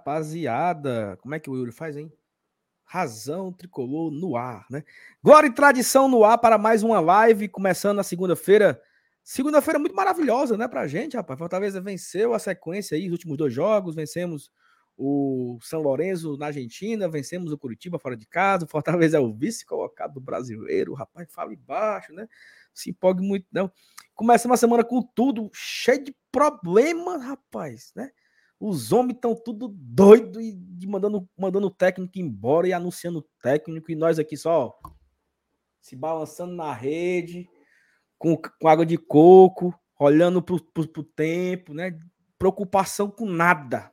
Rapaziada. Como é que o Yuri faz, hein? Razão tricolor no ar, né? Glória e tradição no ar para mais uma live, começando na segunda-feira. Segunda-feira muito maravilhosa, né, pra gente, rapaz. Fortaleza venceu a sequência aí, os últimos dois jogos. Vencemos o São Lourenço na Argentina, vencemos o Curitiba fora de casa. Fortaleza é o vice colocado do brasileiro. Rapaz fala embaixo, né? Se empolgue muito, não. Começamos a semana com tudo, cheio de problemas, rapaz, né? Os homens estão tudo doido e mandando, mandando o técnico embora e anunciando o técnico, e nós aqui só se balançando na rede, com, com água de coco, olhando pro, pro tempo, né? Preocupação com nada.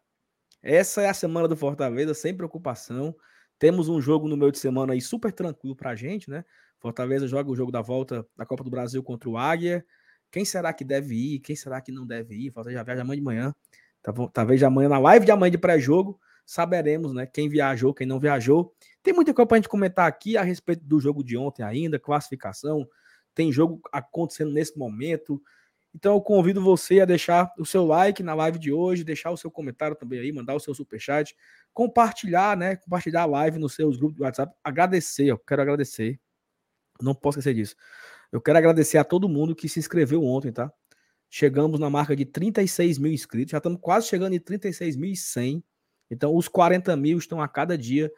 Essa é a semana do Fortaleza, sem preocupação. Temos um jogo no meio de semana aí super tranquilo pra gente, né? Fortaleza joga o jogo da volta da Copa do Brasil contra o Águia. Quem será que deve ir? Quem será que não deve ir? Fortaleza já viaja amanhã de manhã. Tá talvez amanhã, na live de amanhã de pré-jogo, saberemos, né? Quem viajou, quem não viajou. Tem muita coisa pra gente comentar aqui a respeito do jogo de ontem ainda, classificação. Tem jogo acontecendo nesse momento. Então eu convido você a deixar o seu like na live de hoje, deixar o seu comentário também aí, mandar o seu superchat, compartilhar, né? Compartilhar a live nos seus grupos do WhatsApp. Agradecer, eu quero agradecer. Não posso esquecer disso. Eu quero agradecer a todo mundo que se inscreveu ontem, tá? Chegamos na marca de 36 mil inscritos, já estamos quase chegando em 36.100. Então, os 40 mil estão a cada dia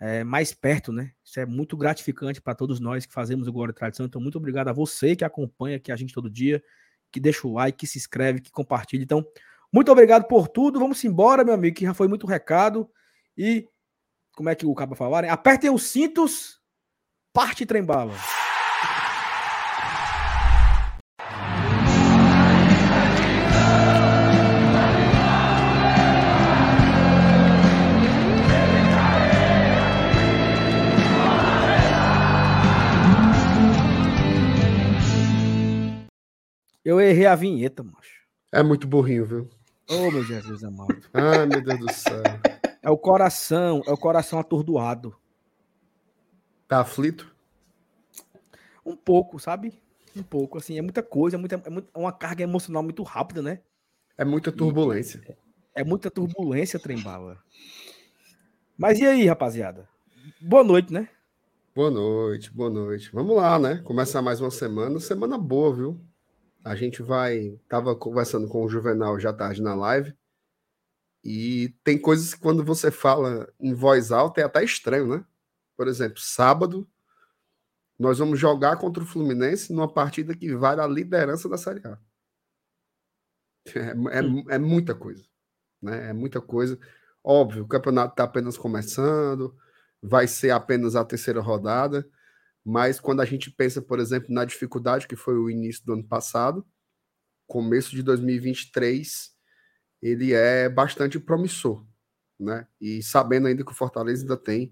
é, mais perto, né? Isso é muito gratificante para todos nós que fazemos o Glória e Tradição. Então, muito obrigado a você que acompanha aqui a gente todo dia, que deixa o like, que se inscreve, que compartilha. Então, muito obrigado por tudo. Vamos embora, meu amigo, que já foi muito recado. E, como é que o Cabo falar? Apertem os cintos, parte trembala. Eu errei a vinheta, macho. É muito burrinho, viu? Ô, oh, meu Jesus amado. Ai, meu Deus do céu. É o coração, é o coração atordoado. Tá aflito? Um pouco, sabe? Um pouco, assim, é muita coisa, é, muita, é, muito, é uma carga emocional muito rápida, né? É muita turbulência. É, é muita turbulência, Trembala. Mas e aí, rapaziada? Boa noite, né? Boa noite, boa noite. Vamos lá, né? Começar mais uma semana. Semana boa, viu? A gente vai. Tava conversando com o Juvenal já tarde na live. E tem coisas que quando você fala em voz alta é até estranho, né? Por exemplo, sábado nós vamos jogar contra o Fluminense numa partida que vale a liderança da Série A. É, é, é muita coisa. Né? É muita coisa. Óbvio, o campeonato está apenas começando, vai ser apenas a terceira rodada, mas quando a gente pensa, por exemplo, na dificuldade que foi o início do ano passado, começo de 2023, ele é bastante promissor, né? E sabendo ainda que o Fortaleza ainda tem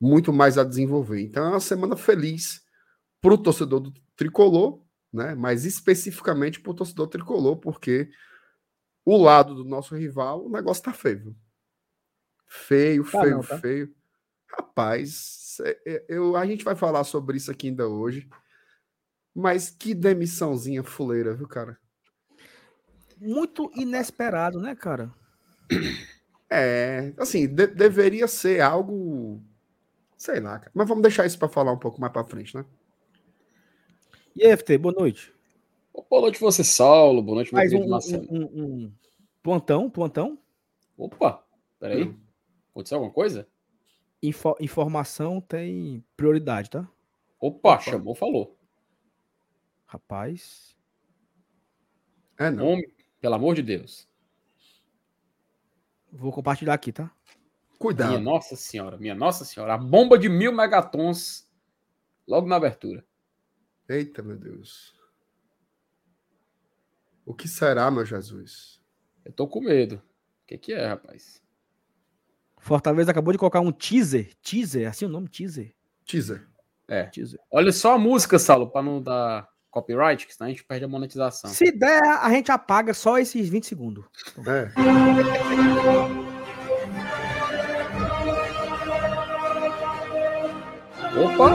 muito mais a desenvolver. Então é uma semana feliz para o torcedor do tricolor, né? Mas especificamente para o torcedor tricolor, porque o lado do nosso rival, o negócio tá feio. Feio, feio, tá não, tá? feio. Rapaz, eu, a gente vai falar sobre isso aqui ainda hoje. Mas que demissãozinha fuleira, viu, cara? Muito inesperado, né, cara? É, assim, de, deveria ser algo. Sei lá, cara. Mas vamos deixar isso para falar um pouco mais para frente, né? E aí, FT, boa noite. Boa noite você, Saulo. Boa noite, Mais um, um, um, um, Plantão, plantão. Opa, peraí. Hum. Aconteceu alguma coisa? Info informação tem prioridade, tá? Opa, Opa, chamou, falou. Rapaz. É, não. Homem, pelo amor de Deus. Vou compartilhar aqui, tá? Cuidado. Minha nossa senhora, minha nossa senhora. A bomba de mil megatons logo na abertura. Eita, meu Deus. O que será, meu Jesus? Eu tô com medo. O que, que é, rapaz? Fortaleza acabou de colocar um teaser. Teaser, assim o nome? Teaser. Teaser. É. Teaser. Olha só a música, Saulo, para não dar copyright, que senão a gente perde a monetização. Se der, a gente apaga só esses 20 segundos. É. Opa!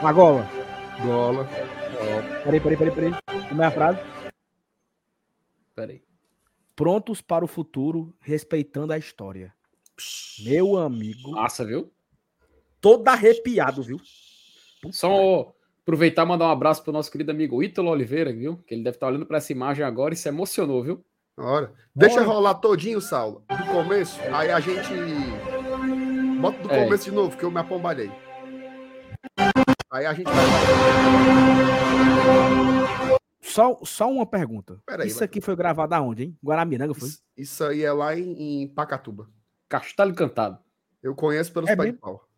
Uma gola. Gola. Peraí, peraí, peraí, peraí. Como é a frase? Peraí. Prontos para o futuro, respeitando a história. Meu amigo. Massa, viu? Todo arrepiado, viu? Só aproveitar e mandar um abraço pro nosso querido amigo Ítalo Oliveira, viu? Que ele deve estar olhando para essa imagem agora e se emocionou, viu? Ora. Deixa rolar todinho, Saulo. Do começo, aí a gente. Bota do É. começo de novo, que eu me apombalhei. Aí a gente vai. Só, só uma pergunta. Peraí, Isso vai. aqui foi gravado aonde, hein? Guaramiranga foi? Isso, isso aí é lá em, em Pacatuba. Castelo Encantado. Eu conheço pelos É pés de pau.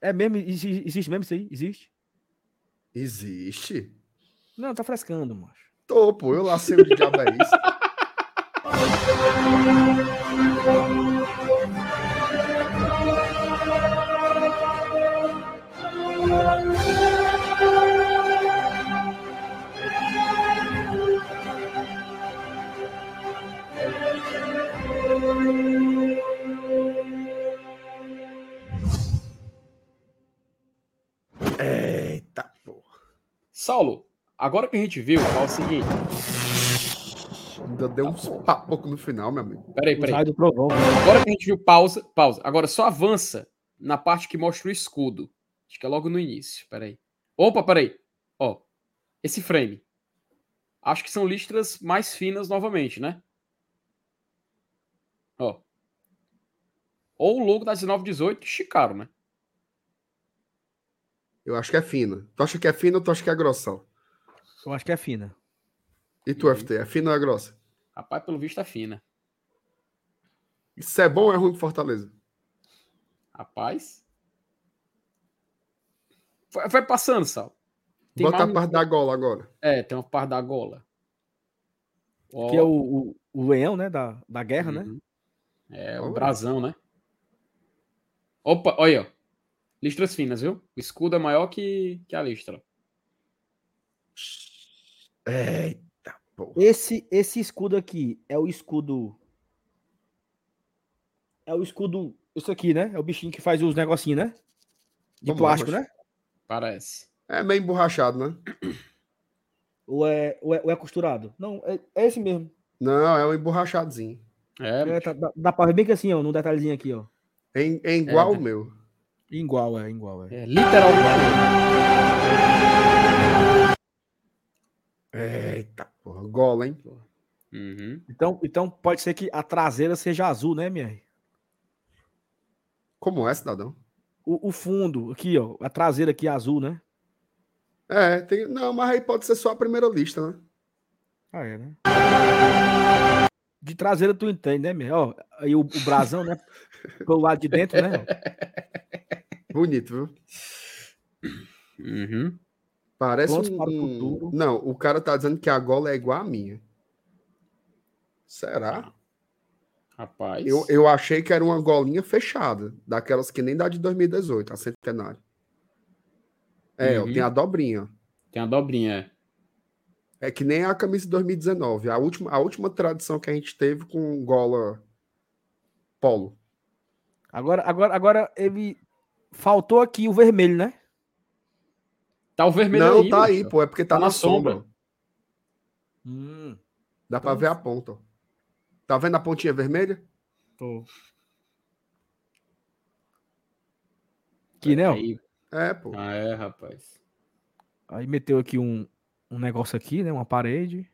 É mesmo? Exi- Existe mesmo isso aí? Existe? Existe? Não, tá frescando, macho. Tô, pô, eu lá sei o que diabo é isso. Saulo, agora que a gente viu, fala o seguinte. Ainda deu uns papocos no final, meu amigo. Peraí, peraí. do. Agora que a gente viu, pausa, pausa. Agora só avança na parte que mostra o escudo. Acho que é logo no início. Peraí. Opa, peraí. Ó, esse frame. Acho que são listras mais finas novamente, né? Ó. Ou o logo da 1918 esticaram, né? Eu acho que é fina. Tu acha que é fina ou tu acha que é grossão? Eu acho que é fina. E tu, FT, é fina ou é grossa? Rapaz, pelo visto é fina. Isso é bom ou é ruim pro Fortaleza? Rapaz. Vai, vai passando, Sal. Tem Bota mais a um- parte da gola agora. É, tem uma parte da gola. Que é o, o, o leão, né? Da, da guerra, né? uhum. É, o Olha. brasão, né? Opa, olha, ó. Listras finas, viu? O escudo é maior que, que a listra. Eita, porra. Esse, esse escudo aqui é o escudo. É o escudo. Isso aqui, né? É o bichinho que faz os negocinhos, né? De Vamos lá, plástico, Rocha. né? Parece. É meio emborrachado, né? Ou é, ou é, ou é costurado? Não, é, é esse mesmo. Não, é um emborrachadozinho. É, É, tá- dá, dá pra ver bem que assim, ó, num detalhezinho aqui, ó. É, em- é igual É. o meu. Igual, é, igual, é. é literalmente. Eita, porra. Gola, hein? Uhum. Então, então pode ser que a traseira seja azul, né, minha? Como é, cidadão? O, o fundo, aqui, ó. A traseira aqui é azul, né? É, tem... não, mas aí pode ser só a primeira lista, né? Ah, é, né? De traseira tu entende, né, minha? Ó, aí o, o brasão, né? Pelo lado de dentro, né? Bonito, viu? Uhum. Parece Prontos um, para o futuro. Não, o cara tá dizendo que a gola é igual a minha. Será? Rapaz. Eu, eu achei que era uma golinha fechada, daquelas que nem dá de 2018, a centenário. É, Uhum. tem a dobrinha. Tem a dobrinha. É que nem a camisa de 2019, a última, a última tradição que a gente teve com gola polo. Agora, agora, agora ele faltou aqui o vermelho, né? Tá o vermelho Não, aí. tá aí, pô, é porque tá, Tá na na sombra. sombra. Hum, Dá pra Então- ver a ponta. ó. Tá vendo a pontinha vermelha? tô. Aqui, né? É, pô. Ah, é, rapaz. Aí meteu aqui um, um negócio aqui, né? Uma parede.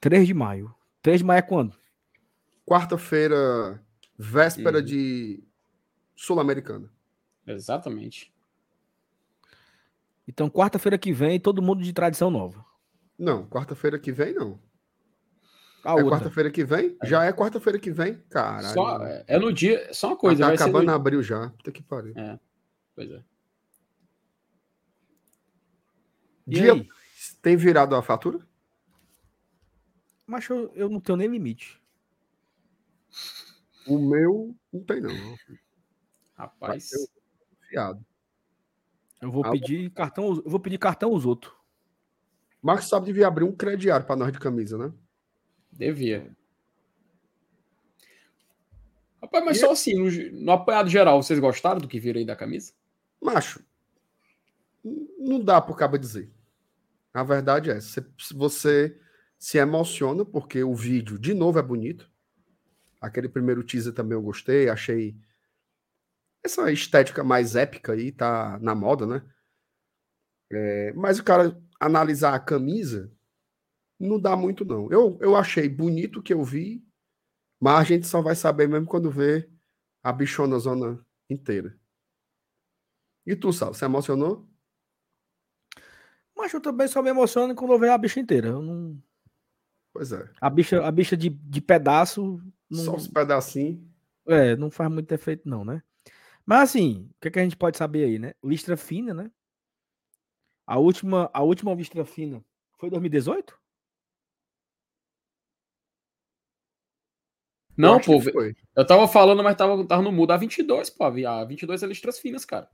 3 de maio. 3 de maio é quando? Quarta-feira, véspera Uhum. de Sul-Americana. Exatamente. Então, quarta-feira que vem, todo mundo de tradição nova. Não, quarta-feira que vem, não. A é outra. quarta-feira que vem? Já é quarta-feira que vem? Caralho. Só, é no dia. Só uma Ah, coisa. tá vai ser acabando no- abril já. Puta que pariu. Pois é. E Dia- aí? Tem virado a fatura? Mas eu, eu não tenho nem limite. O meu não tem, não. Rapaz. Eu- Fiado. Eu vou pedir cartão, eu vou pedir cartão os outros. Marcos sabe devia abrir um crediário pra nós de camisa, né? Devia. Rapaz, mas só assim, no, no apanhado geral, vocês gostaram do que viram aí da camisa? Macho, não dá pro cabo dizer. A verdade é, você, você se emociona porque o vídeo, de novo, é bonito. Aquele primeiro teaser também eu gostei, achei essa estética mais épica aí, tá na moda, né? É, mas o cara analisar a camisa não dá muito, não. Eu, eu achei bonito o que eu vi, mas a gente só vai saber mesmo quando vê a bichona zona inteira. E tu, Sal, você emocionou? Mas eu também só me emociono quando eu vejo a bicha inteira. Eu não... Pois é. A bicha, a bicha de, de pedaço. Não... Só os pedacinhos. É, não faz muito efeito, não, né? Mas assim, o que, é que a gente pode saber aí, né? Listra fina, né? A última, a última listra fina foi 2018? Não, pô, eu tava falando, mas tava, tava no mudo. A 22, pô, a 22 é listras finas, cara.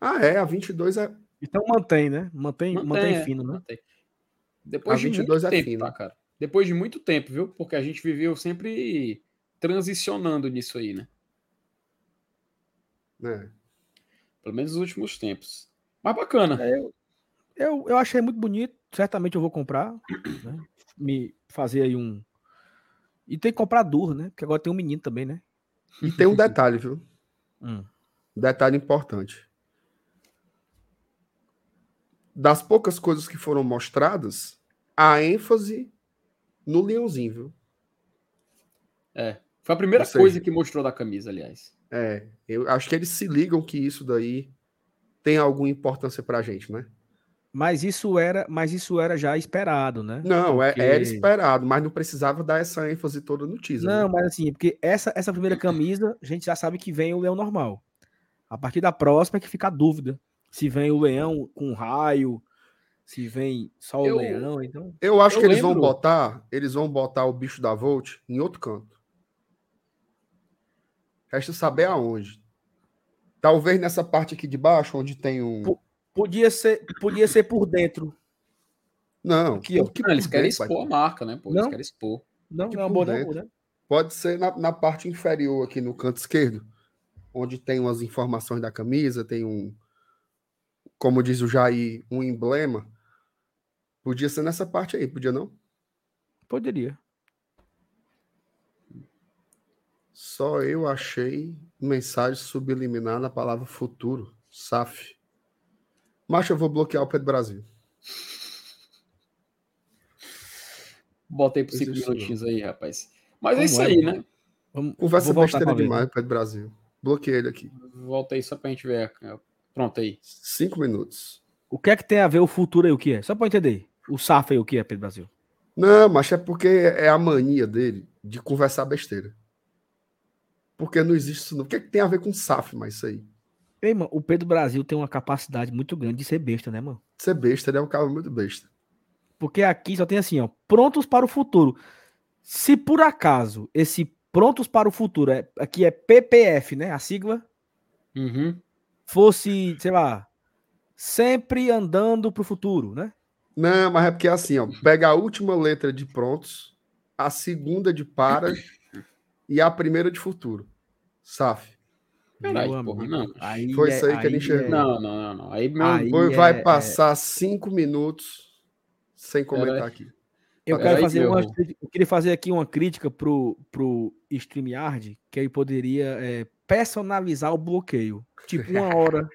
Ah, é, a 22 é. Então mantém, né? Mantém, mantém, mantém é, fino, né? Mantém. Depois a de 22 muito é tempo, fino. Tá, cara? Depois de muito tempo, viu? Porque a gente viveu sempre transicionando nisso aí, né? É. Pelo menos nos últimos tempos. Mas bacana. É, eu, eu, eu achei muito bonito. Certamente eu vou comprar. Né? Me fazer aí um. E tem que comprar duro, né? Porque agora tem um menino também, né? E tem um detalhe, viu? Hum. Detalhe importante. Das poucas coisas que foram mostradas, a ênfase no leãozinho, viu? É. Foi a primeira seja, coisa que mostrou da camisa, aliás. É. Eu acho que eles se ligam que isso daí tem alguma importância pra gente, né? Mas isso era, mas isso era já esperado, né? Não, é, porque... era esperado, mas não precisava dar essa ênfase toda no teaser. Não, né? mas assim, porque essa, essa primeira camisa, a gente já sabe que vem o leão normal. A partir da próxima é que fica a dúvida. Se vem o leão com raio, se vem só o eu, leão, então. Eu acho eu que eles vão botar, eles vão botar o bicho da Volt em outro canto. Resta saber aonde. Talvez nessa parte aqui de baixo, onde tem um. Podia ser, podia ser por dentro. Não, que, que não, eles querem expor a marca, né? Pô, não? Eles querem expor. Não, não, não, não, né? Pode ser na, na parte inferior aqui no canto esquerdo, onde tem umas informações da camisa, tem um, como diz o Jair, um emblema. Podia ser nessa parte aí, podia não? Poderia. Só eu achei mensagem subliminar na palavra futuro, SAF. Mas eu vou bloquear o Pedro Brasil. Botei por cinco minutinhos aí, rapaz. Mas é isso é, aí, né? Vamos, Conversa besteira demais, Pedro Brasil. Bloqueei ele aqui. Volta aí só pra gente ver. Pronto aí. Cinco minutos. O que é que tem a ver o futuro aí, o que é? Só pra entender. O SAF aí, o que é, Pedro Brasil? Não, mas é porque é a mania dele de conversar besteira. Porque não existe isso. Não. O que, é que tem a ver com SAF, mas isso aí? Ei, mano, o Pedro Brasil tem uma capacidade muito grande de ser besta, né, mano? Ser besta, ele é um cara muito besta. Porque aqui só tem assim, ó, prontos para o futuro. Se por acaso esse prontos para o futuro, é, aqui é PPF, né? A sigla. Uhum. Fosse, sei lá, sempre andando para o futuro, né? Não, mas é porque é assim, ó. Pega a última letra de prontos, a segunda de para e a primeira de futuro. SAF. Caralho, porra, não. Aí Foi é, isso aí que ele enxergou. É... Não, não, não, não. Aí, meu... aí vai é, passar cinco minutos sem comentar Era... aqui. Eu, quero fazer uma, eu queria fazer aqui uma crítica pro, pro StreamYard, que aí poderia é, personalizar o bloqueio. Tipo, uma hora,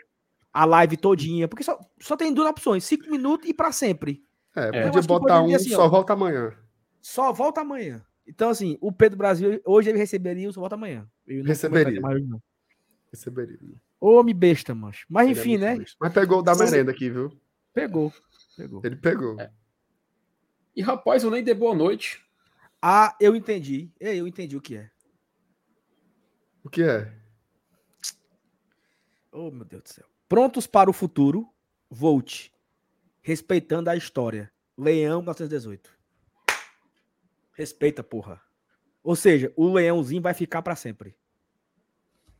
a live todinha. Porque só, só tem duas opções, cinco minutos e para sempre. É, podia botar um, assim, só ó, volta amanhã. Só volta amanhã. Então, assim, o Pedro Brasil, hoje ele receberia o só volta amanhã. Receberia. Mais, Receberia. Homem besta, mancho. Mas Ele é enfim, é né? Besta. Mas pegou o da merenda aqui, viu? Pegou. Pegou. Ele pegou. É. E rapaz, eu nem dei boa noite. Ah, eu entendi. Eu entendi o que é. O que é? Oh, meu Deus do céu. Prontos para o futuro, Volt. Respeitando a história. Leão 1918. Respeita, porra. Ou seja, o leãozinho vai ficar para sempre.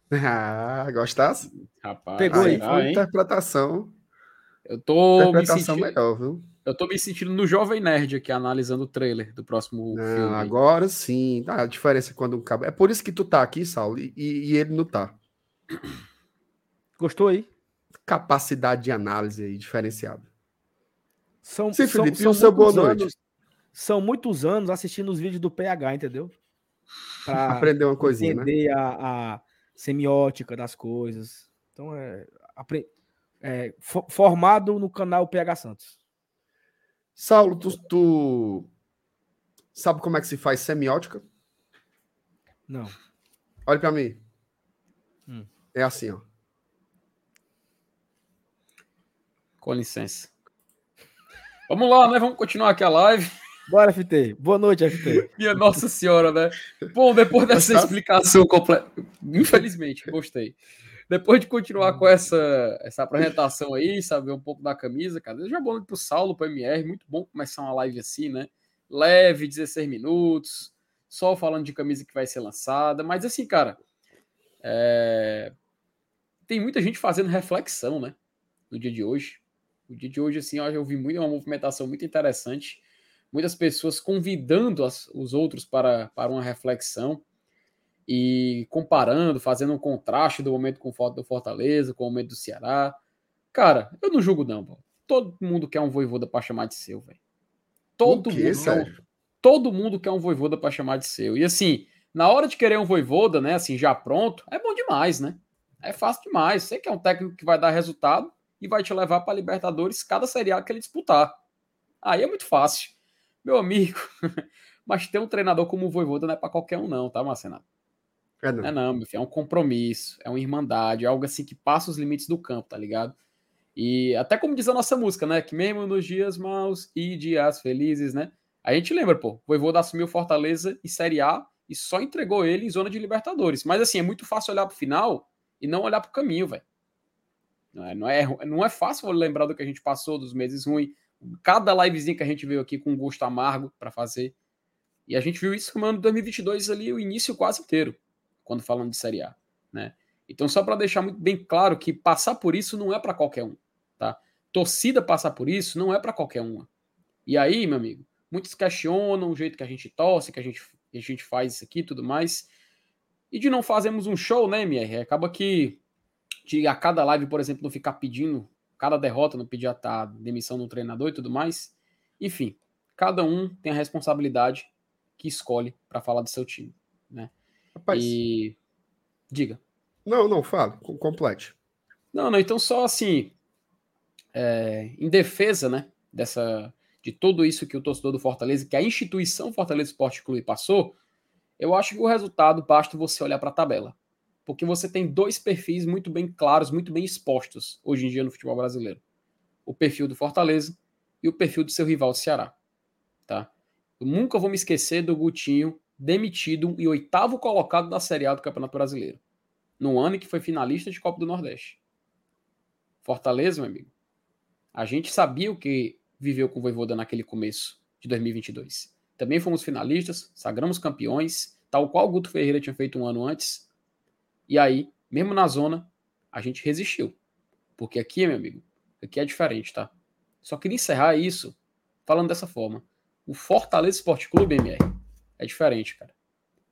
Ah, gostasse? Rapaz, pegou aí, foi interpretação. Eu tô interpretação me sentindo, melhor, viu? Eu tô me sentindo no Jovem Nerd aqui, analisando o trailer do próximo não, filme. Agora sim. A diferença é quando um cabo. É por isso que tu tá aqui, Saulo, e, e ele não tá. Gostou aí? Capacidade de análise aí diferenciada. São, Sim, são, Felipe, e são o seu boa noite? anos- são muitos anos assistindo os vídeos do PH, entendeu? Pra Aprender uma coisinha, né? entender a, a semiótica das coisas. Então, é, é, fo- formado no canal PH Santos. Saulo, tu, tu sabe como é que se faz semiótica? Não. Olha pra mim. Hum. É assim, ó. Com licença. Vamos lá, né? Vamos continuar aqui a live. Bora, FT. Boa noite, FT. Minha Nossa Senhora, né? Bom, depois dessa explicação completa. Infelizmente, gostei. Depois de continuar com essa, essa apresentação aí, saber um pouco da camisa, cara, já bom pro Saulo, pro MR, muito bom começar uma live assim, né? Leve, 16 minutos, só falando de camisa que vai ser lançada, mas assim, cara, é, tem muita gente fazendo reflexão, né? No dia de hoje. O dia de hoje, assim, eu vi muito, uma movimentação muito interessante muitas pessoas convidando as- os outros para, para uma reflexão e comparando, fazendo um contraste do momento com foto do Fortaleza, com o momento do Ceará. Cara, eu não julgo não, pô. Todo mundo quer um voivoda para chamar de seu, velho. Todo quê, mundo quer todo mundo quer um voivoda para chamar de seu. E assim, na hora de querer um voivoda, né, assim, já pronto, é bom demais, né? É fácil demais. Você quer um técnico que vai dar resultado e vai te levar para Libertadores cada seriado que ele disputar. Aí é muito fácil. Meu amigo, mas ter um treinador como o Voivoda não é para qualquer um não, tá, Marcenato? É, não. É não, meu filho, é um compromisso, é uma irmandade, é algo assim que passa os limites do campo, tá ligado? E até como diz a nossa música, né, que mesmo nos dias maus e dias felizes, né, a gente lembra, pô, o Voivoda assumiu Fortaleza e Série A e só entregou ele em zona de Libertadores. Mas assim, é muito fácil olhar pro final e não olhar pro caminho, velho. Não é, não, é, não é fácil lembrar do que a gente passou, dos meses ruins. Cada livezinha que a gente veio aqui com gosto amargo para fazer. E a gente viu isso no ano de 2022 ali, o início quase inteiro, quando falando de Série A, né? Então, só para deixar muito bem claro que passar por isso não é para qualquer um, tá? Torcida passar por isso não é para qualquer uma. E aí, meu amigo, muitos questionam o jeito que a gente torce, que a gente, a gente faz isso aqui e tudo mais. E de não fazermos um show, né, MR? Acaba que de a cada live, por exemplo, não ficar pedindo, cada derrota não pedir a, a demissão do treinador e tudo mais. Enfim, cada um tem a responsabilidade que escolhe para falar do seu time, né? Rapaz, E diga. não, não, fala, com- complete. Não, não, então só assim, é, em defesa, né, dessa, de tudo isso que o torcedor do Fortaleza, que a instituição Fortaleza Esporte Clube passou, eu acho que o resultado basta você olhar para a tabela. Porque você tem dois perfis muito bem claros, muito bem expostos hoje em dia no futebol brasileiro. O perfil do Fortaleza e o perfil do seu rival, o Ceará. Tá? Eu nunca vou me esquecer do Gutinho demitido e oitavo colocado da Série A do Campeonato Brasileiro. No ano em que foi finalista de Copa do Nordeste. Fortaleza, meu amigo. A gente sabia o que viveu com o Voivoda naquele começo de 2022. Também fomos finalistas, sagramos campeões, tal qual o Guto Ferreira tinha feito um ano antes. E aí, mesmo na zona, a gente resistiu. Porque aqui, meu amigo, aqui é diferente, tá? Só queria encerrar isso falando dessa forma. O Fortaleza Esporte Clube, MR, é diferente, cara.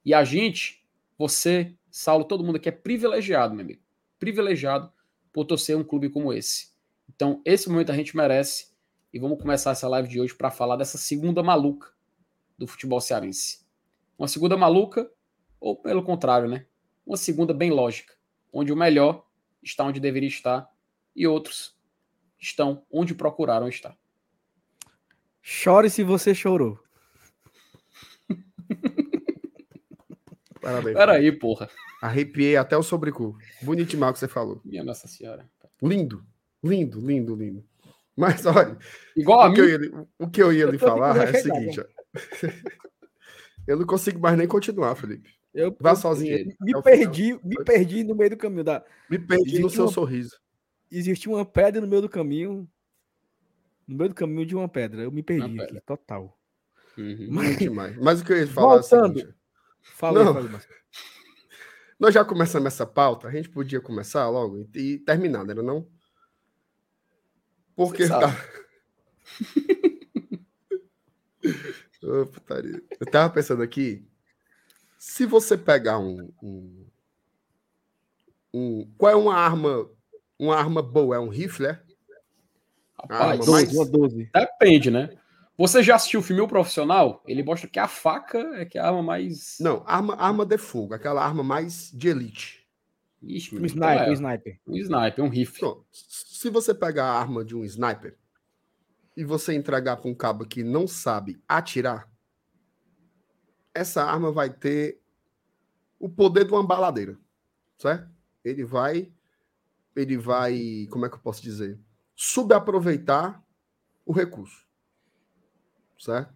E a gente, você, Saulo, todo mundo aqui é privilegiado, meu amigo. Privilegiado por torcer um clube como esse. Então, esse momento a gente merece. E vamos começar essa live de hoje para falar dessa segunda maluca do futebol cearense. Uma segunda maluca, ou pelo contrário, né? Uma segunda bem lógica, onde o melhor está onde deveria estar e outros estão onde procuraram estar. Chore se você chorou. Parabéns. Peraí, porra. Arrepiei até o sobrecu. Bonito demais o que você falou. Minha Nossa Senhora. Lindo, lindo, lindo, lindo. Mas olha, Igual a o que, eu mim. ia, lhe- o que eu ia lhe falar é o seguinte. ó. eu não consigo mais nem continuar, Felipe. Eu, Vá eu sozinho aí. me o perdi, me perdi no meio do caminho. Da... Me perdi no Existe seu uma- sorriso. Existia uma pedra no meio do caminho. No meio do caminho de uma pedra. Eu me perdi aqui, pedra. total. Uhum. Muito demais. Mas o que eu ia falar é o Voltando. seguinte. Fala aí, Não. fala aí, Marcelo. Nós já começamos essa pauta, a gente podia começar logo e, e terminar, não era não? Porque Você tá... Ô, putaria. Eu tava pensando aqui, se você pegar um, um, um- qual é uma arma, uma arma boa, é um rifle, é? Rapaz, arma 12, mais- uma 12. depende, né? Você já assistiu o filme O Profissional? Ele mostra que a faca é que é a arma mais. Não, arma, arma de fogo, aquela arma mais de elite. Ixi, Um meu, sniper, então um é, sniper. um sniper, um rifle. Pronto. Se você pegar a arma de um sniper e você entregar para um cabo que não sabe atirar, essa arma vai ter o poder de uma baladeira, certo? Ele vai, ele vai, como é que eu posso dizer, subaproveitar o recurso, certo?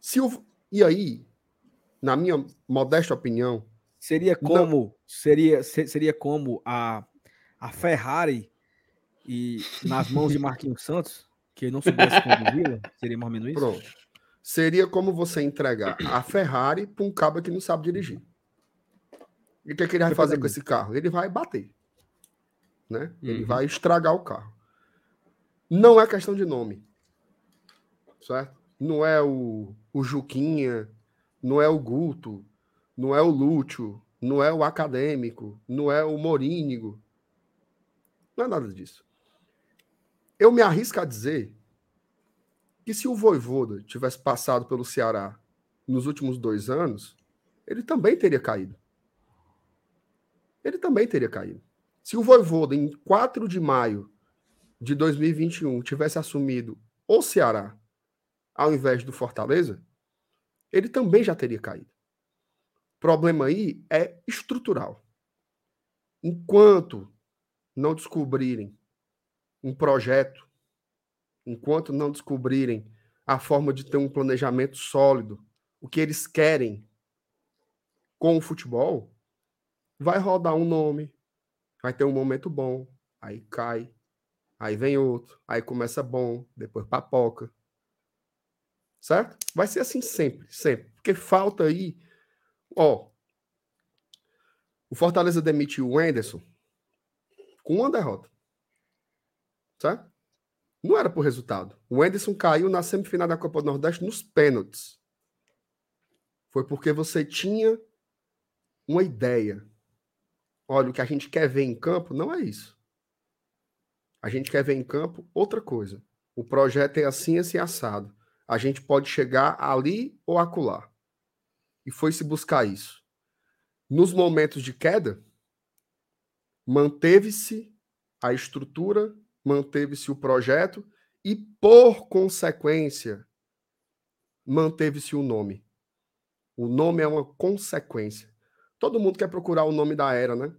Se o, e aí, na minha modesta opinião, Seria Não. como seria se- seria como a, a Ferrari e nas mãos de Marquinhos Santos, que ele não soubesse conduzi-la, seria mais ou menos isso? Pronto. Seria como você entregar a Ferrari para um cabo que não sabe dirigir. E o que, é que ele vai fazer com esse carro? Ele vai bater. Né? Ele Uhum. vai estragar o carro. Não é questão de nome. Certo? Não é o, o Juquinha, não é o Guto, não é o Lúcio, não é o Acadêmico, não é o Morínigo. Não é nada disso. Eu me arrisco a dizer que se o Voivoda tivesse passado pelo Ceará nos últimos dois anos, ele também teria caído. Ele também teria caído. Se o Voivoda, em 4 de maio de 2021, tivesse assumido o Ceará ao invés do Fortaleza, ele também já teria caído. O problema aí é estrutural. Enquanto não descobrirem um projeto, enquanto não descobrirem a forma de ter um planejamento sólido, o que eles querem com o futebol, vai rodar um nome, vai ter um momento bom, aí cai, aí vem outro, aí começa bom, depois papoca. Certo? Vai ser assim sempre, sempre. Porque falta aí, ó, o Fortaleza demitiu o Anderson com uma derrota. Certo? Não era por resultado. O Anderson caiu na semifinal da Copa do Nordeste nos pênaltis. Foi porque você tinha uma ideia. Olha, o que a gente quer ver em campo não é isso. A gente quer ver em campo outra coisa. O projeto é assim, assim, assado. A gente pode chegar ali ou acolá. E foi se buscar isso. Nos momentos de queda, manteve-se a estrutura, manteve-se o projeto e, por consequência, manteve-se o nome. O nome é uma consequência. Todo mundo quer procurar o nome da era, né?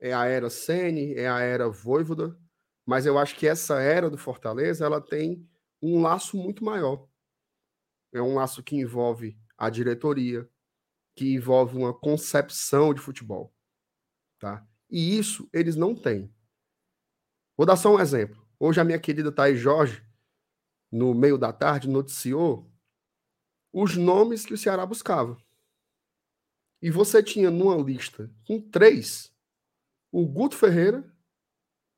É a era Sene, é a era Voivoda, mas eu acho que essa era do Fortaleza, ela tem um laço muito maior. É um laço que envolve a diretoria, que envolve uma concepção de futebol, tá? E isso eles não têm. Vou dar só um exemplo. Hoje a minha querida Thaís Jorge, no meio da tarde, noticiou os nomes que o Ceará buscava. E você tinha numa lista com três o Guto Ferreira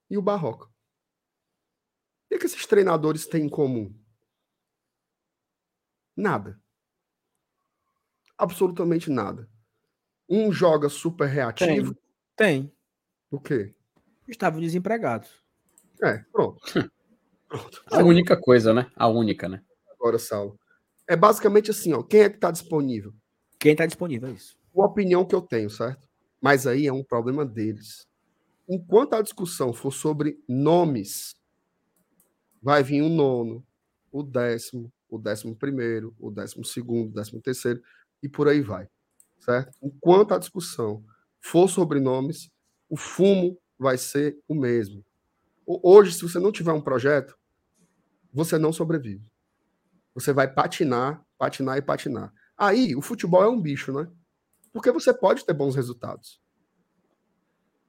e o Barroca. O que, é esses treinadores têm em comum? Nada. Absolutamente nada. Um joga super reativo. Tem. O quê? Estavam desempregados. É, pronto. pronto. A única coisa, né? A única, né? Agora, Saulo. É basicamente assim, ó. Quem é que está disponível? Quem está disponível é isso. a opinião que eu tenho, certo? Mas aí é um problema deles. Enquanto a discussão for sobre nomes, vai vir o nono, o décimo, o décimo primeiro, o décimo segundo, o décimo terceiro, e por aí vai, certo? Enquanto a discussão for sobre nomes, o fumo vai ser o mesmo. Ho- Hoje, se você não tiver um projeto, você não sobrevive. Você vai patinar, patinar e patinar. Aí, o futebol é um bicho, né? Porque você pode ter bons resultados.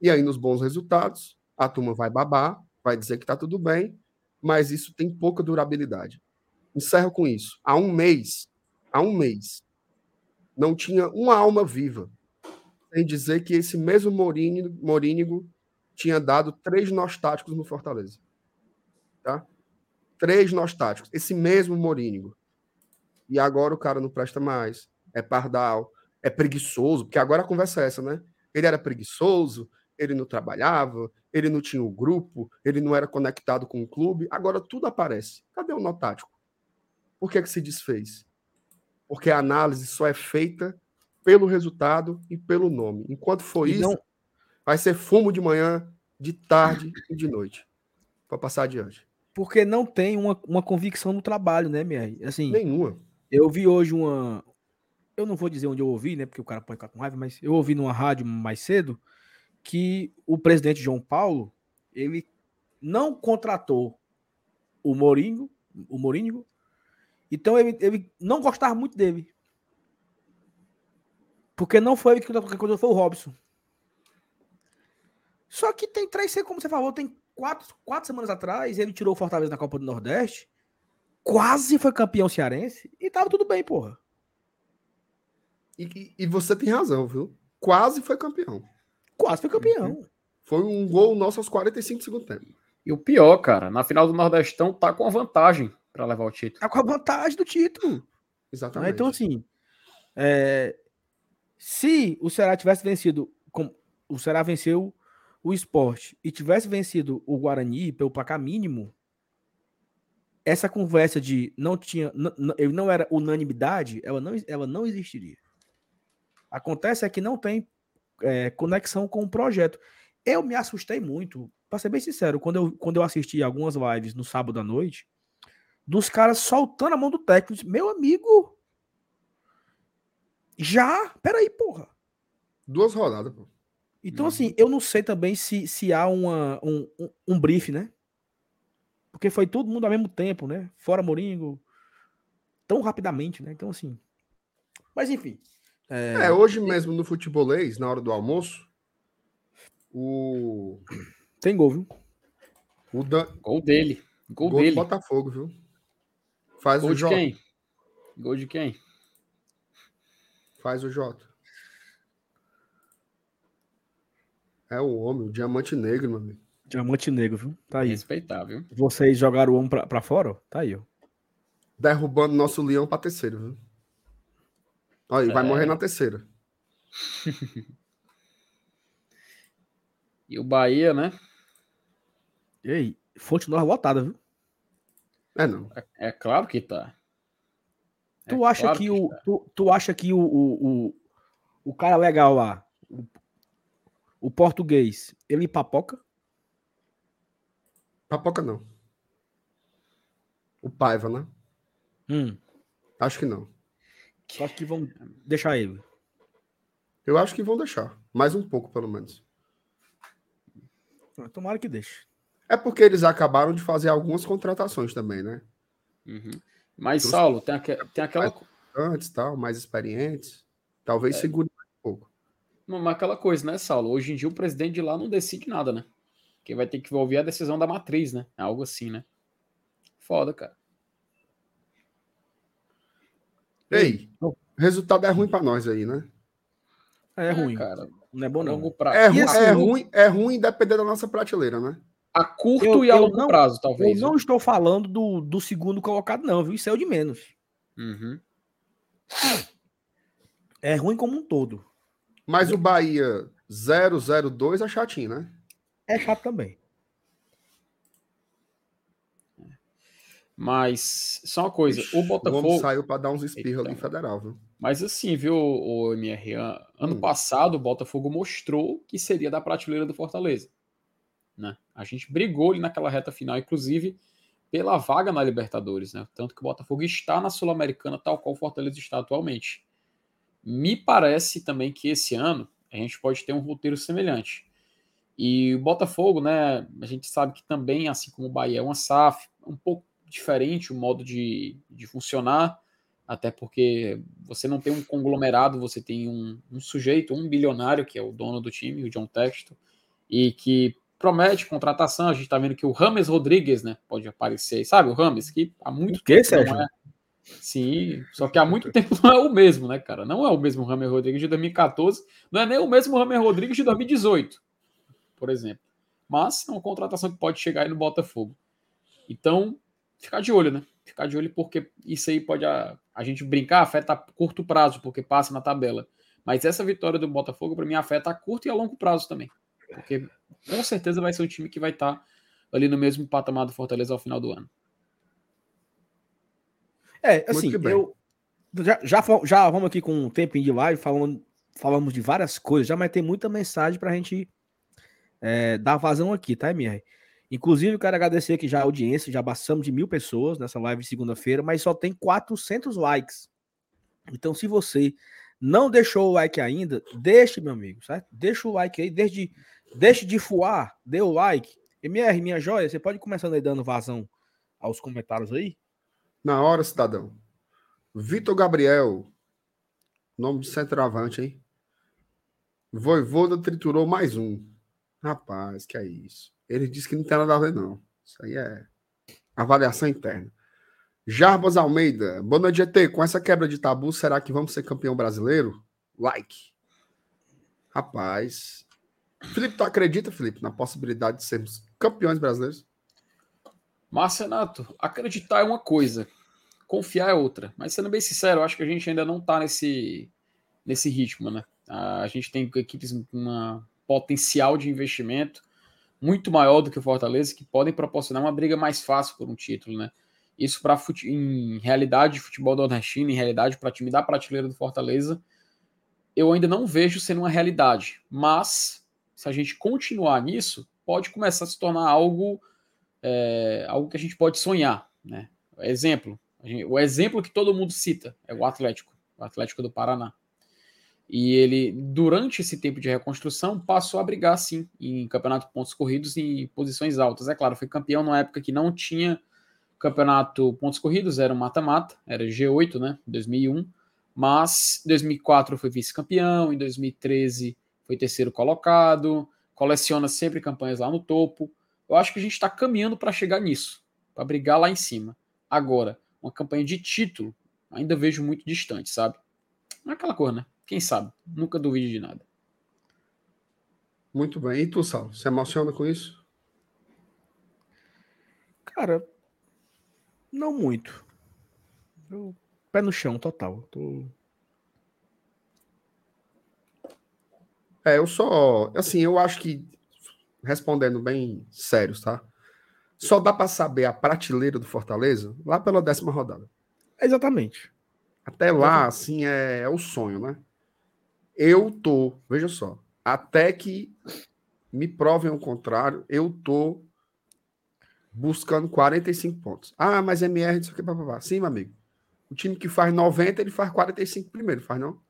E aí, nos bons resultados, a turma vai babar, vai dizer que tá tudo bem, mas isso tem pouca durabilidade. Encerro com isso. Há um mês, há um mês, não tinha uma alma viva sem dizer que esse mesmo Morínigo, Morínigo tinha dado três nostáticos no Fortaleza. Tá? Três nostáticos. Esse mesmo Morínigo. E agora o cara não presta mais. É pardal, é preguiçoso, porque agora a conversa é essa, né? Ele era preguiçoso, ele não trabalhava, ele não tinha o grupo, ele não era conectado com o clube. Agora tudo aparece. Cadê o nó tático? Por que, é que se desfez? Porque a análise só é feita pelo resultado e pelo nome. Enquanto for e isso, não... vai ser fumo de manhã, de tarde e de noite. Para passar adiante. Porque não tem uma, uma convicção no trabalho, né, Mier? Assim, Nenhuma. Eu vi hoje uma. Eu não vou dizer onde eu ouvi, né? Porque o cara pode ficar com raiva, mas eu ouvi numa rádio mais cedo que o presidente João Paulo ele não contratou o Mourinho, o Mourinho, então ele, ele não gostava muito dele. Porque não foi ele que contratou, foi o Robson. Só que tem três, como você falou, tem quatro, quatro semanas atrás, ele tirou o Fortaleza na Copa do Nordeste, quase foi campeão cearense e tava tudo bem, porra. E, e você tem razão, viu? Quase foi campeão. Quase foi campeão. Uhum. Foi um gol nosso aos 45 segundos tempo. E o pior, cara, na final do Nordestão tá com a vantagem para levar o título. Tá com a vantagem do título. Exatamente. Então, assim, é... se o Ceará tivesse vencido, com... o Ceará venceu o esporte e tivesse vencido o Guarani pelo placar mínimo, essa conversa de não tinha, não, ele não era unanimidade, ela não, ela não existiria. Acontece é que não tem é, conexão com o projeto. Eu me assustei muito, para ser bem sincero, quando eu, quando eu assisti algumas lives no sábado à noite, dos caras soltando a mão do técnico. Meu amigo, já? Peraí, porra. Duas rodadas. Então, assim, eu não sei também se, se há uma, um, um, um brief, né? Porque foi todo mundo ao mesmo tempo, né? Fora Moringo, tão rapidamente, né? Então, assim. Mas, enfim. É... é, hoje mesmo no futebolês, na hora do almoço, o. Tem gol, viu? O Dan... Gol dele. Gol, gol dele. do Botafogo, viu? Faz gol o Jota. Quem? Gol de quem? Faz o Jota. É o homem, o diamante negro, meu amigo. Diamante negro, viu? Tá aí. Respeitável. Vocês jogaram o homem pra, pra fora? Tá aí, ó. Derrubando nosso leão pra terceiro, viu? Olha, é... vai morrer na terceira. e o Bahia, né? E aí, Fonte Nova lotada, viu? É não. É, é claro que tá. É tu acha claro que, que, o. Tu, tu acha que o, o, o, o cara legal lá, o, o português, ele papoca? Papoca não. O Paiva, né? Hum. Acho que não. Só que vão deixar ele. Eu acho que vão deixar. Mais um pouco, pelo menos. Ah, tomara que deixe. É porque eles acabaram de fazer algumas contratações também, né? Uhum. Mas, Saulo, tem, aqu tem aquela. Antes, tal, mais experientes. Talvez é. segure um pouco. Mas aquela coisa, né, Saulo? Hoje em dia o presidente de lá não decide nada, né? Quem vai ter que ouvir a decisão da matriz, né? É algo assim, né? Foda, cara. Ei, o resultado é ruim para nós aí, né? É, é ruim, cara. Não é bom não. Pra... É, ru assim, é, ruim, é ruim depender da nossa prateleira, né? A curto eu, e a longo não, prazo, talvez. Eu não estou falando do, do segundo colocado, não, viu? Isso é o de menos. Uhum. É ruim como um todo. Mas o Bahia 002 é chatinho, né? É chato também. Mas só uma coisa, Ixi, o Botafogo. O saiu para dar uns espirros ali federal, viu? Mas assim, viu, o MR? Ano hum. passado o Botafogo mostrou que seria da prateleira do Fortaleza. Né? A gente brigou ali naquela reta final, inclusive pela vaga na Libertadores, né? Tanto que o Botafogo está na Sul-Americana, tal qual o Fortaleza está atualmente. Me parece também que esse ano a gente pode ter um roteiro semelhante. E o Botafogo, né? A gente sabe que também, assim como o Bahia, é uma SAF, um pouco diferente o modo de, de funcionar, até porque você não tem um conglomerado, você tem um, um sujeito, um bilionário, que é o dono do time, o John Texto, e que promete contratação. A gente está vendo que o Rames Rodrigues, né, pode aparecer, sabe? O Rames, que há muito o que, tempo não é. Sim, só que há muito tempo não é o mesmo, né, cara? Não é o mesmo Rames Rodrigues de 2014, não é nem o mesmo Rames Rodrigues de 2018, por exemplo. Mas é uma contratação que pode chegar aí no Botafogo. Então, ficar de olho, né? Ficar de olho porque isso aí pode a, a gente brincar, afeta a curto prazo, porque passa na tabela. Mas essa vitória do Botafogo, para mim, afeta a curto e a longo prazo também. Porque com certeza vai ser um time que vai estar tá ali no mesmo patamar do Fortaleza ao final do ano. É, assim, eu já, já, já vamos aqui com um tempinho de live, falando, falamos de várias coisas já, mas tem muita mensagem para a gente é, dar vazão aqui, tá, MR? Inclusive, eu quero agradecer aqui já a audiência, já passamos de mil pessoas nessa live de segunda-feira, mas só tem 400 likes. Então, se você não deixou o like ainda, deixe, meu amigo, certo? Deixa o like aí, desde, deixe de fuar, dê o like. MR, minha joia, você pode começar aí dando vazão aos comentários aí? Na hora, cidadão. Vitor Gabriel, nome de centroavante, hein? Voivoda triturou mais um. Rapaz, que é isso. Ele disse que não tem nada a ver, não. Isso aí é avaliação interna. Jarbas Almeida, boa noite, GT. Com essa quebra de tabu, será que vamos ser campeão brasileiro? Like. Rapaz. Felipe, tu acredita, Felipe, na possibilidade de sermos campeões brasileiros? Marcenato, acreditar é uma coisa, confiar é outra. Mas sendo bem sincero, eu acho que a gente ainda não tá nesse, nesse ritmo, né? A gente tem equipes com uma potencial de investimento muito maior do que o Fortaleza, que podem proporcionar uma briga mais fácil por um título, né? Isso para em realidade de futebol nordestino, em realidade para time da prateleira do Fortaleza, eu ainda não vejo sendo uma realidade. Mas se a gente continuar nisso, pode começar a se tornar algo é, algo que a gente pode sonhar, né? Exemplo, gente, o exemplo que todo mundo cita é o Atlético, o Atlético do Paraná. E ele, durante esse tempo de reconstrução, passou a brigar, sim, em campeonato pontos corridos em posições altas. É claro, foi campeão numa época que não tinha campeonato pontos corridos, era um mata-mata, era G8, né, 2001, mas em 2004 foi vice-campeão, em 2013 foi terceiro colocado, coleciona sempre campanhas lá no topo. Eu acho que a gente está caminhando para chegar nisso, para brigar lá em cima. Agora, uma campanha de título, ainda vejo muito distante, sabe? Não é aquela coisa, né? Quem sabe? Nunca duvide de nada. Muito bem. E tu, Sal, se emociona com isso? Cara, não muito. Eu, pé no chão, total. Tô... É, eu só. Assim, eu acho que. Respondendo bem sérios, tá? Só dá para saber a prateleira do Fortaleza lá pela décima rodada. Exatamente. Até lá, assim, é, é o sonho, né? Eu tô, veja só, até que me provem o contrário, eu tô buscando 45 pontos. Ah, mas MR, isso aqui, papapá. Sim, meu amigo. O time que faz 90, ele faz 45 primeiro, faz não?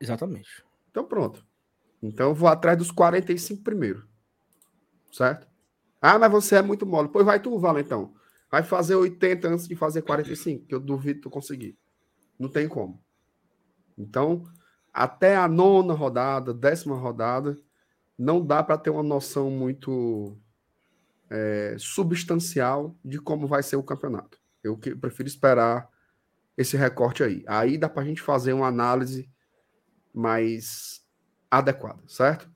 Exatamente. Então pronto. Então eu vou atrás dos 45 primeiro. Certo? Ah, mas você é muito mole. Pois vai tu, Valentão. Vai fazer 80 antes de fazer 45, que eu duvido tu conseguir. Não tem como. Então, até a nona rodada, décima rodada, não dá para ter uma noção muito é, substancial de como vai ser o campeonato. Eu que, prefiro esperar esse recorte aí. Aí dá para a gente fazer uma análise mais adequada, certo?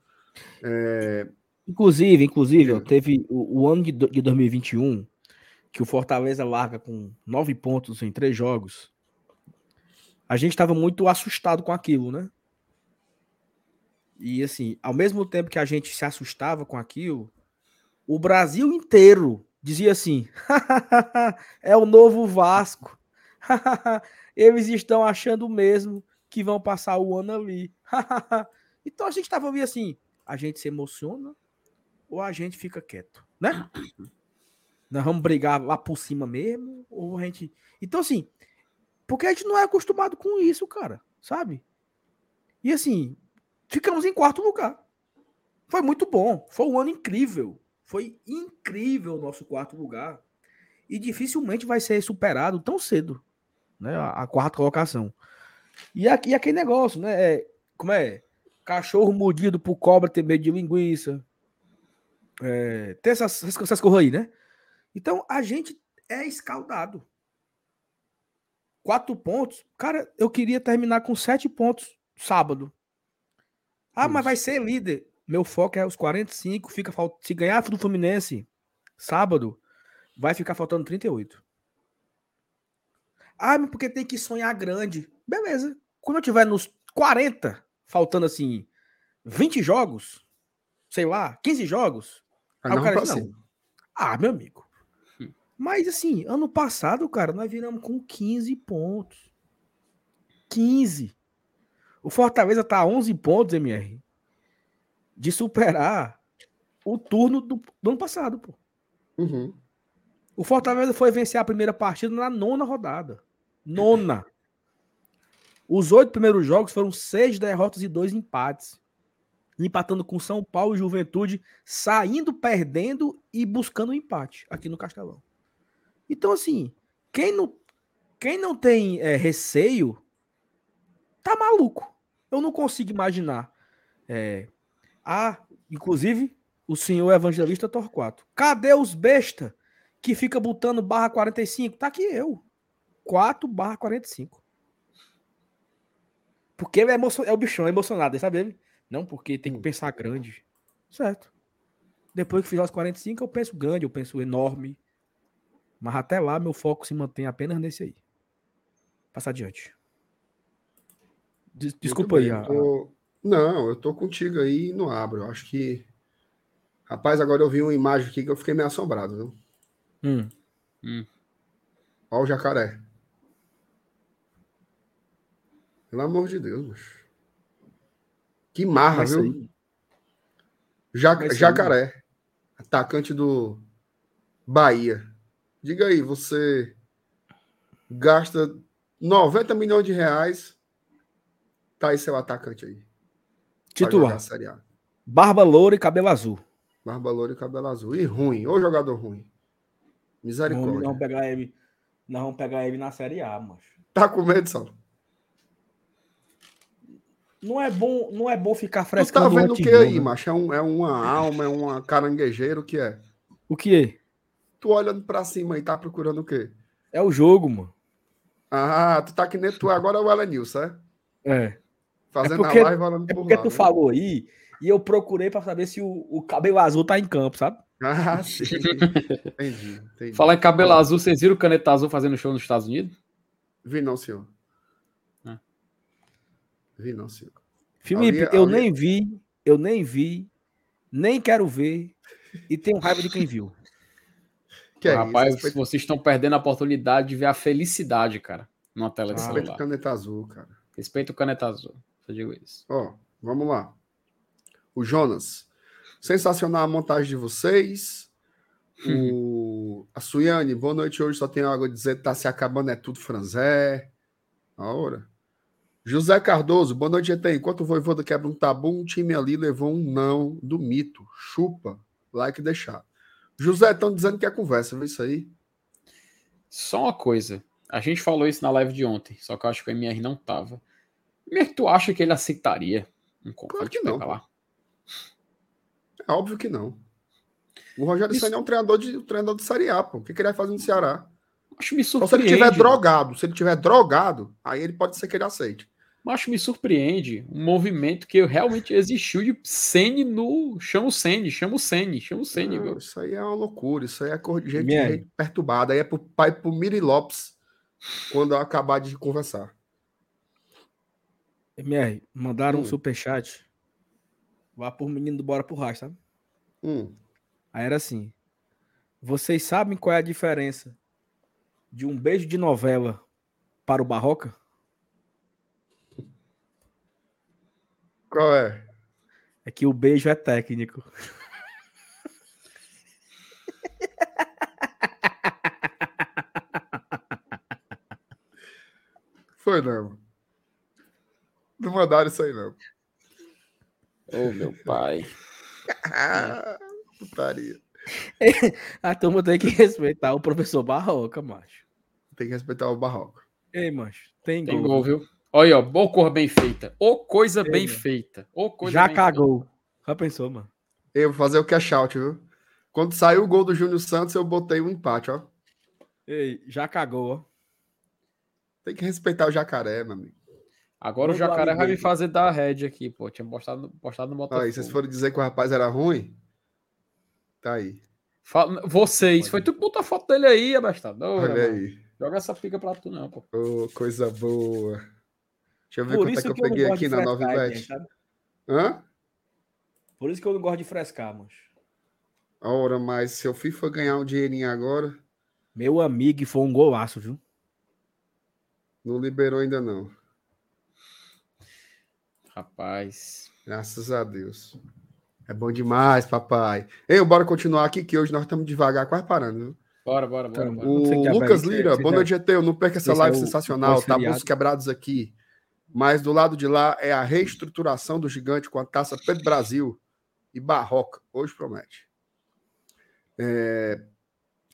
É... Inclusive, inclusive, teve o, o, ano de, de 2021 que o Fortaleza larga com nove pontos em três jogos. A gente estava muito assustado com aquilo, né? E assim, ao mesmo tempo que a gente se assustava com aquilo, o Brasil inteiro dizia assim: é o novo Vasco. Eles estão achando mesmo que vão passar o ano ali. então a gente estava ali assim: a gente se emociona ou a gente fica quieto, né? Nós vamos brigar lá por cima mesmo, ou a gente. Então, assim, porque a gente não é acostumado com isso, cara, sabe? E assim, ficamos em quarto lugar. Foi muito bom, foi um ano incrível. Foi incrível o nosso quarto lugar. E dificilmente vai ser superado tão cedo, né? A, a quarta colocação. E aqui aquele negócio, né? É, como é? Cachorro mordido por cobra ter medo de linguiça. É, tem essas, essas aí, né? Então a gente é escaldado. Quatro pontos. Cara, eu queria terminar com sete pontos sábado. Ah, Isso. mas vai ser líder. Meu foco é os 45, fica falt... se ganhar do Fluminense sábado, vai ficar faltando 38. Ah, mas porque tem que sonhar grande. Beleza. Quando eu tiver nos 40, faltando assim 20 jogos, sei lá, 15 jogos. Aí Aí o não cara não. cima. Ah, meu amigo. Hum. Mas assim, ano passado, cara, nós viramos com 15 pontos. 15. O Fortaleza tá a 11 pontos, MR. De superar o turno do, do ano passado, pô. Uhum. O Fortaleza foi vencer a primeira partida na nona rodada. Nona. Os oito primeiros jogos foram seis derrotas e dois empates. Empatando com São Paulo e Juventude, saindo perdendo e buscando um empate aqui no Castelão. Então, assim, quem não, quem não tem é, receio, tá maluco. Eu não consigo imaginar. É, ah, inclusive, o senhor evangelista Torquato. Cadê os besta que fica botando barra 45? Tá aqui eu. 4 barra 45. Porque é, emocio... é o bichão, é emocionado, sabe? Não, porque tem que pensar grande. Certo. Depois que fizer os 45, eu penso grande, eu penso enorme. Mas até lá, meu foco se mantém apenas nesse aí. Passar adiante. Des desculpa Muito aí. bem, A... tô- Não, eu tô contigo aí e não abro. Eu acho que. Rapaz, agora eu vi uma imagem aqui que eu fiquei meio assombrado, viu? Hum. Olha o jacaré. Pelo amor de Deus, macho. Que marra, viu? Ja- sair. Jacaré, atacante do Bahia. Diga aí, você gasta 90 milhões de reais, tá aí seu atacante aí. Titular. Barba loura e cabelo azul. Barba loura e cabelo azul. E ruim, ô jogador ruim. Nós Misericórdia. vamos pegar ele. Nós vamos pegar ele na Série A, macho. Tá com medo, Saulo? Não é bom, não é bom ficar Tu frescando tá vendo o que aí, né? macho? É, um- é uma alma, é uma caranguejeira, o que é? O que? Tu olhando pra cima e tá procurando o quê? É o jogo, mano. Ah, tu tá que nem tu é agora o Elenilson, é? É. Fazendo porque- a live olhando É por porque lá. tu né? falou aí e eu procurei pra saber se o, o cabelo azul tá em campo, sabe? Ah, sim. entendi, entendi. Falar em cabelo azul, vocês viram o Caneta Azul fazendo show nos Estados Unidos? Vi não, senhor. Ah. Vi não, senhor. Felipe, Ali- eu ali- nem vi, eu nem vi, nem quero ver e tenho raiva de quem viu. Que é Rapaz, isso? Vocês estão perdendo a oportunidade de ver a felicidade, cara, numa tela de Ah, respeita o celular. caneta azul, cara. Respeita o Caneta Azul. Eu digo isso. Ó, vamos lá. O Jonas. Sensacional a montagem de vocês. O... A Suiane, boa noite. Hoje só tenho algo a dizer. Tá se acabando, é tudo franzé. A hora. José Cardoso, boa noite, GT. Enquanto o Voivoda quebra um tabu, um time ali levou um não do mito. Chupa. Like deixar. José, estão dizendo que é conversa, viu isso aí? Só uma coisa. A gente falou isso na live de ontem, só que eu acho que o MR não tava. MR, tu acha que ele aceitaria um Claro que não, lá? É óbvio que não. O Rogério Isso- Senna é um treinador de, um treinador de Série A, pô. O que, que ele vai fazer no Ceará? Acho me Só se ele surpreende. tiver drogado. Se ele tiver drogado, aí ele pode ser que ele aceite. Acho me surpreende um movimento que realmente existiu de Sene no. Chama o Sene, chama o Sene, chama o Sene. Não, viu? isso aí é uma loucura. Isso aí é cor de gente, gente perturbada. Aí é pro pai pro Miri Lopes quando eu acabar de conversar. MR, mandaram um Hum. superchat. Vá por menino do Bora pro Rastro, sabe? Hum, Aí era assim. Vocês sabem qual é a diferença de um beijo de novela para o Barroca? Qual é? É que o beijo é técnico. Foi não. Não mandaram isso aí, não. Ô, meu pai. Ah, putaria. A turma tem que respeitar o professor Barroca, macho. Tem que respeitar o barroco. Ei, macho, tem, Tem gol. gol, viu? Olha, ó, ô cor bem feita. Ô coisa Ei, bem mano. feita. Ô coisa Já bem cagou. Já pensou, mano? Eu vou fazer o cash out, viu? Quando saiu o gol do Júnior Santos, eu botei um empate, ó. Ei, já cagou, ó. Tem que respeitar o jacaré, meu amigo. Agora o jacaré vai me fazer dar head aqui, pô. Tinha postado, postado no Botafogo. Aí, vocês foram dizer que o rapaz era ruim? Tá aí. Fala- Vocês, foi tu que botou a foto dele aí, abastado. Ô, Olha Renan, aí. Joga essa pica pra tu, não, pô. Ô, coisa boa. Deixa eu ver Por quanto é isso que eu que eu peguei gosto aqui de na frescar, Novibet. gente, sabe? Hã? Por isso que eu não gosto de frescar, mancho. Ora, mas se o FIFA ganhar um dinheirinho agora, Meu amigo, e foi um golaço, viu? não liberou ainda não. Rapaz. Graças a Deus. É bom demais, papai. Ei, bora continuar aqui, que hoje nós estamos devagar, quase parando. Viu? Bora, bora, bora. Então, bora. O é Lucas Lira, boa noite, GT. Não perca essa live é o sensacional. Tá bons quebrados aqui. Mas do lado de lá é a reestruturação do gigante com a taça Pedro Brasil e Barroca. Hoje promete. É,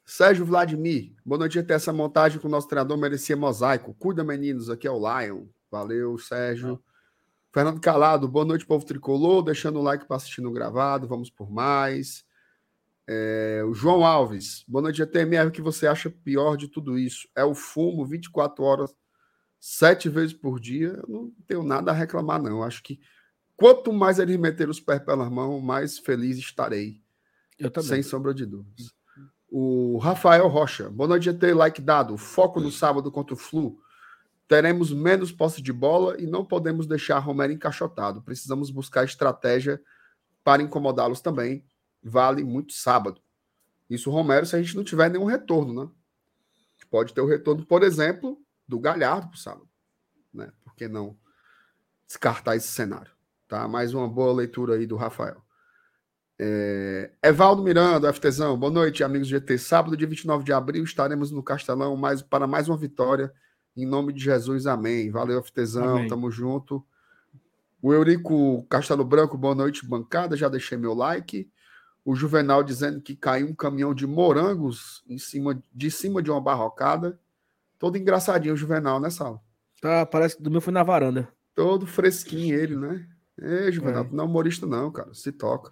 Sérgio Vladimir, boa noite, GT. Essa montagem com o nosso treinador merecia mosaico. Cuida, meninos. Aqui é o Lion. Valeu, Sérgio. Fernando Calado, boa noite, povo tricolor. Deixando o like para assistir no gravado. Vamos por mais. É, o João Alves, boa noite, GTMR. O que você acha pior de tudo isso? É o fumo 24 horas, sete vezes por dia? Eu não tenho nada a reclamar, não. Acho que quanto mais eles meterem os pés pelas mãos, mais feliz estarei. Eu também. Sem sombra de dúvidas. O Rafael Rocha, boa noite, GT. Like dado. Foco no sábado contra o Flu. Teremos menos posse de bola e não podemos deixar Romero encaixotado. Precisamos buscar estratégia para incomodá-los também. Vale muito sábado. Isso, Romero, se a gente não tiver nenhum retorno, né? Pode ter o retorno, por exemplo, do Galhardo para o sábado. Né? Por que não descartar esse cenário? Tá? Mais uma boa leitura aí do Rafael. É... Evaldo Miranda, FTzão, boa noite, amigos do GT. Sábado, dia 29 de abril, estaremos no Castelão mais, para mais uma vitória. Em nome de Jesus, amém. Valeu, FTzão, Amém. tamo junto. O Eurico Castelo Branco, boa noite, bancada. Já deixei meu like. O Juvenal dizendo que caiu um caminhão de morangos em cima, de cima de uma barrocada. Todo engraçadinho o Juvenal, né, Sal? Tá, parece que do meu foi na varanda. Todo fresquinho ele, né? Ei, Juvenal, É. tu não é humorista, não, cara. Se toca.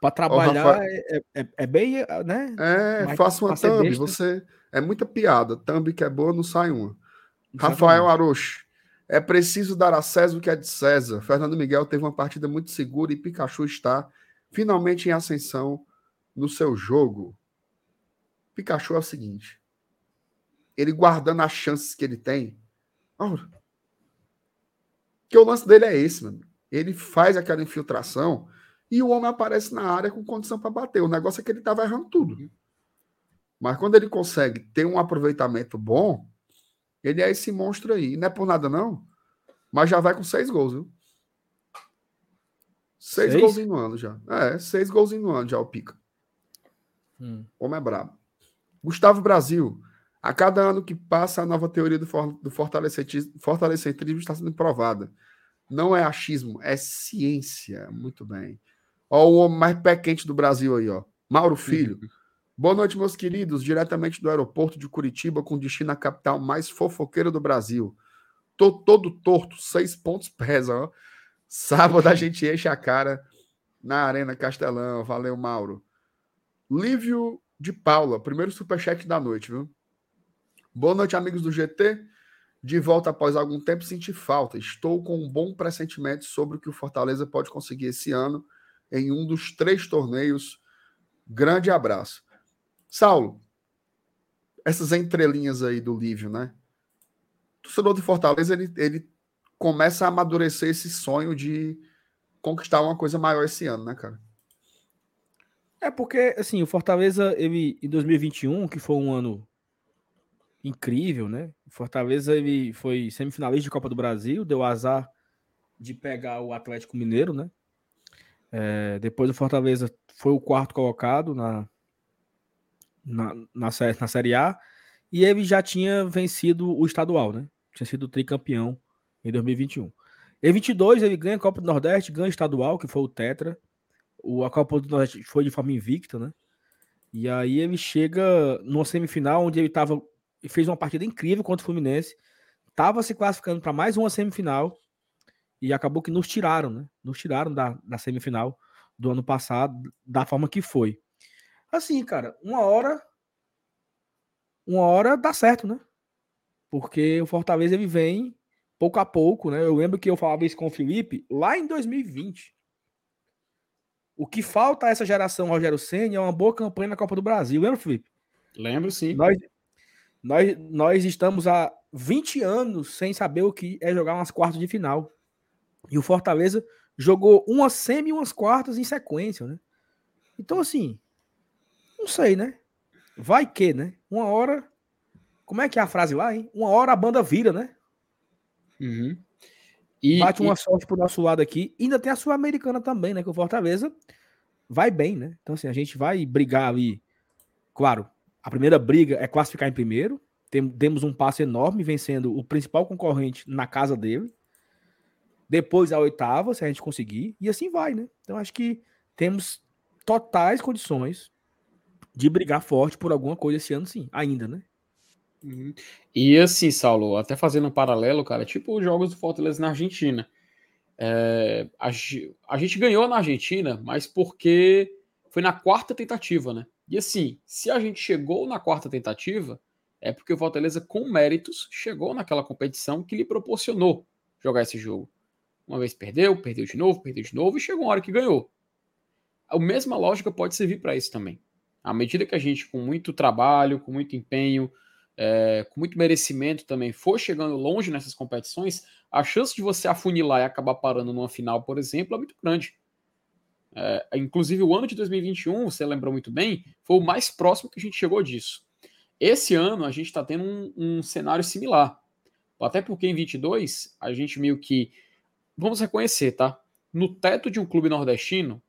Pra trabalhar Rafael. é, é, é bem, né? É, Mas faça uma pra thumb. Você. É muita piada. Thumb que é boa, não sai uma. Rafael Aroche. É preciso dar a César o que é de César. Fernando Miguel teve uma partida muito segura e Pikachu está finalmente em ascensão no seu jogo. Pikachu é o seguinte: ele guardando as chances que ele tem. Ora, que o lance dele é esse, mano. Ele faz aquela infiltração e o homem aparece na área com condição para bater. O negócio é que ele estava errando tudo. Mas quando ele consegue ter um aproveitamento bom, ele é esse monstro aí. Não é por nada, não. Mas já vai com seis gols, viu? Seis, Seis? golzinhos no ano já. É, seis golzinhos no ano já, o Pica. Hum. O homem é brabo. Gustavo Brasil. A cada ano que passa, a nova teoria do, for, do fortalecentrismo, está sendo provada. Não é achismo, é ciência. Muito bem. Ó, o homem mais pé quente do Brasil aí, ó. Mauro Filho. Boa noite, meus queridos. Diretamente do aeroporto de Curitiba, com destino à capital mais fofoqueira do Brasil. Tô todo torto, seis pontos pesa, ó. Sábado a gente enche a cara na Arena Castelão. Valeu, Mauro. Lívio de Paula, primeiro superchat da noite, viu? Boa noite, amigos do GT. De volta após algum tempo, senti falta. Estou com um bom pressentimento sobre o que o Fortaleza pode conseguir esse ano em um dos três torneios. Grande abraço. Saulo, essas entrelinhas aí do Lívio, né? O torcedor do Fortaleza, ele, ele começa a amadurecer esse sonho de conquistar uma coisa maior esse ano, né, cara? É porque, assim, o Fortaleza, ele, em 2021, que foi um ano incrível, né? Fortaleza, ele foi semifinalista de Copa do Brasil, deu azar de pegar o Atlético Mineiro, né? É, depois o Fortaleza foi o quarto colocado na, na, na, na Série A e ele já tinha vencido o estadual, né? Tinha sido tricampeão em 2021. Em 22 ele ganha a Copa do Nordeste, ganha o estadual, que foi o Tetra. O, a Copa do Nordeste foi de forma invicta, né? E aí ele chega numa semifinal onde ele tava e fez uma partida incrível contra o Fluminense, tava se classificando para mais uma semifinal e acabou que nos tiraram, né? Nos tiraram da, da semifinal do ano passado da forma que foi. Assim, cara, uma hora uma hora dá certo, né? Porque o Fortaleza ele vem pouco a pouco, né? Eu lembro que eu falava isso com o Felipe lá em 2020. O que falta a essa geração Rogério Senna é uma boa campanha na Copa do Brasil. Lembra, Felipe? Lembro sim. Nós, nós, nós estamos há 20 anos sem saber o que é jogar umas quartas de final. E o Fortaleza jogou uma semi e umas quartas em sequência, né? Então, assim, não sei, né? Vai que, né? Uma hora. Como é que é a frase lá, hein? Uma hora a banda vira, né? Uhum. E, Bate uma e... sorte pro nosso lado aqui. E ainda tem a Sul-Americana também, né? Que o Fortaleza vai bem, né? Então, assim, a gente vai brigar ali. Claro, a primeira briga é classificar em primeiro. Temos um passo enorme vencendo o principal concorrente na casa dele. Depois a oitava, se a gente conseguir. E assim vai, né? Então, acho que temos totais condições de brigar forte por alguma coisa esse ano, sim, ainda, né? Uhum. E assim, Saulo, até fazendo um paralelo, cara, tipo os jogos do Fortaleza na Argentina. É, a, a, gente ganhou na Argentina, mas porque foi na quarta tentativa, né? E assim, se a gente chegou na quarta tentativa, é porque o Fortaleza, com méritos, chegou naquela competição que lhe proporcionou jogar esse jogo. Uma vez perdeu, perdeu de novo, perdeu de novo e chegou uma hora que ganhou. A mesma lógica pode servir para isso também. À medida que a gente, com muito trabalho, com muito empenho, é, com muito merecimento também, for chegando longe nessas competições, a chance de você afunilar e acabar parando numa final, por exemplo, é muito grande. É, inclusive, o ano de 2021, você lembra muito bem, foi o mais próximo que a gente chegou disso. Esse ano, a gente está tendo um, um cenário similar. Até porque em 22, a gente meio que. Vamos reconhecer, tá? No teto de um clube nordestino,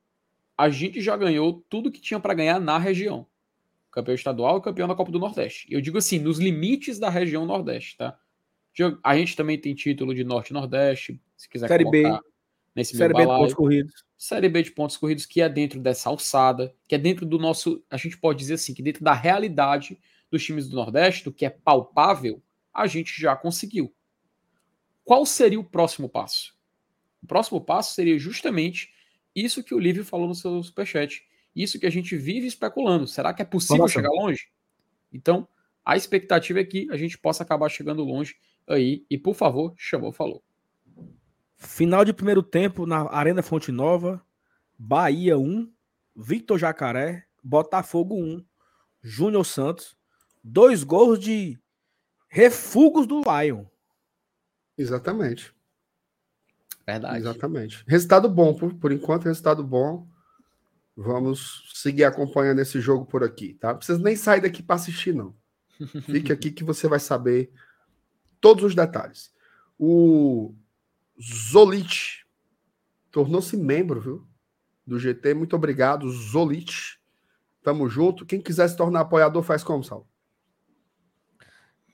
a gente já ganhou tudo que tinha para ganhar na região campeão estadual e campeão da Copa do Nordeste. Eu digo assim, nos limites da região Nordeste, tá? A gente também tem título de Norte e Nordeste, se quiser Série colocar B. nesse Série B de pontos corridos. Série B de pontos corridos, que é dentro dessa alçada, que é dentro do nosso, a gente pode dizer assim, que dentro da realidade dos times do Nordeste, do que é palpável, a gente já conseguiu. Qual seria o próximo passo? O próximo passo seria justamente isso que o Lívio falou no seu superchat isso que a gente vive especulando. Será que é possível Nossa. chegar longe? Então, a expectativa é que a gente possa acabar chegando longe aí. E, por favor, chamou, falou. Final de primeiro tempo na Arena Fonte Nova, Bahia 1, Victor Jacaré, Botafogo 1, Júnior Santos. Dois gols de refugos do Lion. Exatamente. Verdade. Exatamente. Resultado bom, por, por enquanto, resultado bom. Vamos seguir acompanhando esse jogo por aqui, tá? Não precisa nem sair daqui para assistir, não. Fique aqui que você vai saber todos os detalhes. O Zolit tornou-se membro, viu? Do GT. Muito obrigado, Zolit. Tamo junto. Quem quiser se tornar apoiador, faz como, Sal?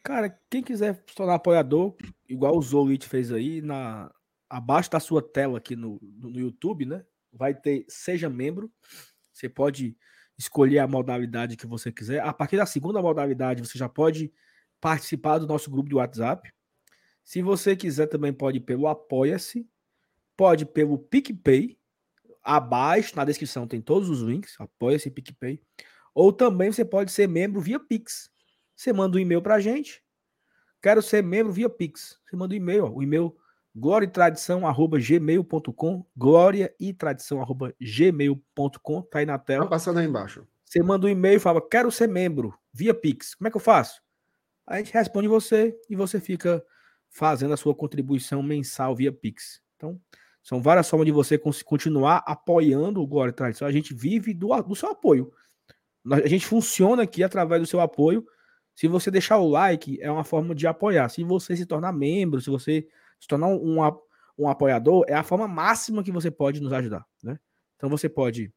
Cara, quem quiser se tornar apoiador, igual o Zolit fez aí, na abaixo da sua tela aqui no, no YouTube, né? vai ter Seja Membro. Você pode escolher a modalidade que você quiser. A partir da segunda modalidade, você já pode participar do nosso grupo de WhatsApp. Se você quiser, também pode ir pelo Apoia-se, pode pelo PicPay. Abaixo, na descrição, tem todos os links. Apoia-se PicPay. Ou também você pode ser membro via Pix. Você manda um e-mail para a gente. Quero ser membro via Pix. Você manda um e-mail. Ó. O e-mail glória e tradição arroba gmail.com glória e tradição arroba gmail.com tá aí na tela. Tá passando aí embaixo. Você manda um e-mail e fala, quero ser membro via Pix. Como é que eu faço? A gente responde você e você fica fazendo a sua contribuição mensal via Pix. Então, são várias formas de você continuar apoiando o Glória e Tradição. A gente vive do, do seu apoio. A gente funciona aqui através do seu apoio. Se você deixar o like, é uma forma de apoiar. Se você se tornar membro, se você se tornar um, um, um apoiador é a forma máxima que você pode nos ajudar, né? Então você pode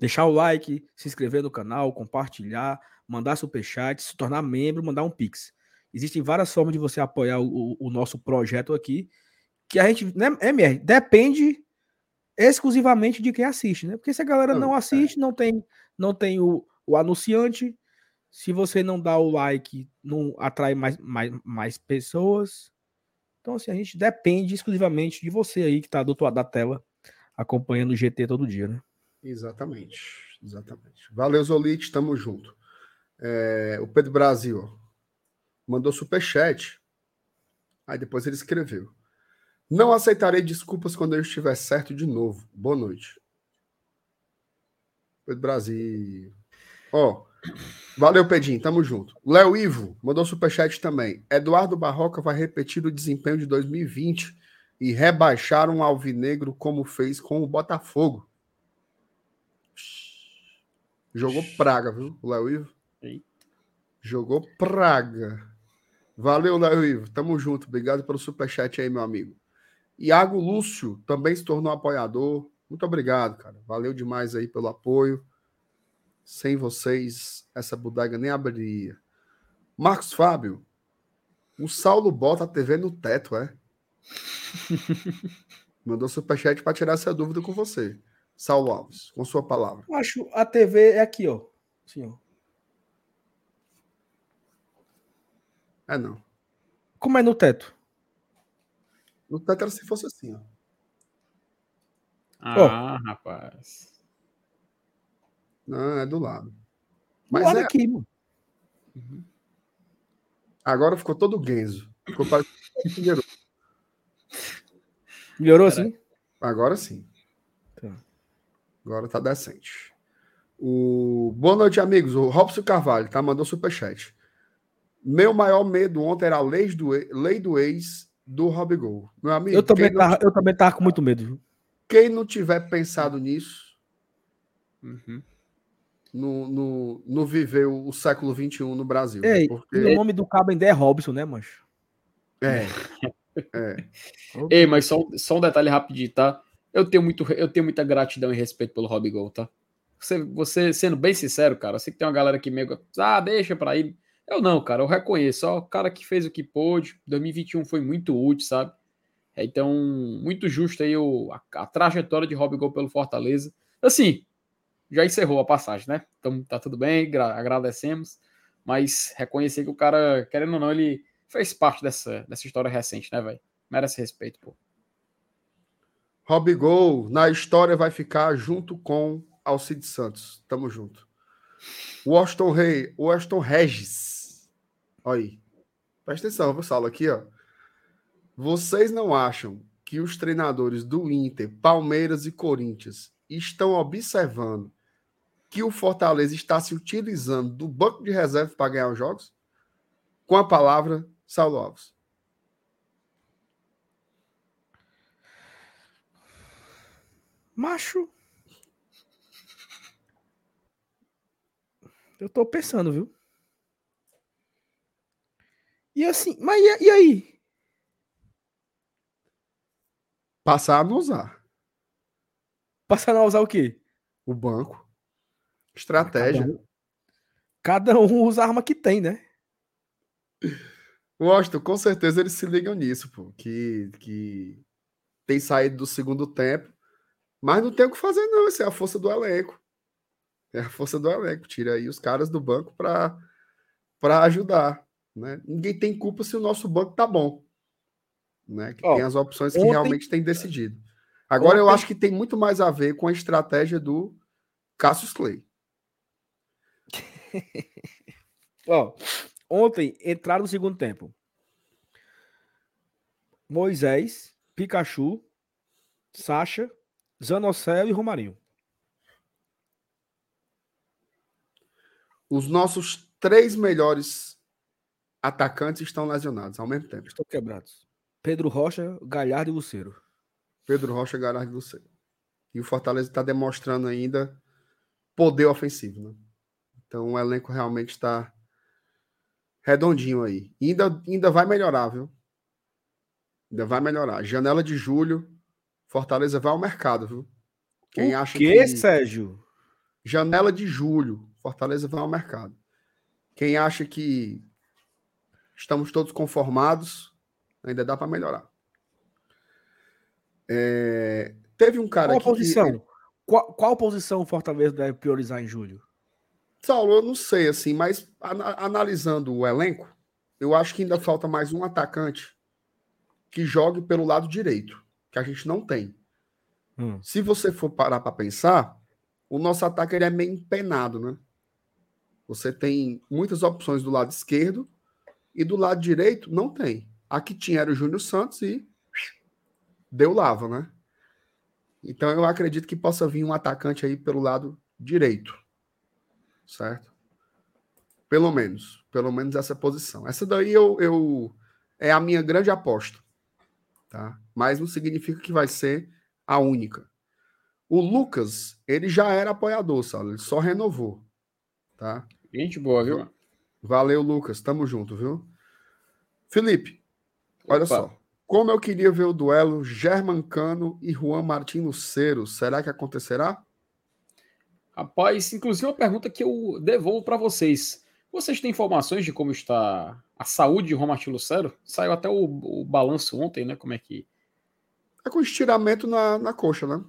deixar o like, se inscrever no canal, compartilhar, mandar superchat, se tornar membro, mandar um pix. Existem várias formas de você apoiar o, o nosso projeto aqui, que a gente, né, MR, depende exclusivamente de quem assiste, né? Porque se a galera não, não é. assiste, não tem, não tem o, o anunciante, se você não dá o like, não atrai mais, mais, mais pessoas. Então, assim, a gente depende exclusivamente de você aí que está do outro lado da tela, acompanhando o GT todo dia, né? Exatamente, exatamente. Valeu, Zolite, tamo junto. É, o Pedro Brasil mandou superchat. Aí depois ele escreveu. Não aceitarei desculpas quando eu estiver certo de novo. Boa noite. Pedro Brasil. Ó, Valeu, Pedinho, tamo junto. Léo Ivo mandou superchat também. Eduardo Barroca vai repetir o desempenho de 2020 e rebaixar um alvinegro como fez com o Botafogo. Jogou praga, viu, Léo Ivo? Jogou praga. Valeu, Léo Ivo. Tamo junto. Obrigado pelo superchat aí, meu amigo. Iago Lúcio também se tornou apoiador. Muito obrigado, cara. Valeu demais aí pelo apoio. Sem vocês, essa bodega nem abriria. Marcos Fábio, o Saulo bota a TV no teto, é? Mandou superchat para tirar essa dúvida com você. Saulo Alves, com sua palavra. Acho a TV é aqui, ó. Sim, É não. Como é no teto? No teto era se fosse assim, ó. Ah, oh. rapaz. Não, é do lado. Mas Olha é aqui, mano. Uhum. Agora ficou todo Genzo. Ficou parecendo Melhorou assim? Agora sim. Tá. Agora tá decente. O... Boa noite, amigos. O Robson Carvalho, tá? Mandou superchat. Meu maior medo ontem era a lei do, lei do ex do Robigol. Meu amigo. Eu também, tava, não... eu também tava com muito medo. Quem não tiver pensado nisso, uhum. no, no, no viver o, século XXI no Brasil. Ei, porque... O nome do cabo ainda é Robson, né, mancho? É. É. Ei, mas só, só um detalhe rapidinho, tá? Eu tenho, muito, eu tenho muita gratidão e respeito pelo Rob Gol, tá? Você, você sendo bem sincero, cara, eu sei que tem uma galera que meio. Ah, deixa pra ir. Eu não, cara, eu reconheço. Ó, o cara que fez o que pôde. 2021 foi muito útil, sabe? É, então, muito justo aí o, a, a trajetória de Rob Gol pelo Fortaleza. Assim, já encerrou a passagem, né? Então tá tudo bem, agradecemos. Mas reconhecer que o cara, querendo ou não, ele fez parte dessa, dessa história recente, né, velho? Merece respeito, pô. Rob Gol, na história, vai ficar junto com Alcide Santos. Tamo junto. Washington Rei, Washington Regis. Olha aí. Presta atenção, vou Saulo, aqui, ó. Vocês não acham que os treinadores do Inter, Palmeiras e Corinthians estão observando que o Fortaleza está se utilizando do banco de reserva para ganhar os jogos? Com a palavra Saulo Alves. Macho. Eu tô pensando, viu? E assim, mas e, e aí? Passar a não usar. Passar a não usar o quê? O banco. Estratégia. Cada um, cada um usa a arma que tem, né? Washington, com certeza eles se ligam nisso, pô, que, que tem saído do segundo tempo, mas não tem o que fazer, não. Isso é a força do elenco. É a força do elenco. Tira aí os caras do banco para ajudar. Né? Ninguém tem culpa se o nosso banco tá bom. Né? Que tem as opções que ontem... realmente tem decidido. Agora ontem... eu acho que tem muito mais a ver com a estratégia do Cassius Clay. Ó, Ontem entraram no segundo tempo. Moisés, Pikachu, Sacha, Zanocelo e Romarinho. Os nossos três melhores atacantes estão lesionados ao mesmo tempo. Estão quebrados. Pedro Rocha, Galhardo e Luceiro. Pedro Rocha, Galhardo e Luceiro. E o Fortaleza está demonstrando ainda poder ofensivo. Né? Então o elenco realmente está redondinho aí. E ainda, ainda vai melhorar, viu? Ainda vai melhorar. Janela de julho, Fortaleza vai ao mercado, viu? Quem o acha que, Sérgio? Janela de julho, Fortaleza vai ao mercado. Quem acha que estamos todos conformados, ainda dá para melhorar. É... Teve um cara qual posição? Que... Qual, qual posição o Fortaleza deve priorizar em julho? Saulo, eu não sei, assim, mas analisando o elenco, eu acho que ainda falta mais um atacante que jogue pelo lado direito, que a gente não tem. Hum. Se você for parar para pensar, o nosso ataque ele é meio empenado, né? Você tem muitas opções do lado esquerdo e do lado direito não tem. Aqui tinha era o Júnior Santos e deu lava, né? Então eu acredito que possa vir um atacante aí pelo lado direito certo? Pelo menos, pelo menos essa posição. Essa daí eu, eu é a minha grande aposta, tá? mas não significa que vai ser a única. O Lucas, ele já era apoiador, Saulo, ele só renovou, tá? Gente boa, viu? Valeu, Lucas, tamo junto, viu? Felipe, olha Opa. só. Como eu queria ver o duelo Germancano e Juan Martins Cero, será que acontecerá? Rapaz, inclusive uma pergunta que eu devolvo para vocês. Vocês têm informações de como está a saúde de Juan Martins Lucero? Saiu até o, o balanço ontem, né? Como é que. É com estiramento na, na coxa, né?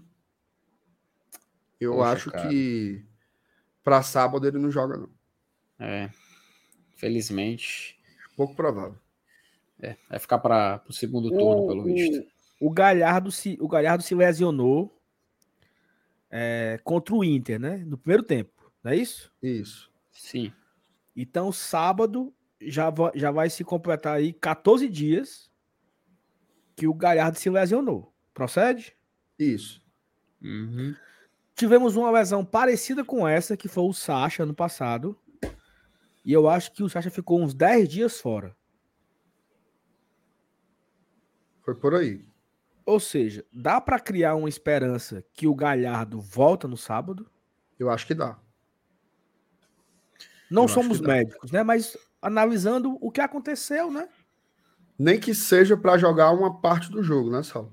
Eu Poxa, acho cara. que para sábado ele não joga, não. É. Felizmente. Pouco provável. É, vai ficar para o segundo turno, o, pelo visto. O Galhardo se, o Galhardo se lesionou é, contra o Inter, né? No primeiro tempo, não é isso? Isso. Sim. Então, sábado já, já vai se completar aí 14 dias que o Galhardo se lesionou. Procede? Isso. Uhum. Tivemos uma lesão parecida com essa, que foi o Sacha ano passado. E eu acho que o Sacha ficou uns 10 dias fora. Foi por aí. Ou seja, dá para criar uma esperança que o Galhardo volta no sábado? Eu acho que dá. Não Eu somos médicos, né? Mas analisando o que aconteceu, né? Nem que seja para jogar uma parte do jogo, né, Saulo?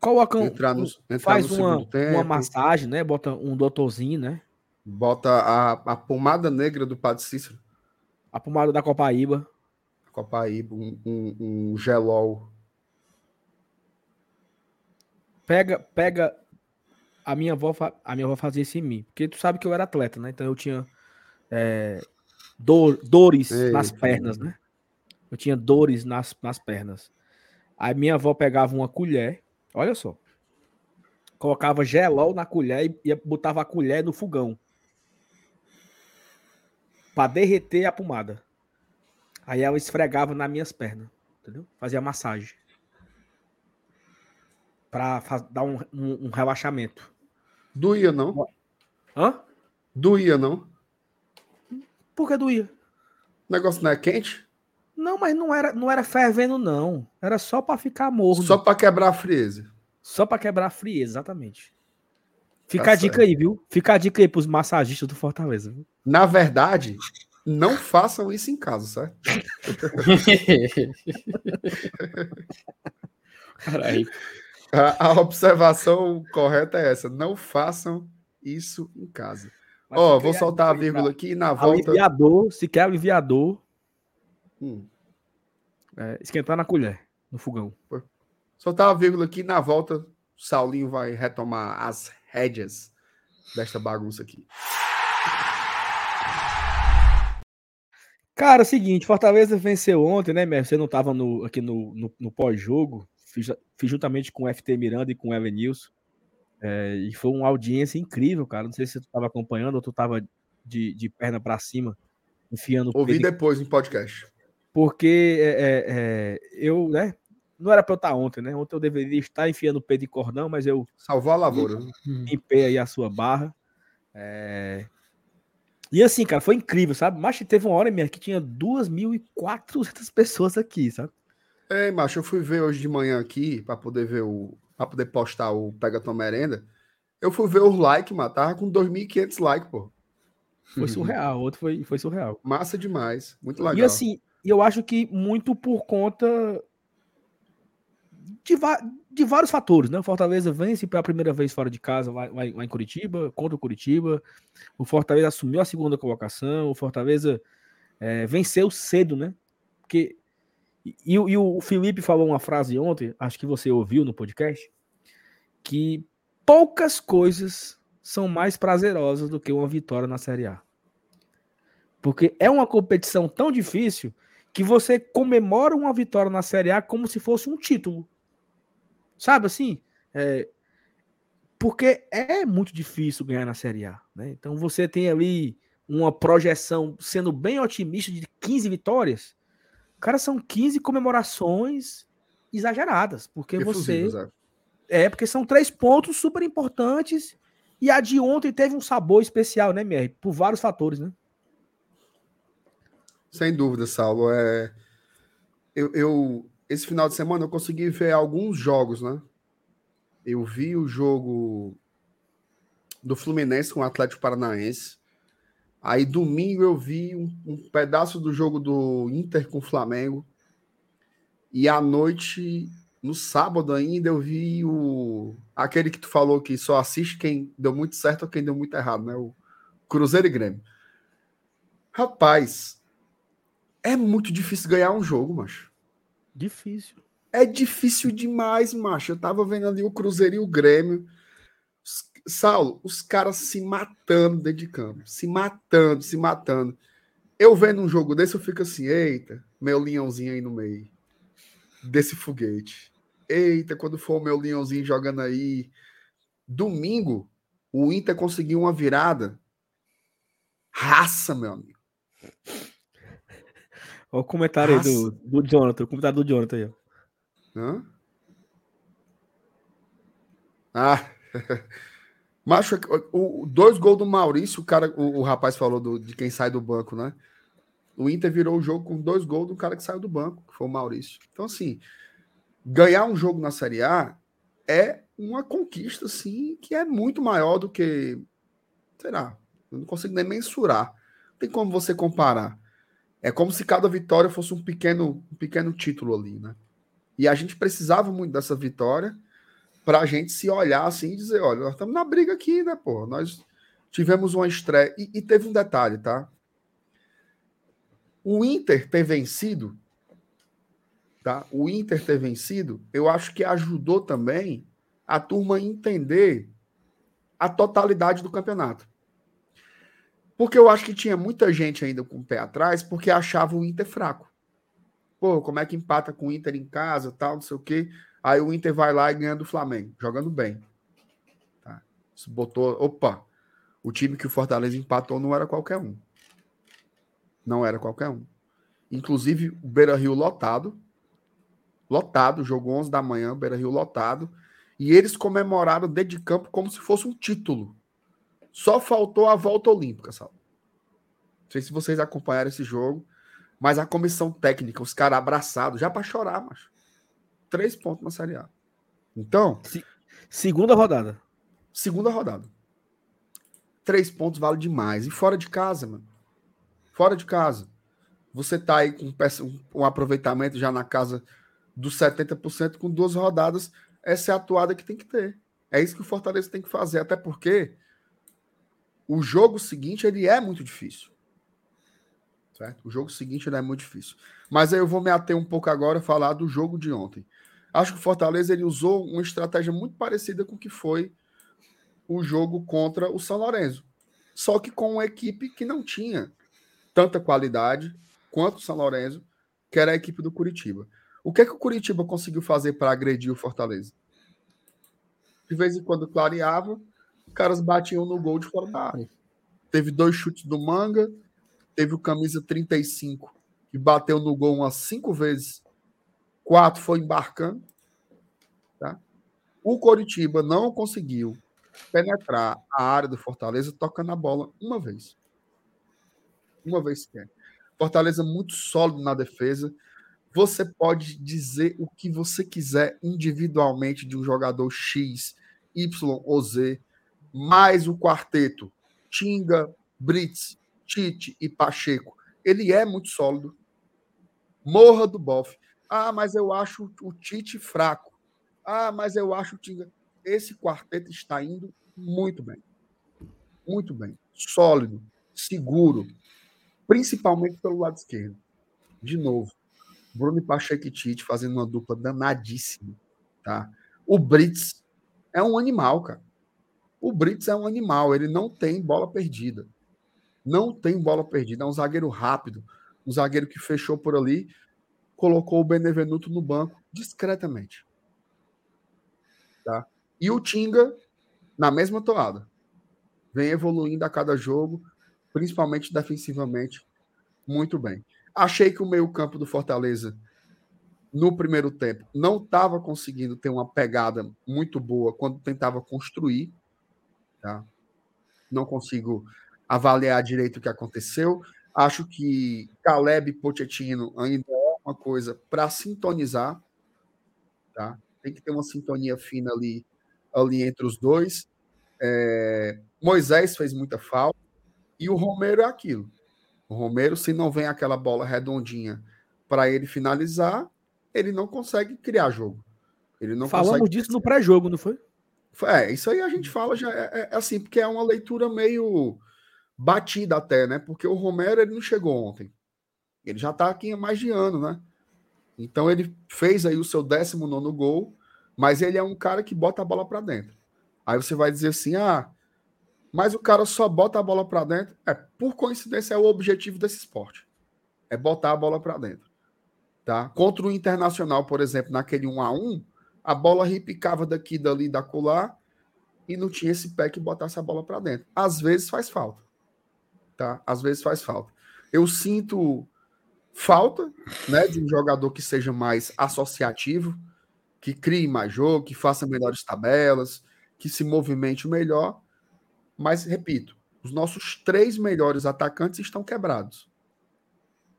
Coloca um, entrar no, entrar faz uma, uma massagem, né? Bota um doutorzinho, né? Bota a, a pomada negra do Padre Cícero. A pomada da Copaíba. Copaíba, um, um, um gelol. Pega, pega. A minha avó, a minha avó fazia isso em mim. Porque tu sabe que eu era atleta, né? Então eu tinha é, dor, dores Ei, nas pernas, né? Eu tinha dores nas, nas pernas. Aí minha avó pegava uma colher, olha só. Colocava gelol na colher e botava a colher no fogão. Para derreter a pomada. Aí ela esfregava nas minhas pernas, entendeu? Fazia massagem. Pra dar um, um, um relaxamento. Doía, não? Hã? Doía, não? Por que doía? O negócio não é quente? Não, mas não era, não era fervendo, não. Era só para ficar morno. Só para quebrar a frieza. Só para quebrar a frieza, exatamente. Fica tá a dica certo. aí, viu? Fica a dica aí pros massagistas do Fortaleza. Viu? Na verdade, não façam isso em casa, certo? Caralho. A, a, observação correta é essa: não façam isso em casa. Ó, oh, vou soltar a vírgula aqui na volta. Aliviador, se quer aliviador, hum. é, esquentar na colher, no fogão. Soltar a vírgula aqui na volta, Saulinho vai retomar as rédeas desta bagunça aqui. Cara, é o seguinte, Fortaleza venceu ontem, né, Mer? Você não estava no, aqui no, no, no pós-jogo. Fiz, fiz, juntamente com o FT Miranda e com o Evanilson. É, e foi uma audiência incrível, cara. Não sei se tu estava acompanhando ou tu estava de, de perna para cima, enfiando. Ouvi depois em podcast. Porque é, é, é, eu, né? Não era para eu estar ontem, né? Ontem eu deveria estar enfiando o pé de cordão, mas eu. Salvou a lavoura. Limpei aí a sua barra. É, e assim, cara, foi incrível, sabe? Mas teve uma hora minha que tinha 2.400 pessoas aqui, sabe? É, macho, eu fui ver hoje de manhã aqui para poder ver o para poder postar o Pega Tua Merenda. Eu fui ver os likes, mano, tava com 2.500 likes, pô. Foi surreal, outro foi, foi surreal. Massa demais, muito legal. E assim, eu acho que muito por conta de, de vários fatores, né? O Fortaleza vence pela primeira vez fora de casa lá, lá, em Curitiba, contra o Curitiba. O Fortaleza assumiu a segunda colocação. O Fortaleza é, venceu cedo, né? Porque e, e, o Felipe falou uma frase ontem, acho que você ouviu no podcast, que poucas coisas são mais prazerosas do que uma vitória na Série A. Porque é uma competição tão difícil que você comemora uma vitória na Série A como se fosse um título. Sabe assim? É, porque é muito difícil ganhar na Série A. Né? Então você tem ali uma projeção sendo bem otimista de 15 vitórias. Cara, são 15 comemorações exageradas. Porque você. É, porque são três pontos super importantes. E a de ontem teve um sabor especial, né, MR? Por vários fatores, né? Sem dúvida, Saulo. É... Eu, eu esse final de semana eu consegui ver alguns jogos, né? Eu vi o jogo do Fluminense com o Atlético Paranaense. Aí domingo eu vi um, um, pedaço do jogo do Inter com o Flamengo. E à noite, no sábado ainda, eu vi o aquele que tu falou que só assiste quem deu muito certo ou quem deu muito errado, né? O Cruzeiro e Grêmio. Rapaz, é muito difícil ganhar um jogo, macho. Difícil. É difícil demais, macho. Eu tava vendo ali o Cruzeiro e o Grêmio. Saulo, os caras se matando dentro de campo, se matando, se matando. Eu vendo um jogo desse, eu fico assim, eita, meu linhãozinho aí no meio desse foguete. Eita, quando for o meu linhãozinho jogando aí. Domingo, o Inter conseguiu uma virada. Raça, meu amigo. Olha o comentário aí do, do Jonathan, o comentário do Jonathan aí. Hã? Ah, Macho, o, dois gols do Maurício, o cara, o, o rapaz falou do, de quem sai do banco, né? O Inter virou o jogo com dois gols do cara que saiu do banco, que foi o Maurício. Então, assim, ganhar um jogo na Série A é uma conquista, assim, que é muito maior do que. Será? Eu não consigo nem mensurar. Não tem como você comparar. É como se cada vitória fosse um pequeno, um pequeno título ali, né? E a gente precisava muito dessa vitória para a gente se olhar assim e dizer: olha, nós estamos na briga aqui, né, pô? Nós tivemos uma estreia. E, e teve um detalhe, tá? O Inter ter vencido, tá? O Inter ter vencido, eu acho que ajudou também a turma entender a totalidade do campeonato. Porque eu acho que tinha muita gente ainda com o pé atrás porque achava o Inter fraco. Pô, como é que empata com o Inter em casa, tal, não sei o quê. Aí o Inter vai lá e ganha do Flamengo, jogando bem. Tá? Botou, opa, o time que o Fortaleza empatou não era qualquer um. Não era qualquer um. Inclusive, o Beira Rio lotado. Lotado, jogo 11 da manhã, Beira Rio lotado. E eles comemoraram dentro de campo como se fosse um título. Só faltou a volta olímpica, sabe? Não sei se vocês acompanharam esse jogo, mas a comissão técnica, os caras abraçados, já para chorar, macho três pontos na Série A. Então. Se, segunda rodada. Segunda rodada. Três pontos vale demais. E fora de casa, mano. Fora de casa. Você tá aí com um, um aproveitamento já na casa dos 70% com duas rodadas. Essa é a atuada que tem que ter. É isso que o Fortaleza tem que fazer. Até porque o jogo seguinte ele é muito difícil. Certo? O jogo seguinte ele é muito difícil. Mas aí eu vou me ater um pouco agora a falar do jogo de ontem. Acho que o Fortaleza ele usou uma estratégia muito parecida com o que foi o jogo contra o São Lourenço. Só que com uma equipe que não tinha tanta qualidade quanto o São Lourenço, que era a equipe do Curitiba. O que é que o Curitiba conseguiu fazer para agredir o Fortaleza? De vez em quando clareava, os caras batiam no gol de fora da área. Teve dois chutes do Manga, teve o camisa 35 que bateu no gol umas cinco vezes quatro foi embarcando. Tá? O Coritiba não conseguiu penetrar a área do Fortaleza tocando a bola uma vez. Uma vez sequer. Fortaleza muito sólido na defesa. Você pode dizer o que você quiser individualmente de um jogador X, Y ou Z, mais o quarteto Tinga, Brits, Tite e Pacheco. Ele é muito sólido. Morra do Boff. Ah, mas eu acho o Tite fraco. Ah, mas eu acho o Tinga. Esse quarteto está indo muito bem. Muito bem. Sólido, seguro, principalmente pelo lado esquerdo. De novo, Bruno Pacheco e Tite fazendo uma dupla danadíssima. Tá? O Brits é um animal, cara. O Brits é um animal, ele não tem bola perdida. Não tem bola perdida. É um zagueiro rápido, um zagueiro que fechou por ali colocou o Benevenuto no banco discretamente. Tá? E o Tinga na mesma toada. Vem evoluindo a cada jogo, principalmente defensivamente, muito bem. Achei que o meio-campo do Fortaleza no primeiro tempo não estava conseguindo ter uma pegada muito boa quando tentava construir, tá? Não consigo avaliar direito o que aconteceu. Acho que Caleb Pochettino ainda uma coisa para sintonizar, tá? Tem que ter uma sintonia fina ali, ali entre os dois. É, Moisés fez muita falta e o Romero é aquilo. O Romero, se não vem aquela bola redondinha para ele finalizar, ele não consegue criar jogo. Ele não Falamos consegue... disso no pré-jogo, não foi? É, isso aí a gente fala já é, é, é, assim, porque é uma leitura meio batida até, né? Porque o Romero ele não chegou ontem. Ele já está aqui há mais de ano, né? Então ele fez aí o seu 19 gol, mas ele é um cara que bota a bola para dentro. Aí você vai dizer assim: ah, mas o cara só bota a bola para dentro. É, por coincidência, é o objetivo desse esporte. É botar a bola para dentro. Tá? Contra o Internacional, por exemplo, naquele 1 a 1 a bola repicava daqui, dali, da colar, e não tinha esse pé que botasse a bola para dentro. Às vezes faz falta. Tá? Às vezes faz falta. Eu sinto falta né, de um jogador que seja mais associativo, que crie mais jogo, que faça melhores tabelas, que se movimente melhor. Mas, repito, os nossos três melhores atacantes estão quebrados.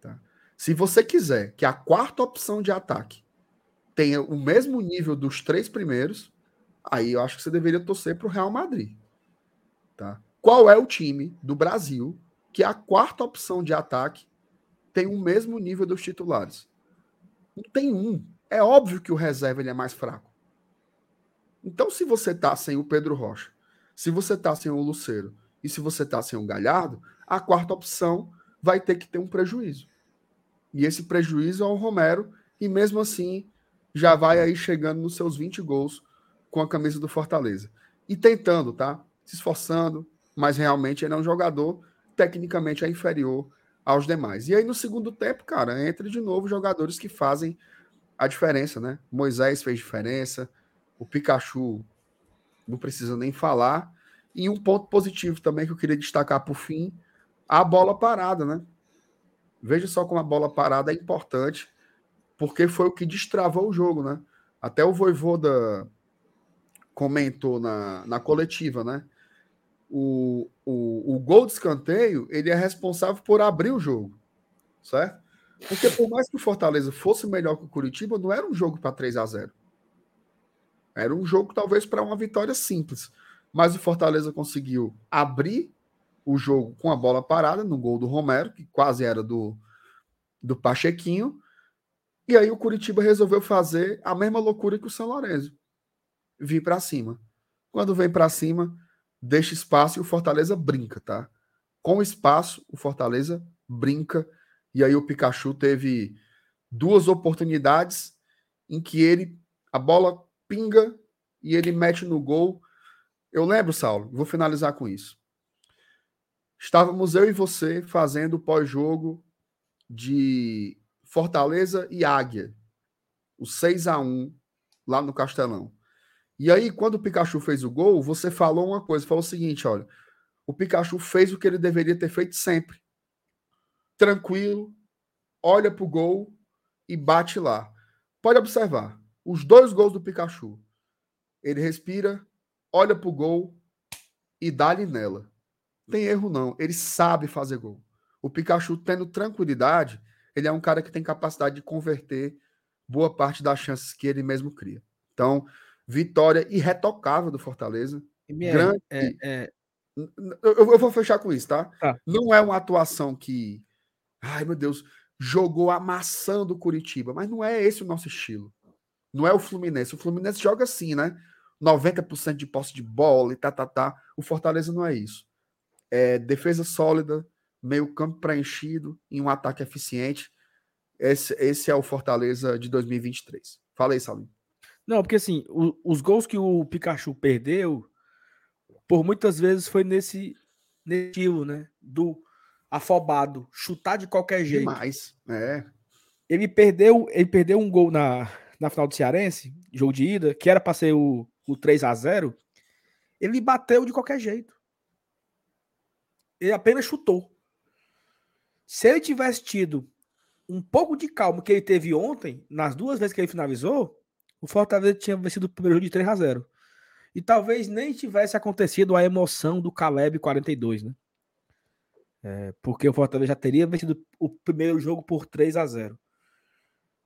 Tá? Se você quiser que a quarta opção de ataque tenha o mesmo nível dos três primeiros, aí eu acho que você deveria torcer para o Real Madrid. Tá? Qual é o time do Brasil que a quarta opção de ataque tem o mesmo nível dos titulares? Não tem um. É óbvio que o reserva ele é mais fraco. Então, se você tá sem o Pedro Rocha, se você tá sem o Luceiro e se você tá sem o Galhardo, a quarta opção vai ter que ter um prejuízo. E esse prejuízo é o Romero, e mesmo assim já vai aí chegando nos seus 20 gols com a camisa do Fortaleza. E tentando, tá? Se esforçando, mas realmente ele é um jogador tecnicamente é inferior aos demais. E aí no segundo tempo, cara, entra de novo jogadores que fazem a diferença, né? Moisés fez diferença, o Pikachu não precisa nem falar. E um ponto positivo também que eu queria destacar por fim, a bola parada, né? Veja só como a bola parada é importante porque foi o que destravou o jogo, né? Até o Voivoda comentou na, na coletiva, né? O, o, o gol de escanteio, ele é responsável por abrir o jogo, certo? Porque por mais que o Fortaleza fosse melhor que o Curitiba, não era um jogo para 3 a 0 Era um jogo talvez para uma vitória simples. Mas o Fortaleza conseguiu abrir o jogo com a bola parada no gol do Romero, que quase era do, do Pachequinho, e aí o Curitiba resolveu fazer a mesma loucura que o São Lourenço. Vir para cima. Quando vem para cima, deixa espaço e o Fortaleza brinca, tá? Com espaço, o Fortaleza brinca. E aí o Pikachu teve duas oportunidades em que ele a bola pinga e ele mete no gol. Eu lembro, Saulo, vou finalizar com isso. Estávamos eu e você fazendo pós-jogo de Fortaleza e Águia. O 6 a 1 lá no Castelão. E aí, quando o Pikachu fez o gol, você falou uma coisa, falou o seguinte, olha, o Pikachu fez o que ele deveria ter feito sempre. Tranquilo, olha pro gol e bate lá. Pode observar, os dois gols do Pikachu. Ele respira, olha pro gol e dá-lhe nela. Tem erro não, ele sabe fazer gol. O Pikachu tendo tranquilidade, ele é um cara que tem capacidade de converter boa parte das chances que ele mesmo cria. Então, vitória irretocável do Fortaleza. ML, grande. É, é... Eu, eu, vou fechar com isso, tá? tá? Não é uma atuação que, ai meu Deus, jogou amassando o Curitiba, mas não é esse o nosso estilo. Não é o Fluminense. O Fluminense joga assim, né? 90% de posse de bola e tá, tá, tá. O Fortaleza não é isso. É defesa sólida, meio campo preenchido em um ataque eficiente. Esse, esse é o Fortaleza de 2023. Fala aí, Salim. Não, porque assim, o, os gols que o Pikachu perdeu, por muitas vezes foi nesse, nesse estilo, né? Do afobado, chutar de qualquer jeito. Demais, é. Ele perdeu, ele perdeu um gol na, na final do Cearense, jogo de ida, que era para ser o, o 3 a 0 Ele bateu de qualquer jeito. Ele apenas chutou. Se ele tivesse tido um pouco de calma que ele teve ontem, nas duas vezes que ele finalizou, o Fortaleza tinha vencido o primeiro jogo de 3 a 0 E talvez nem tivesse acontecido a emoção do Caleb 42, né? É, porque o Fortaleza já teria vencido o primeiro jogo por 3 a 0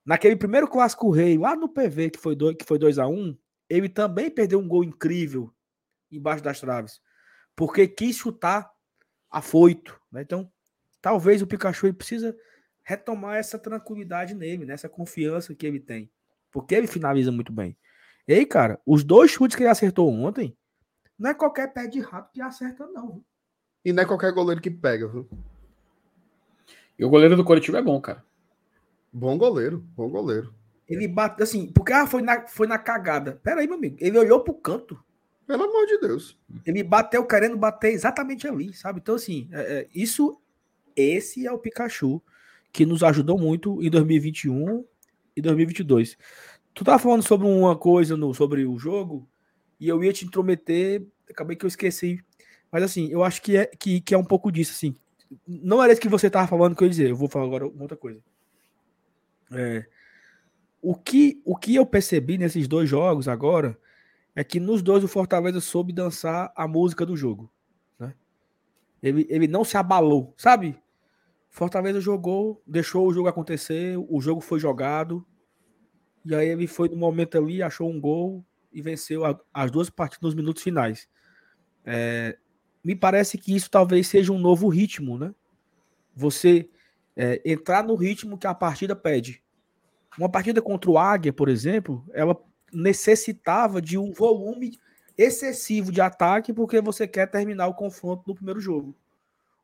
Naquele primeiro clássico rei, lá no PV, que foi 2 que foi 2 a 1 um, ele também perdeu um gol incrível embaixo das traves, porque quis chutar afoito. Né? Então, talvez o Pikachu ele precisa retomar essa tranquilidade nele, né? essa confiança que ele tem, porque ele finaliza muito bem. E aí, cara, os dois chutes que ele acertou ontem, não é qualquer pé de rato que acerta, não. E não é qualquer goleiro que pega, viu? E o goleiro do coletivo é bom, cara. Bom goleiro, bom goleiro. Ele bate assim, porque ah, foi na, foi na cagada. Pera aí, meu amigo. Ele olhou pro canto. Pelo amor de Deus. Ele bateu querendo bater exatamente ali, sabe? Então, assim, é, é, isso, esse é o Pikachu que nos ajudou muito em 2021 e 2022. Tu tava falando sobre uma coisa no, sobre o jogo e eu ia te intrometer, acabei que eu esqueci. Mas, assim, eu acho que é, que, que é um pouco disso, assim. Não era isso que você tava falando que eu ia dizer. Eu vou falar agora outra coisa. É, o, que, o que eu percebi nesses dois jogos agora é que nos dois o Fortaleza soube dançar a música do jogo. Né? Ele, ele não se abalou, sabe? Fortaleza jogou, deixou o jogo acontecer, o jogo foi jogado, e aí ele foi no momento ali, achou um gol e venceu a, as duas partidas nos minutos finais. É, me parece que isso talvez seja um novo ritmo, né? Você é, entrar no ritmo que a partida pede. Uma partida contra o Águia, por exemplo, ela necessitava de um volume excessivo de ataque porque você quer terminar o confronto no primeiro jogo.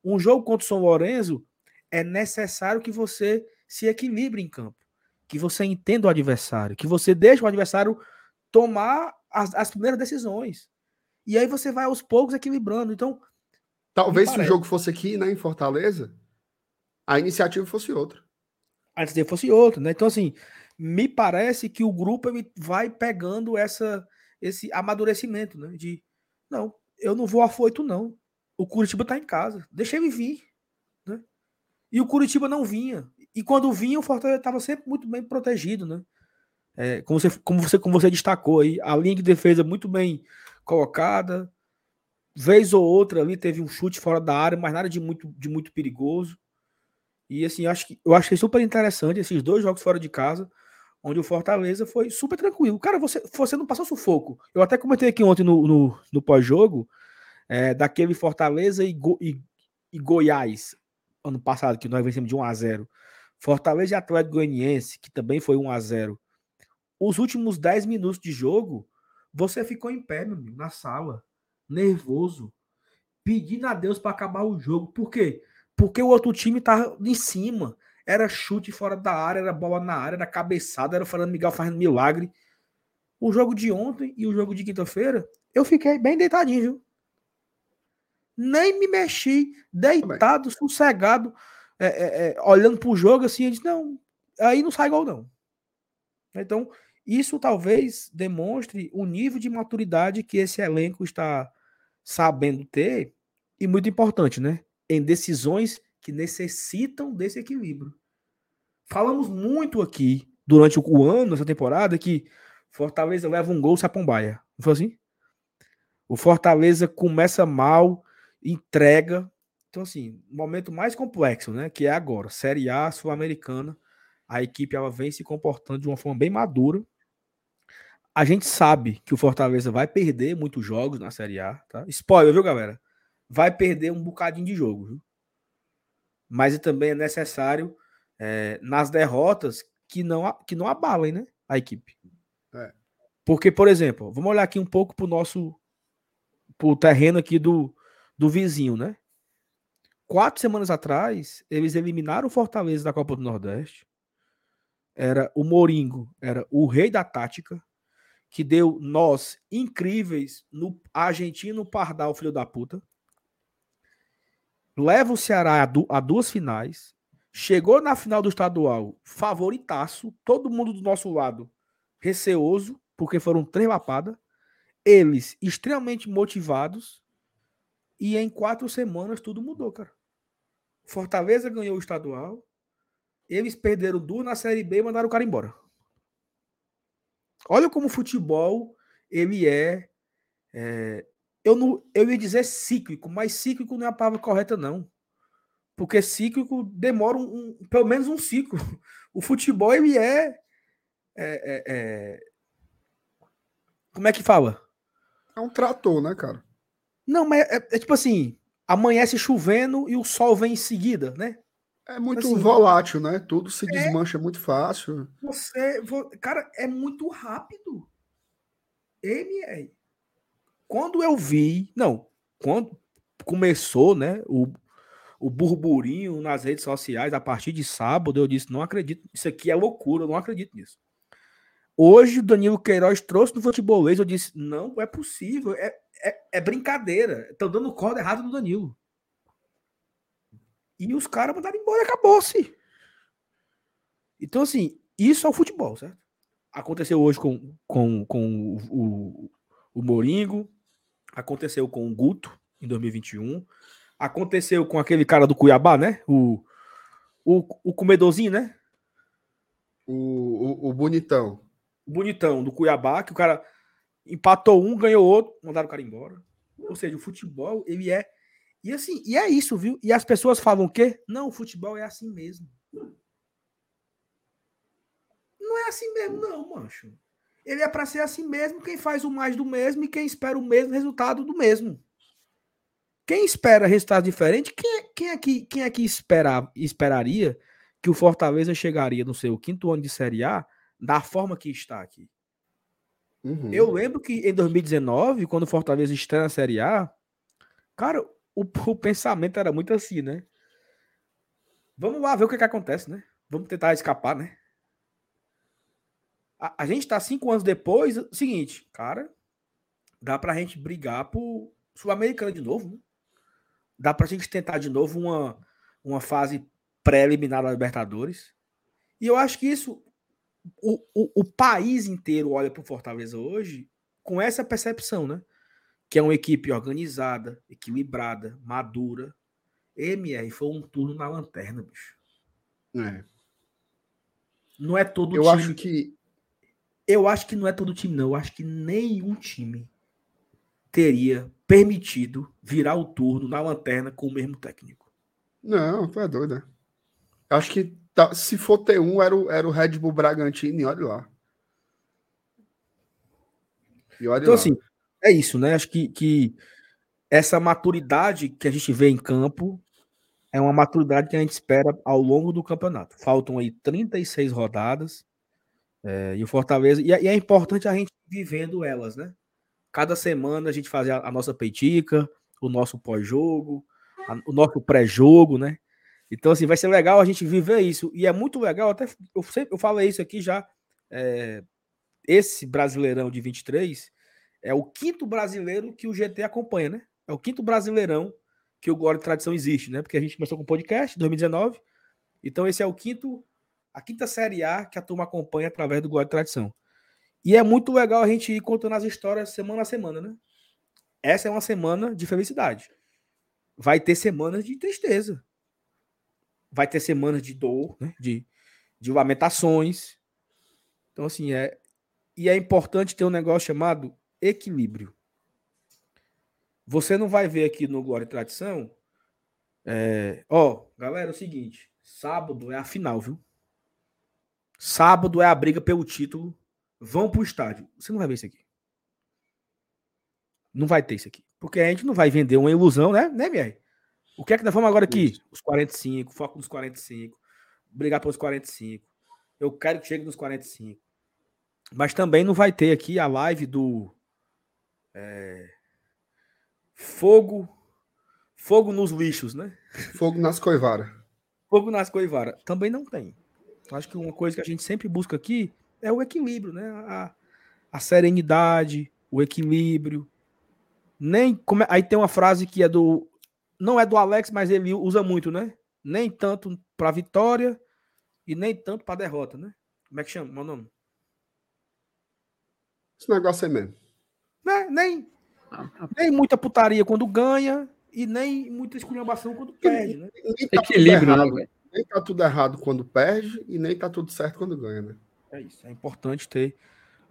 Um jogo contra o São Lourenço é necessário que você se equilibre em campo, que você entenda o adversário, que você deixe o adversário tomar as, as primeiras decisões. E aí você vai aos poucos equilibrando. Então, talvez se o jogo fosse aqui, né, em Fortaleza, a iniciativa fosse outra. A iniciativa fosse outra, né? Então, assim, me parece que o grupo vai pegando essa, esse amadurecimento, né? De não, eu não vou afoito, não. O Curitiba tá em casa, deixa ele vir. E o Curitiba não vinha. E quando vinha, o Fortaleza estava sempre muito bem protegido, né? É, como, você, como, você, como você destacou aí, a linha de defesa muito bem colocada. Vez ou outra ali teve um chute fora da área, mas nada de muito, de muito perigoso. E assim, acho que eu achei super interessante esses dois jogos fora de casa, onde o Fortaleza foi super tranquilo. Cara, você, você não passou sufoco. Eu até comentei aqui ontem no, no, no pós-jogo, é, daquele Fortaleza e, Go, e, e, Goiás, ano passado, que nós vencemos de 1 a 0 Fortaleza e Atlético Goianiense, que também foi 1 a 0 Os últimos 10 minutos de jogo, você ficou em pé, meu amigo, na sala, nervoso, pedindo a Deus para acabar o jogo. Por quê? Porque o outro time tá em cima. Era chute fora da área, era bola na área, era cabeçada, era o Fernando Miguel fazendo milagre. O jogo de ontem e o jogo de quinta-feira, eu fiquei bem deitadinho, viu? Nem me mexi, deitado, sossegado, é, é, é, olhando jogo assim, eu disse, não, aí não sai gol não. Então, isso talvez demonstre o nível de maturidade que esse elenco está sabendo ter, e muito importante, né? em decisões que necessitam desse equilíbrio. Falamos muito aqui durante o ano, essa temporada, que Fortaleza leva um gol Sapombaia. Não foi assim? O Fortaleza começa mal, entrega. Então, assim, momento mais complexo, né? Que é agora. Série A, Sul-Americana. A equipe ela vem se comportando de uma forma bem madura. A gente sabe que o Fortaleza vai perder muitos jogos na Série A, tá? Spoiler, viu, galera? vai perder um bocadinho de jogo. Viu? Mas também é necessário é, nas derrotas que não, que não abalem né, a equipe. É. Porque, por exemplo, vamos olhar aqui um pouco para o nosso pro terreno aqui do, do vizinho, né? Quatro semanas atrás, eles eliminaram o Fortaleza da Copa do Nordeste. Era o Moringo, era o rei da tática, que deu nós incríveis no argentino Pardal, filho da puta leva o Ceará a, du a duas finais, chegou na final do estadual favoritaço, todo mundo do nosso lado receoso, porque foram três lapadas, eles extremamente motivados, e em quatro semanas tudo mudou, cara. Fortaleza ganhou o estadual, eles perderam duas na Série B e mandaram o cara embora. Olha como o futebol ele é, é eu, não, eu ia dizer cíclico, mas cíclico não é a palavra correta, não. Porque cíclico demora um, um, pelo menos um ciclo. O futebol, ele é, é, é, é. Como é que fala? É um trator, né, cara? Não, mas é, é, tipo assim: amanhece chovendo e o sol vem em seguida, né? É muito assim, volátil, né? Tudo se é desmancha muito fácil. Você, cara, é muito rápido. MR. Quando eu vi, não, quando começou, né, o, o burburinho nas redes sociais a partir de sábado, eu disse, não acredito, isso aqui é loucura, eu não acredito nisso. Hoje o Danilo Queiroz trouxe no futebolês, eu disse, não, é possível, é, é, é brincadeira, estão dando corda errada no Danilo. E os caras mandaram embora e acabou-se. Então, assim, isso é o futebol, certo? Aconteceu hoje com, com, com o, o, o Moringo, aconteceu com o Guto em 2021, aconteceu com aquele cara do Cuiabá, né? O, o, o comedorzinho, né? O, o, o bonitão. O bonitão do Cuiabá, que o cara empatou um, ganhou outro, mandaram o cara embora. Ou seja, o futebol, ele é e assim, e é isso, viu? E as pessoas falam o quê? Não, o futebol é assim mesmo. Não é assim mesmo, não, mancho. Ele é para ser assim mesmo, quem faz o mais do mesmo e quem espera o mesmo resultado do mesmo. Quem espera resultado diferente, quem, é, quem, é que, quem é que esperar, esperaria que o Fortaleza chegaria no seu quinto ano de Série A da forma que está aqui? Uhum. Eu lembro que em 2019, quando o Fortaleza estreia na Série A, cara, o, o pensamento era muito assim, né? Vamos lá ver o que, que acontece, né? Vamos tentar escapar, né? A, a gente tá cinco anos depois, seguinte, cara, dá pra gente brigar por Sul-Americana de novo, né? Dá pra gente tentar de novo uma, uma fase pré-eliminar da Libertadores. E eu acho que isso, o, o, o país inteiro olha pro Fortaleza hoje com essa percepção, né? que é uma equipe organizada, equilibrada, madura. MR foi um turno na lanterna, bicho. É. Não é todo eu time. Acho que. Eu acho que não é todo time, não. Eu acho que nenhum time teria permitido virar o turno na lanterna com o mesmo técnico. Não, tu é doido, né? Acho que tá, se for ter um, era o, era o Red Bull Bragantino e olha lá. E olha então, lá. assim, é isso, né? Acho que, que essa maturidade que a gente vê em campo é uma maturidade que a gente espera ao longo do campeonato. Faltam aí 36 rodadas é, e o Fortaleza. E, é, e, é importante a gente vivendo elas, né? Cada semana a gente fazer a, a nossa peitica, o nosso pós-jogo, o nosso pré-jogo, né? Então, assim, vai ser legal a gente viver isso. E é muito legal, até eu, sempre, eu falei isso aqui já. É, esse Brasileirão de 23 é o quinto brasileiro que o GT acompanha, né? É o quinto brasileirão que o Glória e Tradição existe, né? Porque a gente começou com o podcast em 2019. Então esse é o quinto, a quinta série A que a turma acompanha através do Glória e Tradição. E é muito legal a gente ir contando as histórias semana a semana, né? Essa é uma semana de felicidade. Vai ter semanas de tristeza. Vai ter semanas de dor, né? De, de lamentações. Então, assim, é. E é importante ter um negócio chamado equilíbrio. Você não vai ver aqui no Glória e Tradição. É, ó, galera, é o seguinte: sábado é a final, viu? Sábado é a briga pelo título. Vão pro estádio. Você não vai ver isso aqui. Não vai ter isso aqui. Porque a gente não vai vender uma ilusão, né, né, Mier? O que é que nós vamos agora aqui? Isso. Os 45, foco nos 45. Brigar pelos 45. Eu quero que chegue nos 45. Mas também não vai ter aqui a live do é... Fogo. Fogo nos lixos, né? Fogo nas coivaras. Fogo nas coivaras. Também não tem. Acho que uma coisa que a gente sempre busca aqui é o equilíbrio, né? A, a serenidade, o equilíbrio. Nem como é, aí tem uma frase que é do não é do Alex, mas ele usa muito, né? Nem tanto para vitória e nem tanto para derrota, né? Como é que chama? Meu nome? Esse negócio aí mesmo. Né? Nem, nem muita putaria quando ganha e nem muita esculhambação quando perde, né? Tá Equilíbrio, errado, né? Nem tá tudo errado quando perde e nem tá tudo certo quando ganha, né? É isso, é importante ter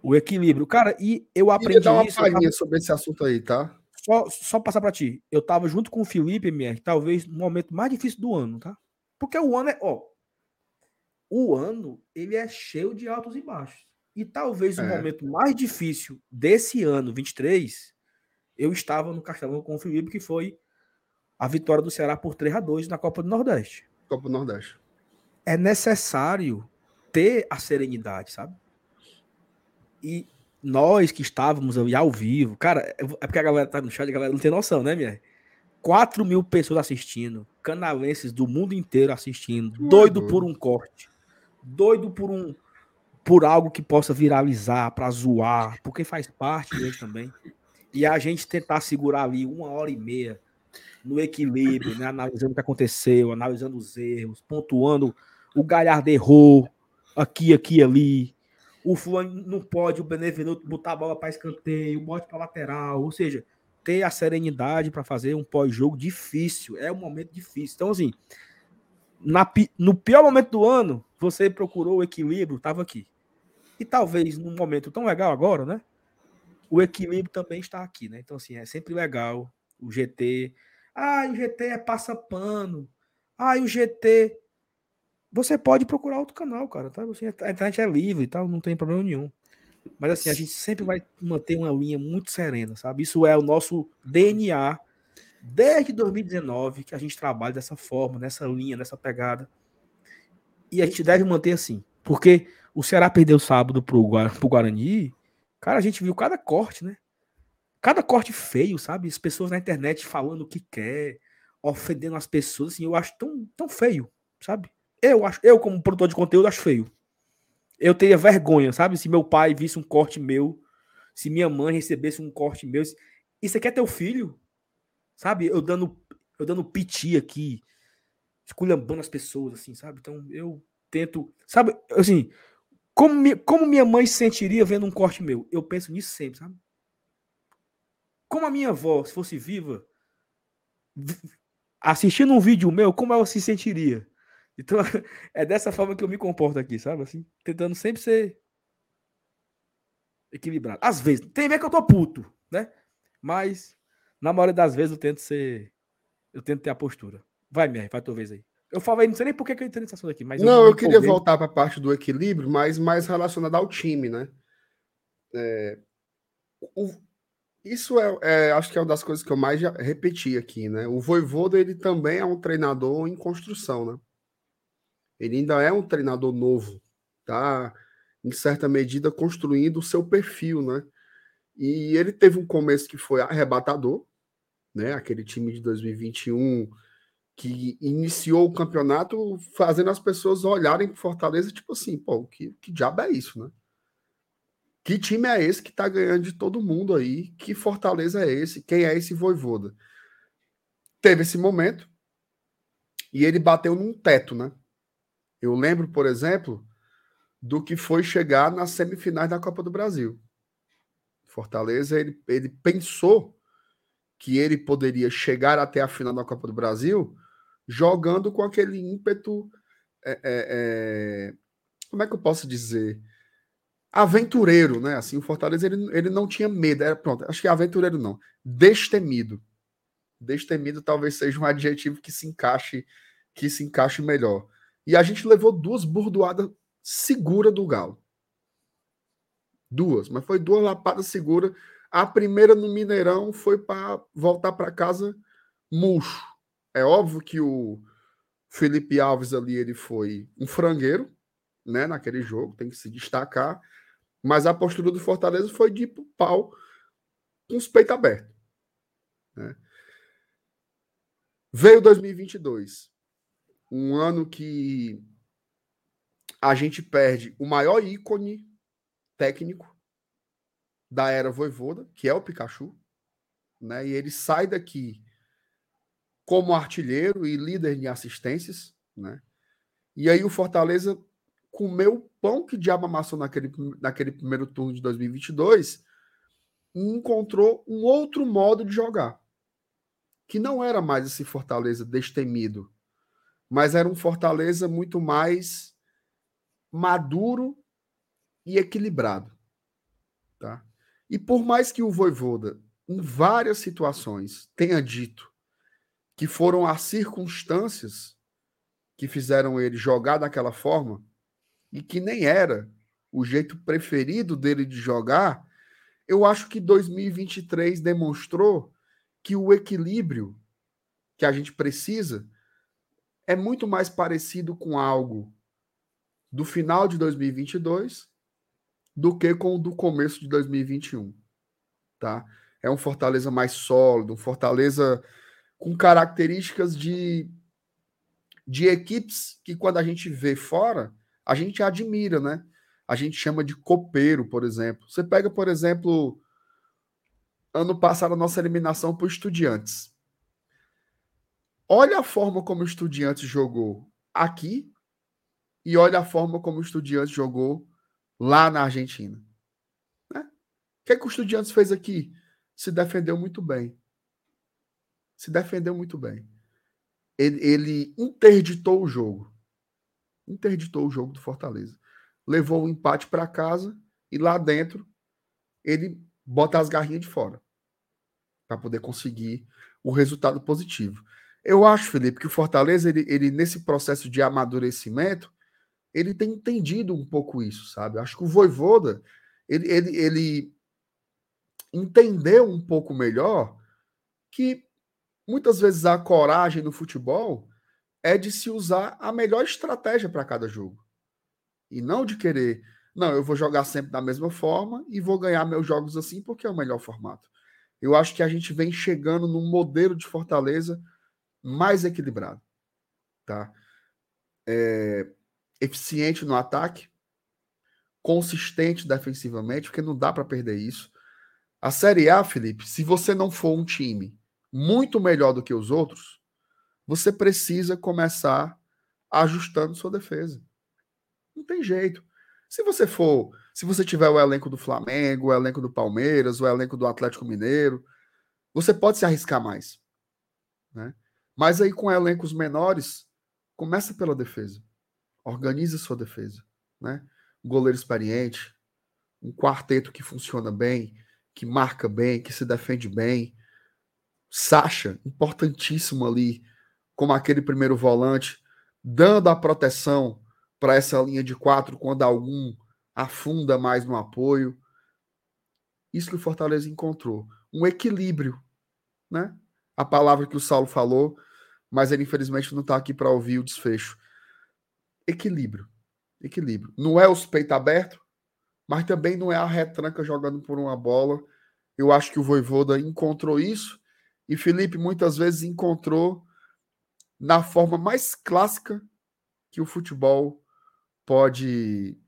o equilíbrio. Cara, e eu aprendi dar uma isso. palhinha sobre esse assunto aí, tá? Só, só passar para ti. Eu tava junto com o Felipe, MR, talvez no momento mais difícil do ano, tá? Porque o ano é, ó, o ano ele é cheio de altos e baixos. E talvez é. o momento mais difícil desse ano, 23, eu estava no Castelão com o Felipe, que foi a vitória do Ceará por 3 a 2 na Copa do Nordeste. Copa do Nordeste. É necessário ter a serenidade, sabe? E nós que estávamos ali ao vivo, cara, é porque a galera tá no chat, a galera não tem noção, né, minha? 4 mil pessoas assistindo, canalenses do mundo inteiro assistindo, doido por um corte, doido por um por algo que possa viralizar, para zoar, porque faz parte dele também. E a gente tentar segurar ali uma hora e meia no equilíbrio, né? analisando o que aconteceu, analisando os erros, pontuando o Galhardo errou aqui, aqui, ali. O fulano não pode, o Benevenuto botar a bola para escanteio, bote para lateral, ou seja, ter a serenidade para fazer um pós-jogo difícil, é um momento difícil. Então, assim, na, no pior momento do ano, você procurou o equilíbrio, estava aqui. E talvez num momento tão legal agora, né? O equilíbrio também está aqui, né? Então, assim, é sempre legal o GT. Ah, o GT é passa-pano. Ah, o GT. Você pode procurar outro canal, cara, tá? Você, a internet é livre e tal, não tem problema nenhum. Mas assim, a gente sempre vai manter uma linha muito serena, sabe? Isso é o nosso DNA desde 2019 que a gente trabalha dessa forma, nessa linha, nessa pegada. E a gente deve manter assim, porque o Ceará perdeu sábado pro, pro Guarani, cara, a gente viu cada corte, né? Cada corte feio, sabe? As pessoas na internet falando o que quer, ofendendo as pessoas, assim, eu acho tão, tão feio, sabe? Eu acho, eu como produtor de conteúdo acho feio. Eu teria vergonha, sabe? Se meu pai visse um corte meu, se minha mãe recebesse um corte meu, isso aqui é teu filho? Sabe? Eu dando eu dando piti aqui, esculhambando as pessoas assim, sabe? Então eu tento, sabe, assim, como, como minha mãe se sentiria vendo um corte meu? Eu penso nisso sempre, sabe? Como a minha avó, se fosse viva, assistindo um vídeo meu, como ela se sentiria? Então, é dessa forma que eu me comporto aqui, sabe? Assim, tentando sempre ser equilibrado. Às vezes, tem ver que eu tô puto, né? Mas, na maioria das vezes, eu tento ser. Eu tento ter a postura. Vai, minha, vai tua vez aí. Eu falei, não sei nem por que eu entrei nessa assunto aqui, mas. Não, eu, eu queria voltar para a parte do equilíbrio, mas mais relacionada ao time, né? É, o, isso é, é, acho que é uma das coisas que eu mais já repeti aqui, né? O Voivoda, ele também é um treinador em construção, né? Ele ainda é um treinador novo, tá? Em certa medida, construindo o seu perfil, né? E ele teve um começo que foi arrebatador, né? Aquele time de 2021 que iniciou o campeonato fazendo as pessoas olharem para Fortaleza, tipo assim, pô, que, que diabo é isso, né? Que time é esse que tá ganhando de todo mundo aí? Que Fortaleza é esse? Quem é esse voivoda? Teve esse momento e ele bateu num teto, né? Eu lembro, por exemplo, do que foi chegar nas semifinais da Copa do Brasil. Fortaleza, ele, ele pensou que ele poderia chegar até a final da Copa do Brasil jogando com aquele ímpeto. É, é, é, como é que eu posso dizer? Aventureiro, né? Assim, o Fortaleza ele, ele não tinha medo. Era, pronto, acho que aventureiro não. Destemido. Destemido talvez seja um adjetivo que se encaixe que se encaixe melhor. E a gente levou duas burdoadas seguras do Galo. Duas, mas foi duas lapadas seguras. A primeira no Mineirão foi para voltar para casa murcho. É óbvio que o Felipe Alves ali ele foi um frangueiro, né, naquele jogo, tem que se destacar, mas a postura do Fortaleza foi de pau com os peitos abertos. Né? Veio 2022, um ano que a gente perde o maior ícone técnico da era Voivoda, que é o Pikachu, né? E ele sai daqui como artilheiro e líder de assistências, né? E aí o Fortaleza comeu o pão que diabo amassou naquele, naquele primeiro turno de 2022 e encontrou um outro modo de jogar, que não era mais esse Fortaleza destemido, mas era um Fortaleza muito mais maduro e equilibrado, tá? E por mais que o Voivoda em várias situações, tenha dito que foram as circunstâncias que fizeram ele jogar daquela forma e que nem era o jeito preferido dele de jogar, eu acho que 2023 demonstrou que o equilíbrio que a gente precisa é muito mais parecido com algo do final de 2022 do que com o do começo de 2021, tá? É um Fortaleza mais sólido, um Fortaleza com características de de equipes que quando a gente vê fora, a gente admira, né? A gente chama de copeiro, por exemplo. Você pega, por exemplo, ano passado a nossa eliminação por Estudiantes. Olha a forma como o Estudiantes jogou aqui e olha a forma como o Estudiantes jogou lá na Argentina. Né? O que, é que o Estudiantes fez aqui? Se defendeu muito bem. Se defendeu muito bem. Ele, ele interditou o jogo. Interditou o jogo do Fortaleza. Levou o empate para casa e lá dentro ele bota as garrinhas de fora para poder conseguir o resultado positivo. Eu acho, Felipe, que o Fortaleza, ele, ele nesse processo de amadurecimento, ele tem entendido um pouco isso, sabe? Acho que o Voivoda, ele, ele, ele entendeu um pouco melhor que muitas vezes a coragem no futebol é de se usar a melhor estratégia para cada jogo. E não de querer, não, eu vou jogar sempre da mesma forma e vou ganhar meus jogos assim porque é o melhor formato. Eu acho que a gente vem chegando num modelo de Fortaleza mais equilibrado, tá? É, eficiente no ataque, consistente defensivamente, porque não dá para perder isso. A Série A, Felipe, se você não for um time muito melhor do que os outros, você precisa começar ajustando sua defesa. Não tem jeito. Se você for, se você tiver o elenco do Flamengo, o elenco do Palmeiras, o elenco do Atlético Mineiro, você pode se arriscar mais, né? Mas aí com elencos menores, começa pela defesa. Organize sua defesa, né? Um goleiro experiente, um quarteto que funciona bem, que marca bem, que se defende bem. Sacha, importantíssimo ali, como aquele primeiro volante, dando a proteção para essa linha de quatro quando algum afunda mais no apoio. Isso que o Fortaleza encontrou. Um equilíbrio, né? A palavra que o Saulo falou, mas ele infelizmente não está aqui para ouvir o desfecho equilíbrio. Equilíbrio. Não é os peitos abertos, mas também não é a retranca jogando por uma bola. Eu acho que o Voivoda encontrou isso e Felipe muitas vezes encontrou na forma mais clássica que o futebol pode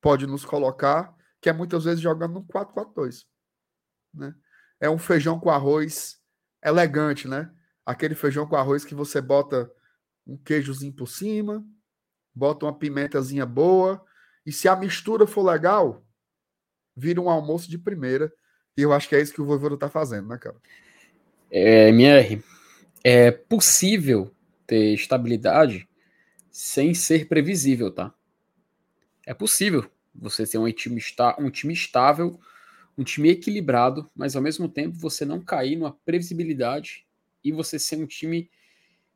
pode nos colocar, que é muitas vezes jogando no 4-4-2, né? É um feijão com arroz elegante, né? Aquele feijão com arroz que você bota um queijozinho por cima, bota uma pimentazinha boa, e se a mistura for legal, vira um almoço de primeira. E eu acho que é isso que o Voivoda tá fazendo, né, cara? É, MR, é possível ter estabilidade sem ser previsível, tá? É possível você ter um time, um time estável, um time equilibrado, mas ao mesmo tempo você não cair numa previsibilidade e você ser um time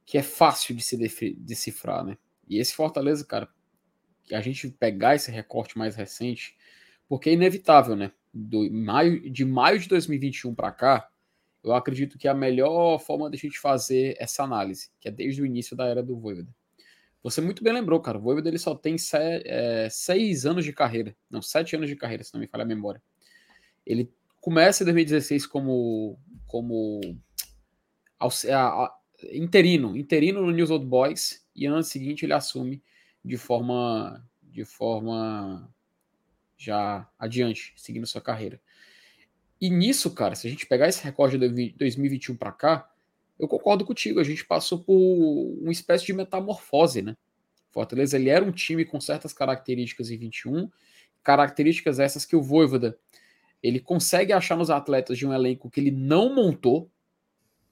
que é fácil de se decifrar, né? E esse Fortaleza, cara, a gente pegar esse recorte mais recente, porque é inevitável, né? Do maio, de maio de 2021 para cá, eu acredito que a melhor forma de a gente fazer essa análise, que é desde o início da era do Voivoda. Você muito bem lembrou, cara. O Voivoda ele só tem se, é, seis anos de carreira. Não, sete anos de carreira, se não me falha a memória. Ele começa em 2016 como, como a, a, interino, interino no News Old Boys, e ano seguinte ele assume de forma de forma já adiante, seguindo sua carreira. E nisso, cara, se a gente pegar esse recorde de 2021 para cá, eu concordo contigo, a gente passou por uma espécie de metamorfose, né? Fortaleza ele era um time com certas características em 21, características essas que o Voivoda ele consegue achar nos atletas de um elenco que ele não montou.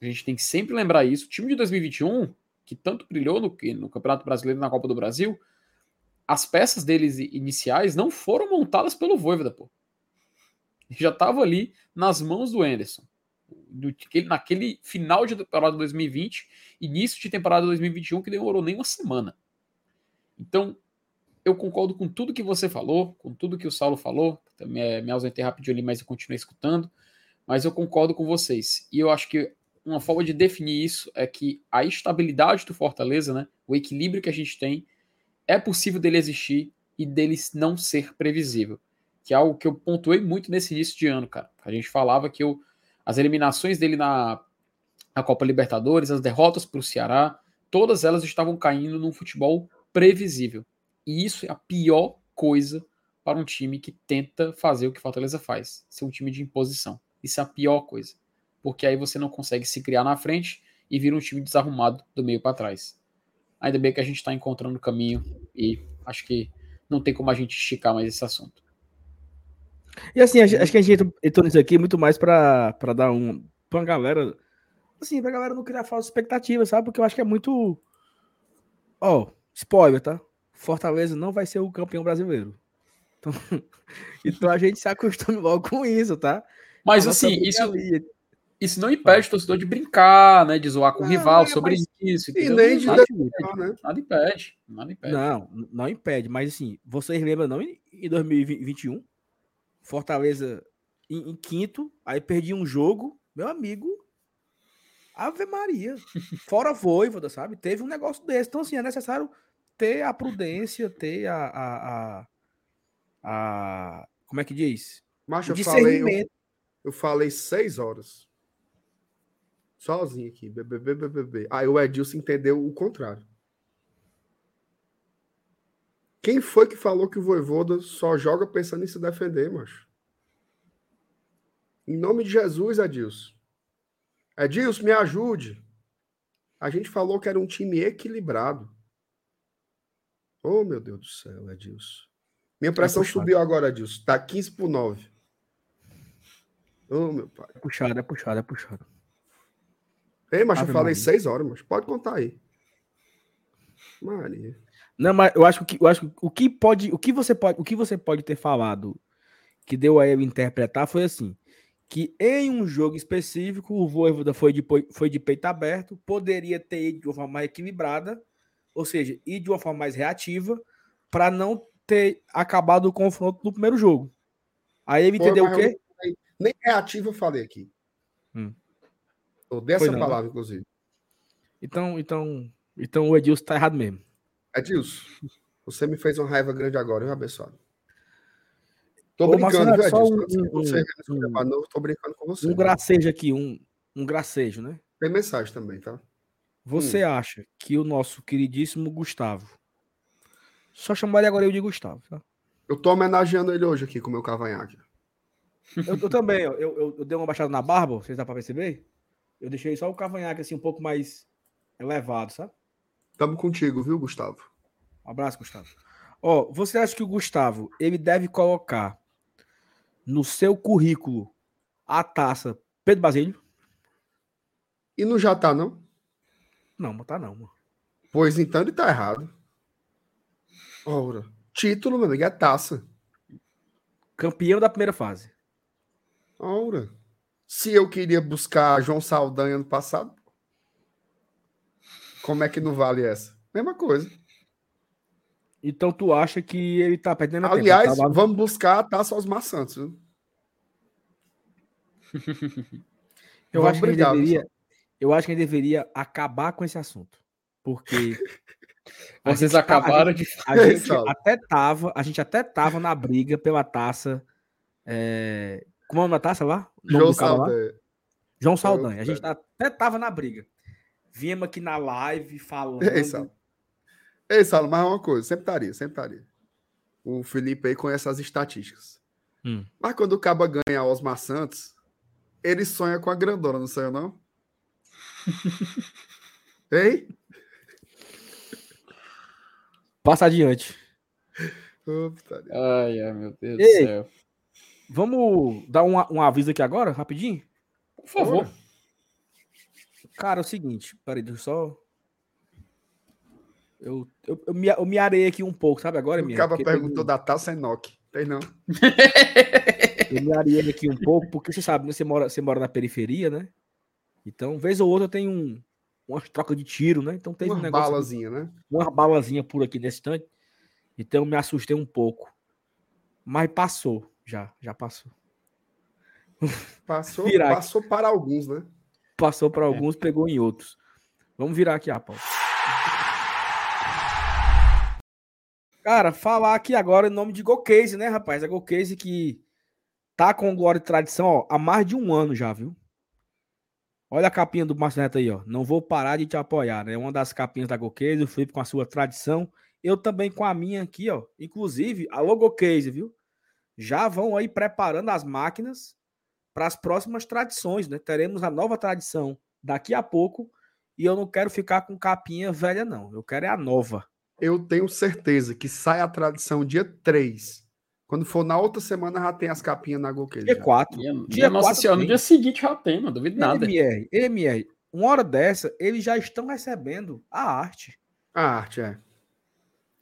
A gente tem que sempre lembrar isso. O time de 2021 que tanto brilhou no, no Campeonato Brasileiro e na Copa do Brasil, as peças deles iniciais não foram montadas pelo Voivoda, pô. Já estava ali nas mãos do Anderson. naquele final de temporada 2020, início de temporada 2021, que demorou nem uma semana. Então, eu concordo com tudo que você falou, com tudo que o Saulo falou. Também é, me ausentei rapidinho ali, mas eu continuei escutando. Mas eu concordo com vocês. E eu acho que uma forma de definir isso é que a estabilidade do Fortaleza, né, o equilíbrio que a gente tem, é possível dele existir e dele não ser previsível. Que é algo que eu pontuei muito nesse início de ano, cara. A gente falava que eu, as eliminações dele na, na Copa Libertadores, as derrotas para o Ceará, todas elas estavam caindo num futebol previsível. E isso é a pior coisa para um time que tenta fazer o que Fortaleza faz, ser um time de imposição. Isso é a pior coisa, porque aí você não consegue se criar na frente e vira um time desarrumado do meio para trás. Ainda bem que a gente está encontrando o caminho e acho que não tem como a gente esticar mais esse assunto. E assim, acho que a gente entrou nisso aqui muito mais para dar um. pra uma galera. Assim, pra galera não criar falsas expectativas, sabe? Porque eu acho que é muito. Ó, oh, spoiler, tá? Fortaleza não vai ser o campeão brasileiro. Então, então a gente se acostuma logo com isso, tá? Mas assim, isso, isso não impede o torcedor de brincar, né? De zoar com o rival é, sobre mas... isso. E nem de nada, impede, né? nada impede. Nada impede. Não, não impede. Mas assim, vocês lembram não em 2021? Fortaleza em, em quinto, aí perdi um jogo, meu amigo. Ave Maria. Fora Voivoda, sabe? Teve um negócio desse. Então, assim, é necessário ter a prudência, ter a. a, a, a como é que diz? Macho, eu falei, eu, eu, falei seis horas. Sozinho aqui. Bebê, bebê, bebê. Aí o Edilson entendeu o contrário. Quem foi que falou que o Voivoda só joga pensando em se defender, macho? Em nome de Jesus, Edilson. Edilson, me ajude. A gente falou que era um time equilibrado. Oh, meu Deus do céu, Edilson. Minha pressão é subiu agora, Edilson. Tá 15 por 9. Oh, meu pai. É puxado, é puxado, é puxado. Ei, mas eu falei 6 horas, mas pode contar aí. Maria. Não, mas eu acho que eu acho que o que pode, o que você pode, o que você pode ter falado que deu a ele interpretar foi assim, que em um jogo específico o Voivoda foi de, foi de peito aberto, poderia ter ido de uma forma mais equilibrada, ou seja, ir de uma forma mais reativa, para não ter acabado o confronto no primeiro jogo. Aí ele entendeu o quê? Nem reativo eu falei aqui. Hum. Ou dessa não, palavra, inclusive. Então, então, então o Edilson tá errado mesmo. Edilson, você me fez uma raiva grande agora, viu, abençoado? Tô Ô, brincando, Marcelo, viu, Edilson? Um, um, um, tô brincando com você. Um gracejo aqui, um, um gracejo, né? Tem mensagem também, tá? Você hum. acha que o nosso queridíssimo Gustavo. Só chamar ele agora eu de Gustavo, tá? Eu tô homenageando ele hoje aqui com o meu cavanhaque. Eu, eu também, eu, eu, eu, dei uma baixada na barba, vocês dá pra perceber? Eu deixei só o cavanhaque assim um pouco mais elevado, sabe? Tamo contigo, viu, Gustavo? Um abraço, Gustavo. Ó, você acha que o Gustavo ele deve colocar no seu currículo a taça Pedro Basílio? E não já tá, não? Não, não tá não, mano. Pois então ele tá errado. Ora, título, meu amigo, é taça. Campeão da primeira fase. Ora. Se eu queria buscar João Saldanha ano passado, como é que não vale essa? Mesma coisa. Então tu acha que ele tá perdendo Aliás, tempo? Aliás, tá vamos buscar a taça aos maçantes. Viu? eu vamos acho brigar, que deveria, eu acho que ele deveria acabar com esse assunto. Porque. Vocês tá, acabaram de. A gente, até tava, a gente até tava na briga pela taça. É... Como é o nome da taça lá? João Saldanha. João Saldanha. A gente até tava na briga. Viemos aqui na live falando. Ei, Salo. Ei, Salo, mas é uma coisa, sempre estaria, sempre estaria. O Felipe aí conhece as estatísticas. Hum. Mas quando o Caba ganha Osmar Santos, ele sonha com a grandona, não sonha, não? Ei? Passa adiante. ai, ai, meu Deus Ei, do céu. Vamos dar um, um aviso aqui agora, rapidinho? Por favor. Cara, é o seguinte, peraí, deixa eu só. Eu, eu, eu, me, eu me arei aqui um pouco, sabe agora? O cara perguntou tem... da taça Enoch. Tem não. Eu me ariei aqui um pouco, porque você sabe, né? Você mora, você mora na periferia, né? Então, vez ou outra tem um, uma troca de tiro, né? Então teve Uma um negócio. balazinha, né? Uma balazinha por aqui nesse tanque. Então eu me assustei um pouco. Mas passou, já, já passou. Passou, passou para alguns, né? Passou para alguns, pegou em outros. Vamos virar aqui a pauta. Cara, falar aqui agora em nome de GoCase, né, rapaz? A GoCase que tá com Glória e Tradição ó, há mais de um ano já, viu? Olha a capinha do Márcio Neto aí, ó. Não vou parar de te apoiar, né? Uma das capinhas da GoCase, o Felipe com a sua tradição. Eu também com a minha aqui, ó. Inclusive, a GoCase, viu? Já vão aí preparando as máquinas para as próximas tradições, né? Teremos a nova tradição daqui a pouco e eu não quero ficar com capinha velha, não. Eu quero é a nova. Eu tenho certeza que sai a tradição dia 3. Quando for na outra semana, já tem as capinhas na Goqueira. Dia 4. Dia, Dia dia Nossa quatro Senhora, no dia seguinte já tem, não duvido nada. MR, MR, uma hora dessa, eles já estão recebendo a arte. A arte, é.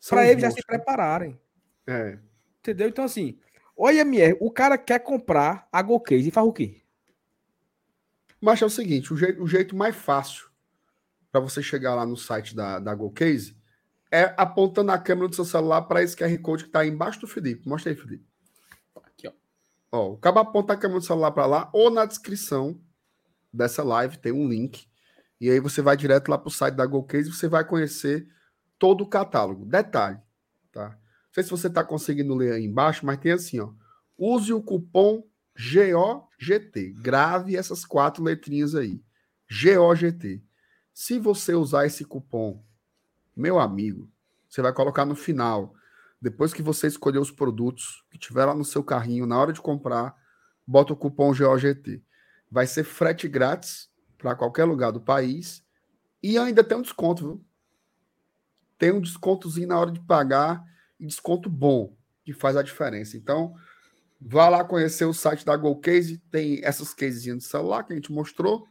Para eles já se prepararem. É. Entendeu? Então, assim, olha, MR, o cara quer comprar a GoCase e faz o quê? Mas é o seguinte, o jeito, o jeito mais fácil para você chegar lá no site da, da GoCase é apontando a câmera do seu celular para esse QR Code que está embaixo do Felipe. Mostra aí, Felipe. Aqui, ó. Ó, o cara aponta a câmera do celular para lá ou na descrição dessa live tem um link. E aí você vai direto lá para o site da GoCase e você vai conhecer todo o catálogo. Detalhe, tá? Não sei se você está conseguindo ler aí embaixo, mas tem assim, ó. Use o cupom GOGT. Grave essas quatro letrinhas aí. GOGT. Se você usar esse cupom, meu amigo, você vai colocar no final. Depois que você escolher os produtos que tiver lá no seu carrinho, na hora de comprar, bota o cupom GOGT. Vai ser frete grátis para qualquer lugar do país e ainda tem um desconto, viu? Tem um descontozinho na hora de pagar e desconto bom, que faz a diferença. Então, vá lá conhecer o site da GoCase, tem essas casezinhas de celular que a gente mostrou,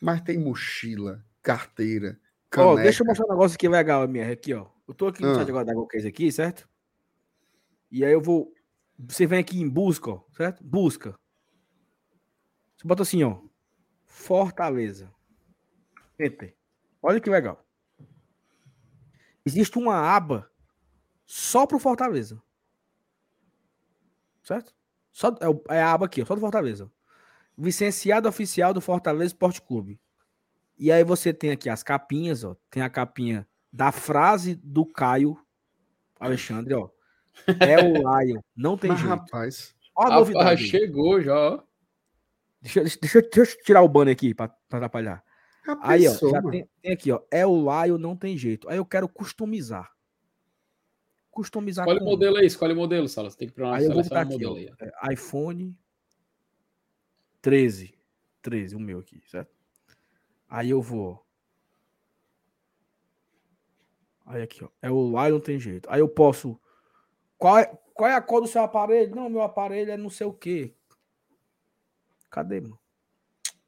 mas tem mochila, carteira, caneca. deixa eu mostrar um negócio aqui legal, MR, aqui, ó. Eu tô aqui no Ah. site agora da GoCase aqui, certo? E aí eu vou... Você vem aqui em busca, ó, certo? Busca. Você bota assim, ó. Fortaleza. Enter. Olha que legal. Existe uma aba só pro Fortaleza. Certo? Só, é, é a aba aqui, ó, só do Fortaleza. Licenciado oficial do Fortaleza Esporte Clube. E aí você tem aqui as capinhas, ó. Tem a capinha da frase do Caio Alexandre, ó. É o Lion, não tem Mas, jeito. rapaz, Ó a Rapaz, novidade. chegou já, ó. Deixa, deixa, deixa eu- tirar o banner aqui pra atrapalhar. já Aí, ó, tem, tem aqui, ó. É o Lion, não tem jeito. Aí eu quero customizar. Customizar Escolhe o como? modelo aí, escolhe o modelo, Salas. Tem que Tá Aí eu vou botar o aqui, ó, aí. é, iPhone 13. 13, o meu aqui, certo? Aí eu vou. Aí aqui, ó. É o Lion, não tem jeito. Aí eu posso. Qual é, qual é a cor do seu aparelho? Não, meu aparelho é não sei o quê. Cadê, mano?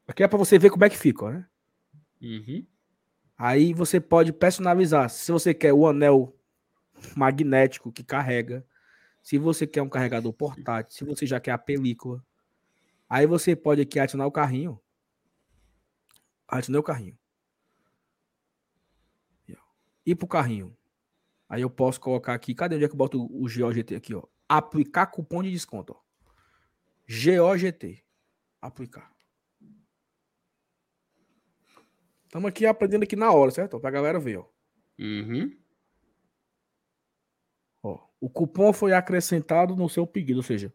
Aqui é pra você ver como é que fica, né? Uhum. Aí você pode personalizar. Se você quer o anel magnético que carrega, se você quer um carregador portátil, se você já quer a película, aí você pode aqui adicionar o carrinho. Adicionei o carrinho. E, pro carrinho. Aí eu posso colocar aqui. Cadê onde é que eu boto o GOGT aqui, ó? Aplicar cupom de desconto, ó. GOGT. Aplicar. Estamos aqui aprendendo aqui na hora, certo? Pra galera ver, ó. Uhum. O cupom foi acrescentado no seu pedido, ou seja,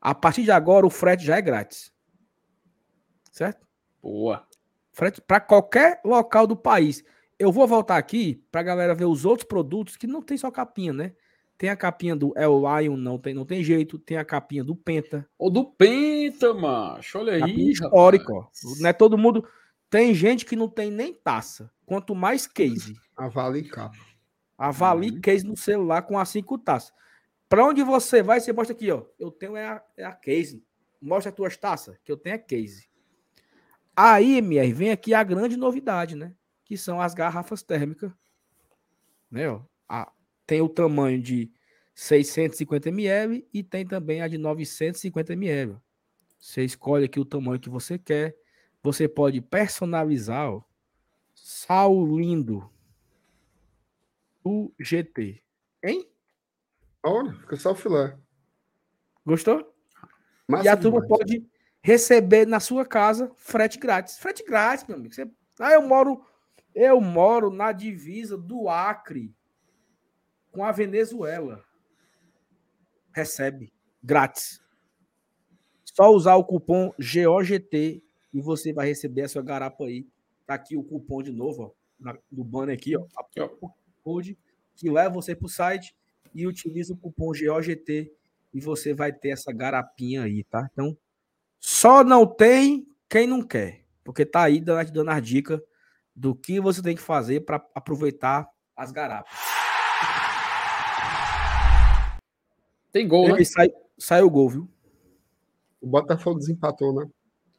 a partir de agora o frete já é grátis. Certo? Boa. Frete para qualquer local do país. Eu vou voltar aqui para galera ver os outros produtos que não tem só capinha, né? Tem a capinha do El Lion, não tem, não tem jeito. Tem a capinha do Penta, O do Penta, macho. Olha capinha aí, histórica, ó. Não é todo mundo. Tem gente que não tem nem taça, quanto mais case. A Vale capa. Avalie Uhum. case no celular com as cinco taças. Para onde você vai, você mostra aqui, ó. Eu tenho é a, é a case. Mostra as tuas taças, que eu tenho é case. Aí, MR, vem aqui a grande novidade, né? Que são as garrafas térmicas. Né, ó. A- tem o tamanho de 650 ml e tem também a de 950 ml. Você escolhe aqui o tamanho que você quer. Você pode personalizar, ó. Sal lindo. O GT. Hein? Olha, fica só o filé. Gostou? Massa e a turma demais. pode receber na sua casa frete grátis. Frete grátis, meu amigo. Você... Ah, eu moro, eu moro na divisa do Acre com a Venezuela. Recebe grátis. Só usar o cupom GOGT e você vai receber a sua garapa aí. Tá aqui o cupom de novo, ó, na- no banner aqui, ó. O code que leva você pro site e utiliza o cupom GOGT e você vai ter essa garapinha aí, tá? Então, só não tem quem não quer, porque tá aí dando, dando as dicas do que você tem que fazer para aproveitar as garapas. Tem gol, né? E sai, saiu o gol, viu? O Botafogo desempatou, né?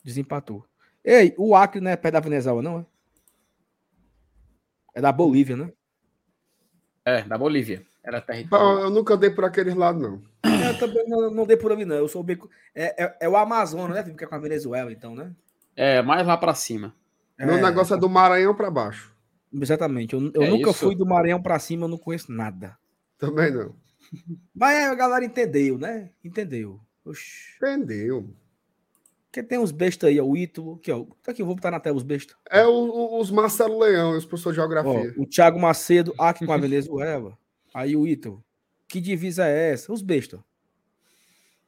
Desempatou. Ei, o Acre não é perto da Venezuela, não é? É da Bolívia, né? É, da Bolívia. Era território. Eu nunca dei por aqueles lados, não. Eu também não, não dei por ali, não. Eu sou bem... é, é, é o Amazonas, né? Fica com a Venezuela, então, né? É, mais lá pra cima. Meu negócio é do Maranhão pra baixo. Exatamente. Eu, eu É nunca isso. fui do Maranhão pra cima, eu não conheço nada. Também não. Mas é, a galera entendeu, né? Entendeu. Oxi. Entendeu? Porque tem uns bestas aí, ó, o Ítalo, aqui, ó. Tá aqui, eu vou botar na tela os bestas. É o- o- os Marcelo Leão os professores de Ó, geografia. o Thiago Macedo, aqui com a Venezuela. Aí o Ítalo. Que divisa é essa? Os bestas.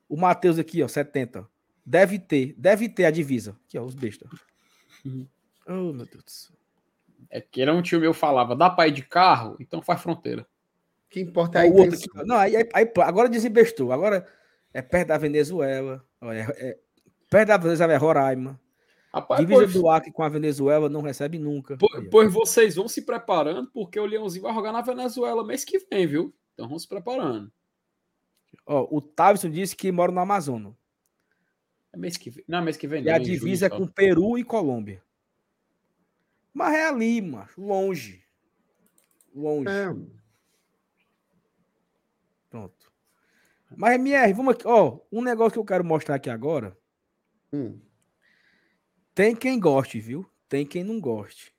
O Matheus aqui, ó, 70. Deve ter, deve ter a divisa. Aqui, ó, os bestas. Oh, meu Deus do céu. É que era um tio meu falava, dá pra ir de carro? Então faz fronteira. O que importa é a outro aqui, ó. Não, aí, aí- aí- agora desembestou. Agora é perto da Venezuela. ó, é- é- perto da Venezuela é Roraima. Rapaz, Divisa pois, do Acre com a Venezuela não recebe nunca. po- Aí, ó. pois vocês vão se preparando, porque o Leãozinho vai jogar na Venezuela mês que vem, viu? Então vamos se preparando. Ó, o Tavison disse que mora no Amazonas. É mês que vem. Não, mês que vem E não. a divisa é só. com Peru e Colômbia. Mas é ali, macho. Longe. Longe. É, Pronto. Mas, MR, vamos aqui. Ó, um negócio que eu quero mostrar aqui agora. Hum. Tem quem goste, viu? Tem quem não goste.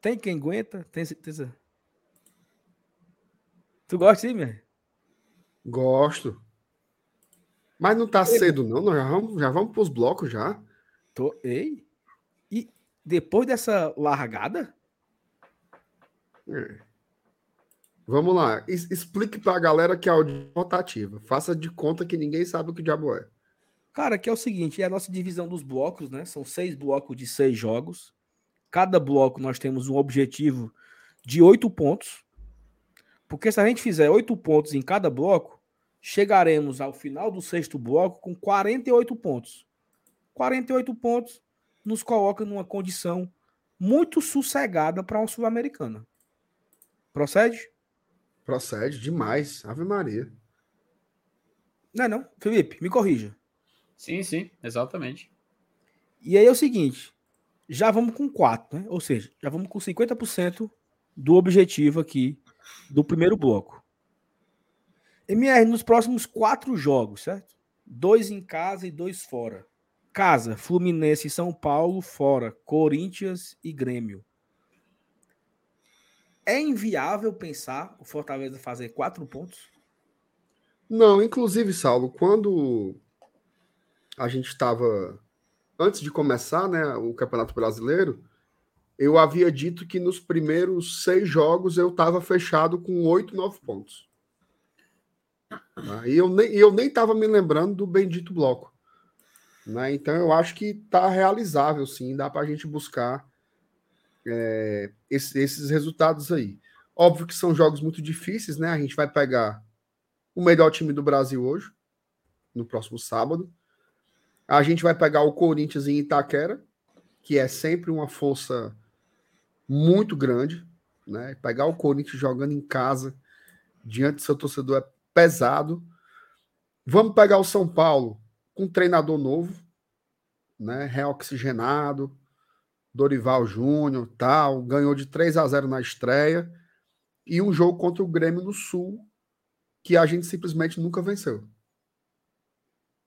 Tem quem aguenta? Tem certeza? Tu gosta, sim, MR? Gosto. Mas não tá cedo, não. Nós já vamos, já vamos pros blocos já. Tô... Ei. E depois dessa largada? É. Vamos lá. Explique pra galera que é audiência rotativa. Faça de conta que ninguém sabe o que diabo é. Cara, que é o seguinte, é a nossa divisão dos blocos, né? São seis blocos de seis jogos. Cada bloco nós temos um objetivo de oito pontos. Porque se a gente fizer oito pontos em cada bloco, chegaremos ao final do sexto bloco com 48 pontos. 48 pontos nos coloca numa condição muito sossegada para uma sul-americana. Procede? Procede demais. Ave Maria. Não é não? Felipe, me corrija. Sim, sim, exatamente. E aí é o seguinte, já vamos com 4, né? Ou seja, já vamos com 50% do objetivo aqui do primeiro bloco. MR, nos próximos quatro jogos, certo? Dois em casa e dois fora. Casa, Fluminense e São Paulo, fora. Corinthians e Grêmio. É inviável pensar o Fortaleza fazer quatro pontos? Não, inclusive, Saulo, quando a gente estava. Antes de começar né, o Campeonato Brasileiro, eu havia dito que nos primeiros seis jogos eu estava fechado com oito, nove pontos. E eu nem, eu nem estava me lembrando do bendito bloco. né, Então eu acho que está realizável, sim, dá para a gente buscar é, esse- esses resultados aí. Óbvio que são jogos muito difíceis, né? A gente vai pegar o melhor time do Brasil hoje, no próximo sábado. A gente vai pegar o Corinthians em Itaquera, que é sempre uma força muito grande, né? Pegar o Corinthians jogando em casa, diante do seu torcedor, é pesado. Vamos pegar o São Paulo com um treinador novo, né? Reoxigenado, Dorival Júnior, tal, ganhou de 3 a 0 na estreia. E um jogo contra o Grêmio no Sul, que a gente simplesmente nunca venceu.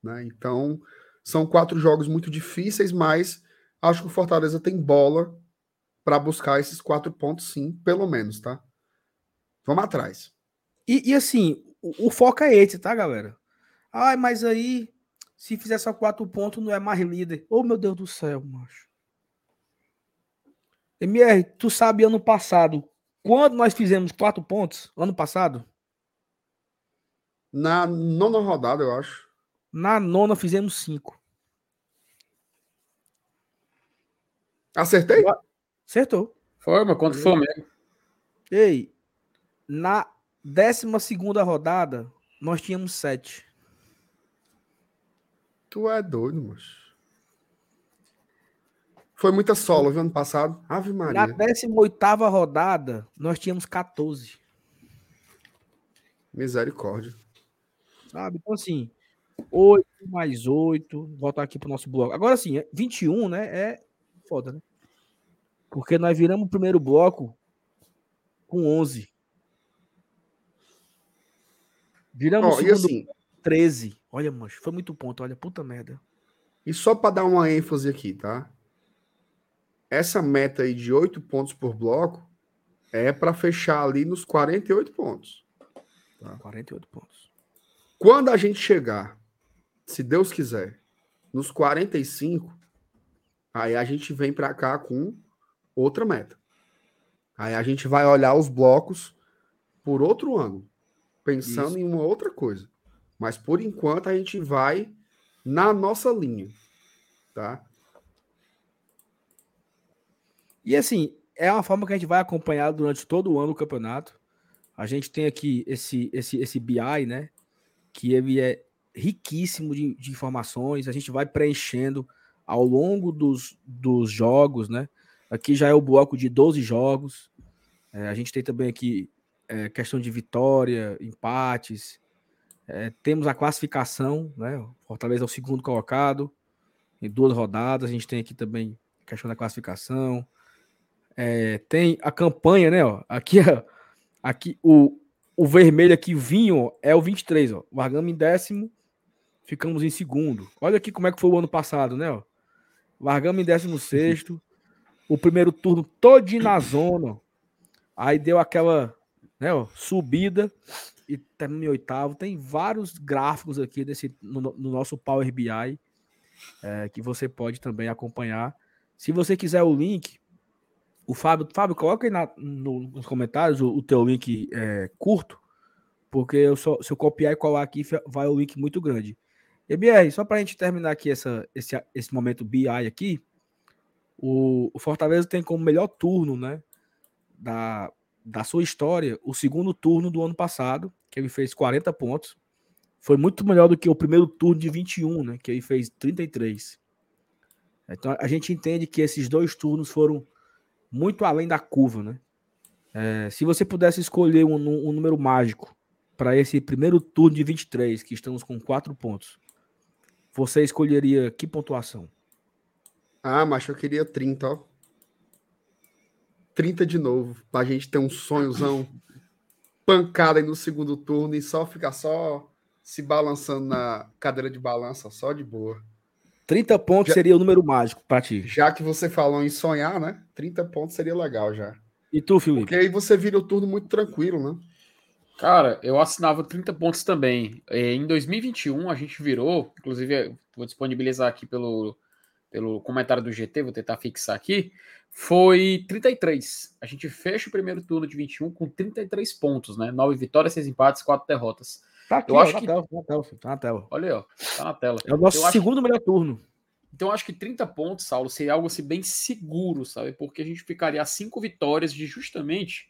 Né? Então, são quatro jogos muito difíceis, mas acho que o Fortaleza tem bola para buscar esses quatro pontos, sim, pelo menos, tá? Vamos atrás. E, e assim, o, o, foco é esse, tá, galera? Ai, mas aí, se fizer só quatro pontos, não é mais líder. Oh, meu Deus do céu, macho. MR, tu sabe ano passado, quando nós fizemos quatro pontos? Ano passado? Na nona rodada, eu acho. Na nona fizemos cinco. Acertei? Acertou. Foi, mas quanto foi mesmo? Ei, na décima segunda rodada, nós tínhamos sete. Tu é doido, moço. Foi muita solo, viu, ano passado? Ave Maria. Na 18 rodada, nós tínhamos 14. Misericórdia. Sabe? Então, assim, 8 mais 8. Voltar aqui pro nosso bloco. Agora, assim, 21, né? É foda, né? Porque nós viramos o primeiro bloco com 11. Viramos oh, o segundo assim, 13. Olha, mancho, foi muito ponto. Olha, puta merda. E só para dar uma ênfase aqui, tá? essa meta aí de 8 pontos por bloco é para fechar ali nos 48 pontos. Tá? 48 pontos. Quando a gente chegar, se Deus quiser, nos 45, aí a gente vem para cá com outra meta. Aí a gente vai olhar os blocos por outro ano, pensando Isso. em uma outra coisa. Mas por enquanto a gente vai na nossa linha, tá? E assim, é uma forma que a gente vai acompanhar durante todo o ano o campeonato. A gente tem aqui esse, esse, esse BI, né? Que ele é riquíssimo de, de informações. A gente vai preenchendo ao longo dos, dos jogos, né? Aqui já é o bloco de 12 jogos. É, a gente tem também aqui é, questão de vitória, empates. É, temos a classificação, né? Fortaleza é o segundo colocado em duas rodadas. A gente tem aqui também questão da classificação. É, tem a campanha, né? Ó, aqui, ó, aqui o, o vermelho aqui, vinho, é o 23, ó. Largamos em décimo, ficamos em segundo. Olha aqui como é que foi o ano passado, né? Ó. Largamos em décimo sexto. O primeiro turno todo na zona. Aí deu aquela né, ó, subida e terminou em oitavo. Tem vários gráficos aqui desse, no, no nosso Power BI é, que você pode também acompanhar. Se você quiser o link, o Fábio, Fábio, coloca aí na, no, nos comentários o, o teu link é, curto, porque eu só, se eu copiar e colar aqui, vai o link muito grande. EBR, só para a gente terminar aqui essa, esse, esse momento BI aqui, o, o, Fortaleza tem como melhor turno, né, da, da sua história, o segundo turno do ano passado, que ele fez 40 pontos. Foi muito melhor do que o primeiro turno de 21, né, que ele fez 33. Então a gente entende que esses dois turnos foram muito além da curva, né? É, se você pudesse escolher um, um número mágico para esse primeiro turno de 23, que estamos com quatro pontos, você escolheria que pontuação? Ah, mas eu queria 30, ó. 30 de novo, pra gente ter um sonhozão pancada aí no segundo turno e só ficar só se balançando na cadeira de balança, só de boa. 30 pontos já, seria o número mágico para ti. Já que você falou em sonhar, né? 30 pontos seria legal já. E tu, Felipe? Porque aí você vira o turno muito tranquilo, né? Cara, eu assinava 30 pontos também. É, em 2021, a gente virou, inclusive, vou disponibilizar aqui pelo, pelo comentário do GT, vou tentar fixar aqui. Foi 33. A gente fecha o primeiro turno de 21 com 33 pontos, né? 9 vitórias, 6 empates, 4 derrotas. Tá aqui, eu ó, acho na que... tela, na tela, tá na tela. Olha aí, ó, tá na tela. É o nosso eu segundo acho... melhor turno. Então eu acho que 30 pontos, Saulo, seria algo assim bem seguro, sabe? Porque a gente ficaria a 5 vitórias de justamente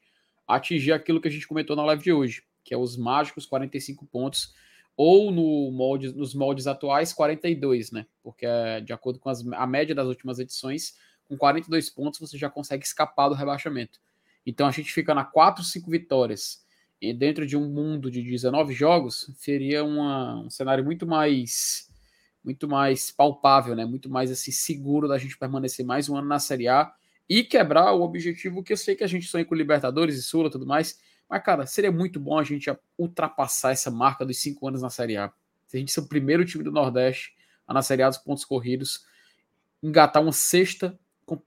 atingir aquilo que a gente comentou na live de hoje, que é os mágicos 45 pontos, ou no molde, nos moldes atuais 42, né? Porque é, de acordo com as, a média das últimas edições, com 42 pontos você já consegue escapar do rebaixamento. Então a gente fica na 4, 5 vitórias e dentro de um mundo de 19 jogos, seria uma, um cenário muito mais muito mais palpável, né? Muito mais assim seguro da gente permanecer mais um ano na Série A e quebrar o objetivo que eu sei que a gente sonha com Libertadores e Sula e tudo mais, Mas, cara, seria muito bom a gente ultrapassar essa marca dos cinco anos na Série A. Se a gente ser o primeiro time do Nordeste a na Série A dos pontos corridos, engatar uma sexta,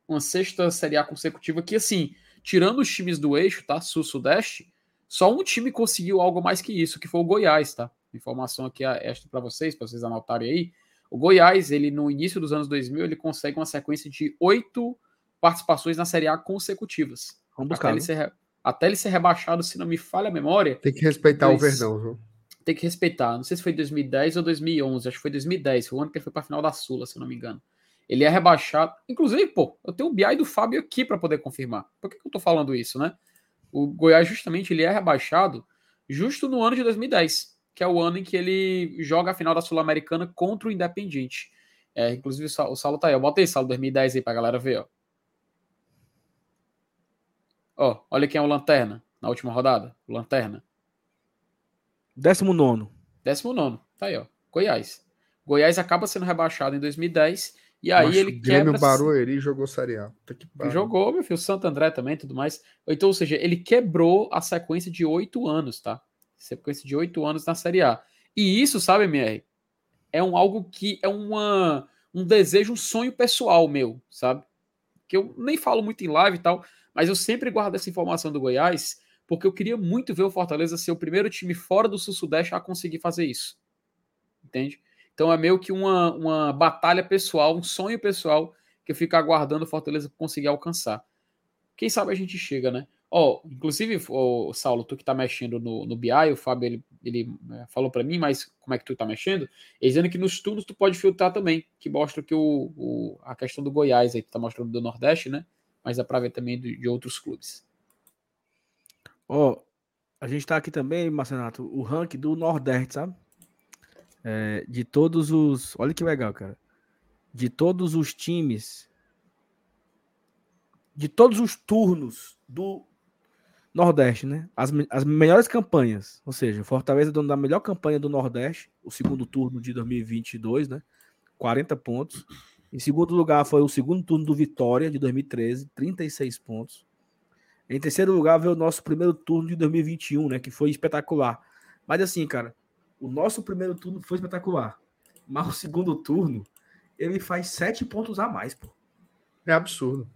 uma sexta Série A consecutiva que, assim, tirando os times do eixo, tá? Sul-Sudeste, só um time conseguiu algo mais que isso, que foi o Goiás, tá? Informação aqui extra para vocês, para vocês anotarem aí. O Goiás, ele no início dos anos 2000, ele consegue uma sequência de oito participações na Série A consecutivas. Vamos buscar. Até ele, ser, até ele ser rebaixado, se não me falha a memória. Tem que respeitar o Verdão, viu? Tem que respeitar. Não sei se foi 2010 ou 2011. Acho que foi 2010. Foi o ano que ele foi para a final da Sula, se não me engano. Ele é rebaixado. Inclusive, pô, eu tenho o BI do Fábio aqui para poder confirmar. Por que, que eu tô falando isso, né? O Goiás, justamente, ele é rebaixado justo no ano de 2010, que é o ano em que ele joga a final da Sul-Americana contra o Independiente. É, inclusive, o Saulo tá aí. Eu botei Saulo 2010 aí pra galera ver, ó. Ó, olha quem é o Lanterna na última rodada. O Lanterna. 19. 19. Tá aí, ó. Goiás. Goiás acaba sendo rebaixado em 2010 e aí Macho, ele Grêmio quebra. Barueri jogou Série A. Jogou, meu filho, Santo André também tudo mais. Então, ou seja, ele quebrou a sequência de oito anos, tá? Sequência de oito anos na Série A. E isso, sabe, MR? É um algo que é uma, um desejo, um sonho pessoal meu, sabe? Que eu nem falo muito em live e tal, mas eu sempre guardo essa informação do Goiás, porque eu queria muito ver o Fortaleza ser o primeiro time fora do Sul-Sudeste a conseguir fazer isso. Entende? Então é meio que uma, uma batalha pessoal, um sonho pessoal que eu fico aguardando o Fortaleza conseguir alcançar. Quem sabe a gente chega, né? Ó, oh, inclusive, oh, Saulo, tu que tá mexendo no, no BI, o Fábio, ele, ele é, falou para mim, mas como é que tu tá mexendo? Ele dizendo que nos turnos tu pode filtrar também, que mostra que o, o a questão do Goiás aí, tu tá mostrando do Nordeste, né? Mas dá pra ver também de, de outros clubes. Ó, oh, a gente tá aqui também, Marcenato, o ranking do Nordeste, sabe? é, de todos os. Olha que legal, cara. De todos os times. De todos os turnos do Nordeste, né? As, as melhores campanhas. Ou seja, Fortaleza dono da melhor campanha do Nordeste, o segundo turno de 2022, né? 40 pontos. Em segundo lugar foi o segundo turno do Vitória de 2013, 36 pontos. Em terceiro lugar veio o nosso primeiro turno de 2021, né? Que foi espetacular. Mas assim, cara, o nosso primeiro turno foi espetacular. Mas o segundo turno, ele faz sete pontos a mais, pô. É absurdo.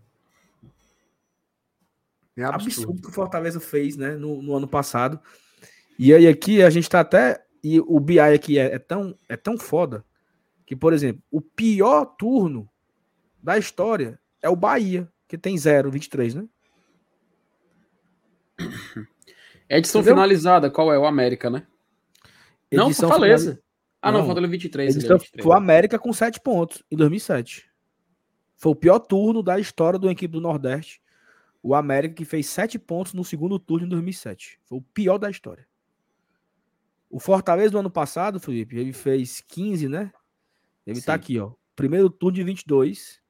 É absurdo. absurdo que o Fortaleza fez, né, no, no, ano passado. E aí aqui a gente tá até e o BI aqui é, é, tão é tão foda que, por exemplo, o pior turno da história é o Bahia, que tem 0, 23, né? Edição Entendeu? finalizada, qual é? O América, né? Não, Fortaleza. Final... Ah, não, não Fortaleza 23. Edição... 23. Foi o América com 7 pontos em 2007. Foi o pior turno da história do equipe do Nordeste. O América que fez 7 pontos no segundo turno em 2007. Foi o pior da história. O Fortaleza do ano passado, Felipe, ele fez 15, né? Ele tá Sim. tá aqui, ó. Primeiro turno de 22,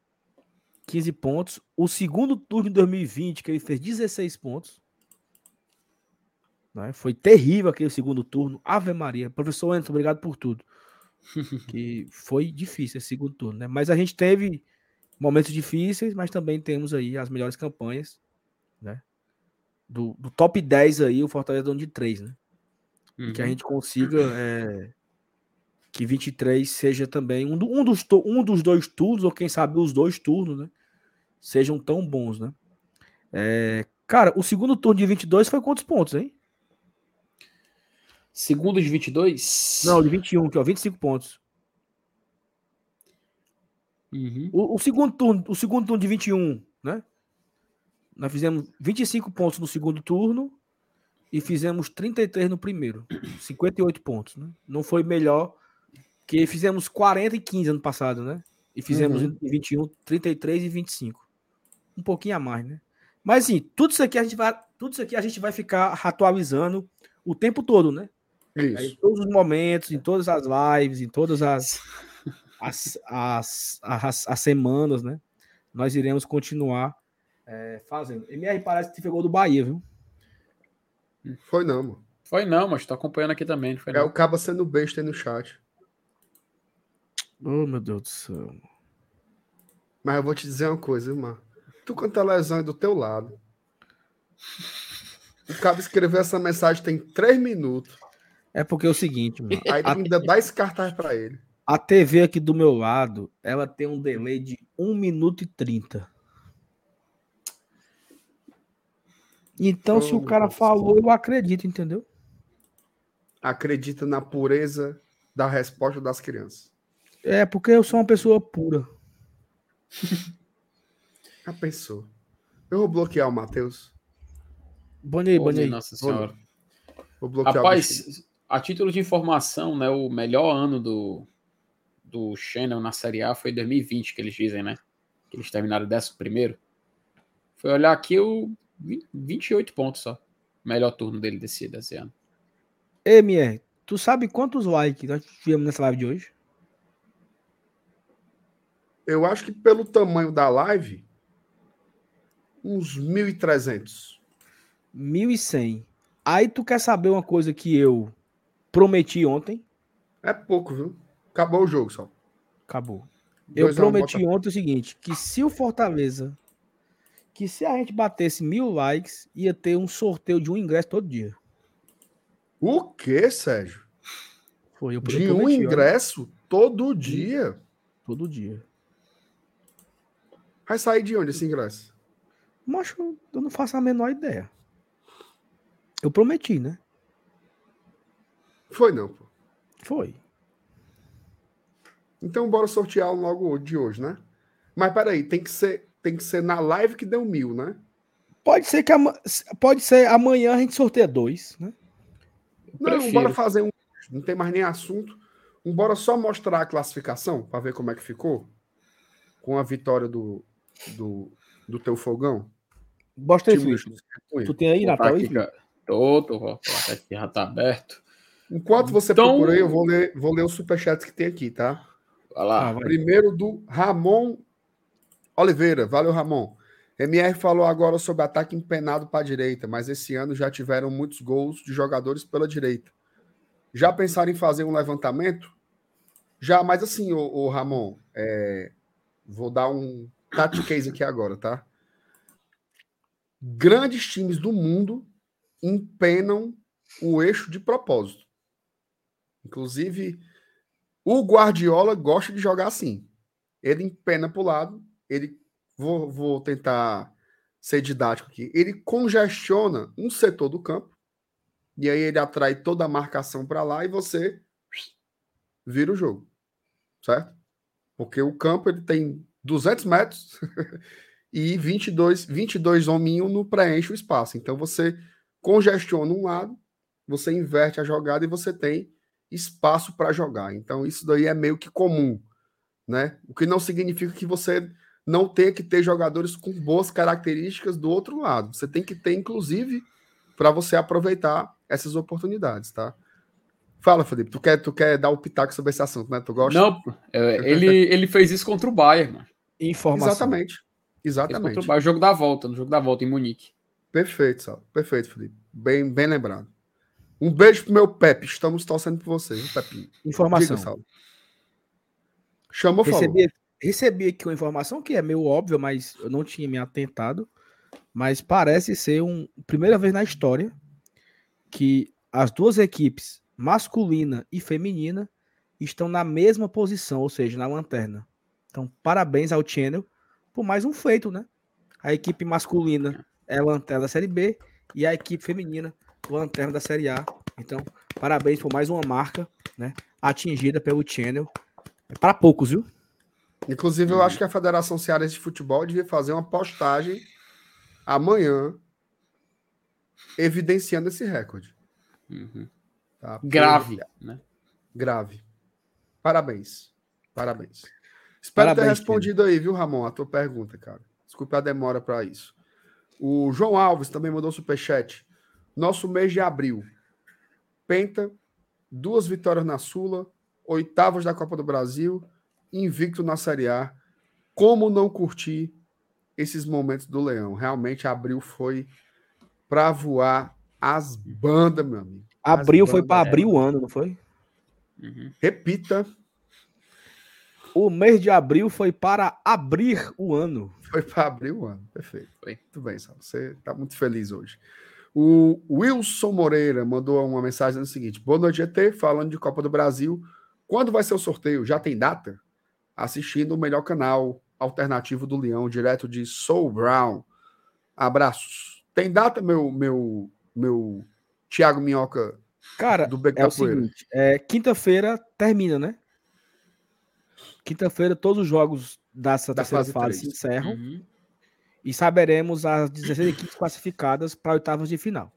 15 pontos. O segundo turno de 2020, que ele fez 16 pontos. Né? Foi terrível aquele segundo turno. Ave Maria. Professor Anderson, obrigado por tudo. que foi difícil esse segundo turno, né? Mas a gente teve momentos difíceis, mas também temos aí as melhores campanhas, né? Do, do top 10 aí, o Fortaleza dono de 3, né? Uhum. Que a uhum. gente consiga é, que 23 seja também um, do, um, dos, um dos dois turnos, ou quem sabe os dois turnos, né? Sejam tão bons, né? É, cara, o segundo turno de 22 foi quantos pontos, hein? Segundo de 22? Não, de 21, que é 25 pontos. Uhum. O, o, segundo turno, o segundo turno de 21, né? Nós fizemos 25 pontos no segundo turno e fizemos 33 no primeiro. 58 pontos, né? Não foi melhor que fizemos 40 e 15 ano passado, né? E fizemos uhum. em 21, 33 e 25. Um pouquinho a mais, né? Mas assim, tudo isso aqui a gente vai, tudo isso aqui a gente vai ficar atualizando o tempo todo, né? Isso. Em todos os momentos, em todas as lives, em todas as, as, as, as, as semanas, né? Nós iremos continuar é, fazendo. MR parece que pegou do Bahia, viu? Foi não, mano. Foi não, mas tô acompanhando aqui também. é não. o cabo sendo besta aí no chat. Oh, meu Deus do céu. Mas eu vou te dizer uma coisa, irmão. Tu quando a lesão é do teu lado. O cara escreveu essa mensagem tem três minutos. É porque é o seguinte, mano. Aí ainda dá esse cartaz pra ele. a TV aqui do meu lado, ela tem um delay de 1 minuto e 30. Então, se o Oh, cara falou, eu acredito, entendeu? Acredita na pureza da resposta das crianças. É porque eu sou uma pessoa pura. Já pensou? Eu vou bloquear o Matheus. Bane aí, Ô, bane aí. Nossa senhora. Vou bloquear o bichinho. Rapaz, a título de informação, né, o melhor ano do, do Shannon na Série A foi 2020, que eles dizem, né? Que eles terminaram 11 primeiro. Foi olhar aqui o 20 28 pontos só. Melhor turno dele desse, desse ano. Ei, MR, tu sabe quantos likes nós tivemos nessa live de hoje? Eu acho que pelo tamanho da live, uns 1.300. 1.100. Aí tu quer saber uma coisa que eu prometi ontem? É pouco, viu? Acabou o jogo só. Acabou. Eu Dois um, prometi bota- ontem o seguinte, que se o Fortaleza, que se a gente batesse mil likes, ia ter um sorteio de um ingresso todo dia. O quê, Sérgio? Foi, eu eu De um prometi, ingresso todo dia? todo dia. Vai sair de onde esse ingresso? Mas eu eu não faço a menor ideia. Eu prometi, né? Foi não, pô. Foi. Então bora sortear logo de hoje, né? Mas peraí, tem que ser, tem que ser na live que deu mil, né? Pode ser que ama- pode ser amanhã a gente sorteia dois, né? Não, Prefiro. bora fazer um. Não tem mais nem assunto. Um, bora só mostrar a classificação para ver como é que ficou com a vitória do, do, do teu fogão. Bosta aí, do- Tu tem aí, Natal? aqui, aí. Tô, tô, ó, até que já tá aberto. Enquanto você Então- procura aí, eu vou ler, vou ler os superchats que tem aqui, tá? Vai lá. Ah, vai. Primeiro do Ramon Oliveira. Valeu, Ramon. MR falou agora sobre ataque empenado para a direita, mas esse ano já tiveram muitos gols de jogadores pela direita. Já pensaram em fazer um levantamento? Já, mas assim, ô Ramon, é, vou dar um tactic case aqui agora, tá? Grandes times do mundo empenam o eixo de propósito. Inclusive, o Guardiola gosta de jogar assim. Ele empena para o lado, ele vou, vou tentar ser didático aqui. Ele congestiona um setor do campo e aí ele atrai toda a marcação para lá e você vira o jogo, certo? Porque o campo ele tem 200 metros e 22, 22 hominhos não preenche o espaço. Então você congestiona um lado, você inverte a jogada e você tem espaço para jogar. Então isso daí é meio que comum, né? O que não significa que você não tenha que ter jogadores com boas características do outro lado. Você tem que ter, inclusive, para você aproveitar essas oportunidades, tá? Fala, Felipe. Tu quer, tu quer dar o pitaco sobre esse assunto, né? Tu gosta? Não, é, ele, ele fez isso contra o Bayern, mano. Informação. Exatamente. Exatamente. o jogo da volta, no jogo da volta em Munique. Perfeito, Sal. Perfeito, Felipe. Bem, bem lembrado. Um beijo pro meu Pepe. Estamos torcendo por você, viu, Pepinho? Informação. Diga, Saulo. Chamou, falou. Recebi, recebi aqui uma informação que é meio óbvia, mas eu não tinha me atentado. Mas parece ser um primeira vez na história que as duas equipes, masculina e feminina, estão na mesma posição, ou seja, na lanterna. Então, parabéns ao Channel por mais um feito, né? A equipe masculina é a lanterna da Série B e a equipe feminina lanterna da Série A. Então, parabéns por mais uma marca, né? Atingida pelo Channel. É para poucos, viu? Inclusive, eu acho que a Federação Cearense de Futebol devia fazer uma postagem amanhã evidenciando esse recorde. Uhum. tá? Grave, né? Grave. Parabéns. Parabéns. Espero ter Parabéns, respondido aí, viu, Ramon, a tua pergunta, cara. Desculpa a demora para isso. O João Alves também mandou superchat. Nosso mês de abril. Penta, duas vitórias na Sula, oitavas da Copa do Brasil, invicto na Série A. Como não curtir esses momentos do Leão? Realmente, abril foi para voar as bandas, meu amigo. As Abril foi para abrir o ano, não foi? Uhum. Repita, O mês de abril foi para abrir o ano. Foi para abrir o ano. Perfeito. Foi. Muito bem. Você está muito feliz hoje. O Wilson Moreira mandou uma mensagem no seguinte: Boa noite, GT, falando de Copa do Brasil. Quando vai ser o sorteio? Já tem data? Assistindo o melhor canal alternativo do Leão, direto de Soul Brown. Abraços. Tem data, meu meu meu Thiago Minhoca Cara, do Beco é da o seguinte, é, quinta-feira termina, né? Quinta-feira todos os jogos dessa Da terceira fase se encerram Uhum. e saberemos as 16 equipes classificadas para oitavas de final.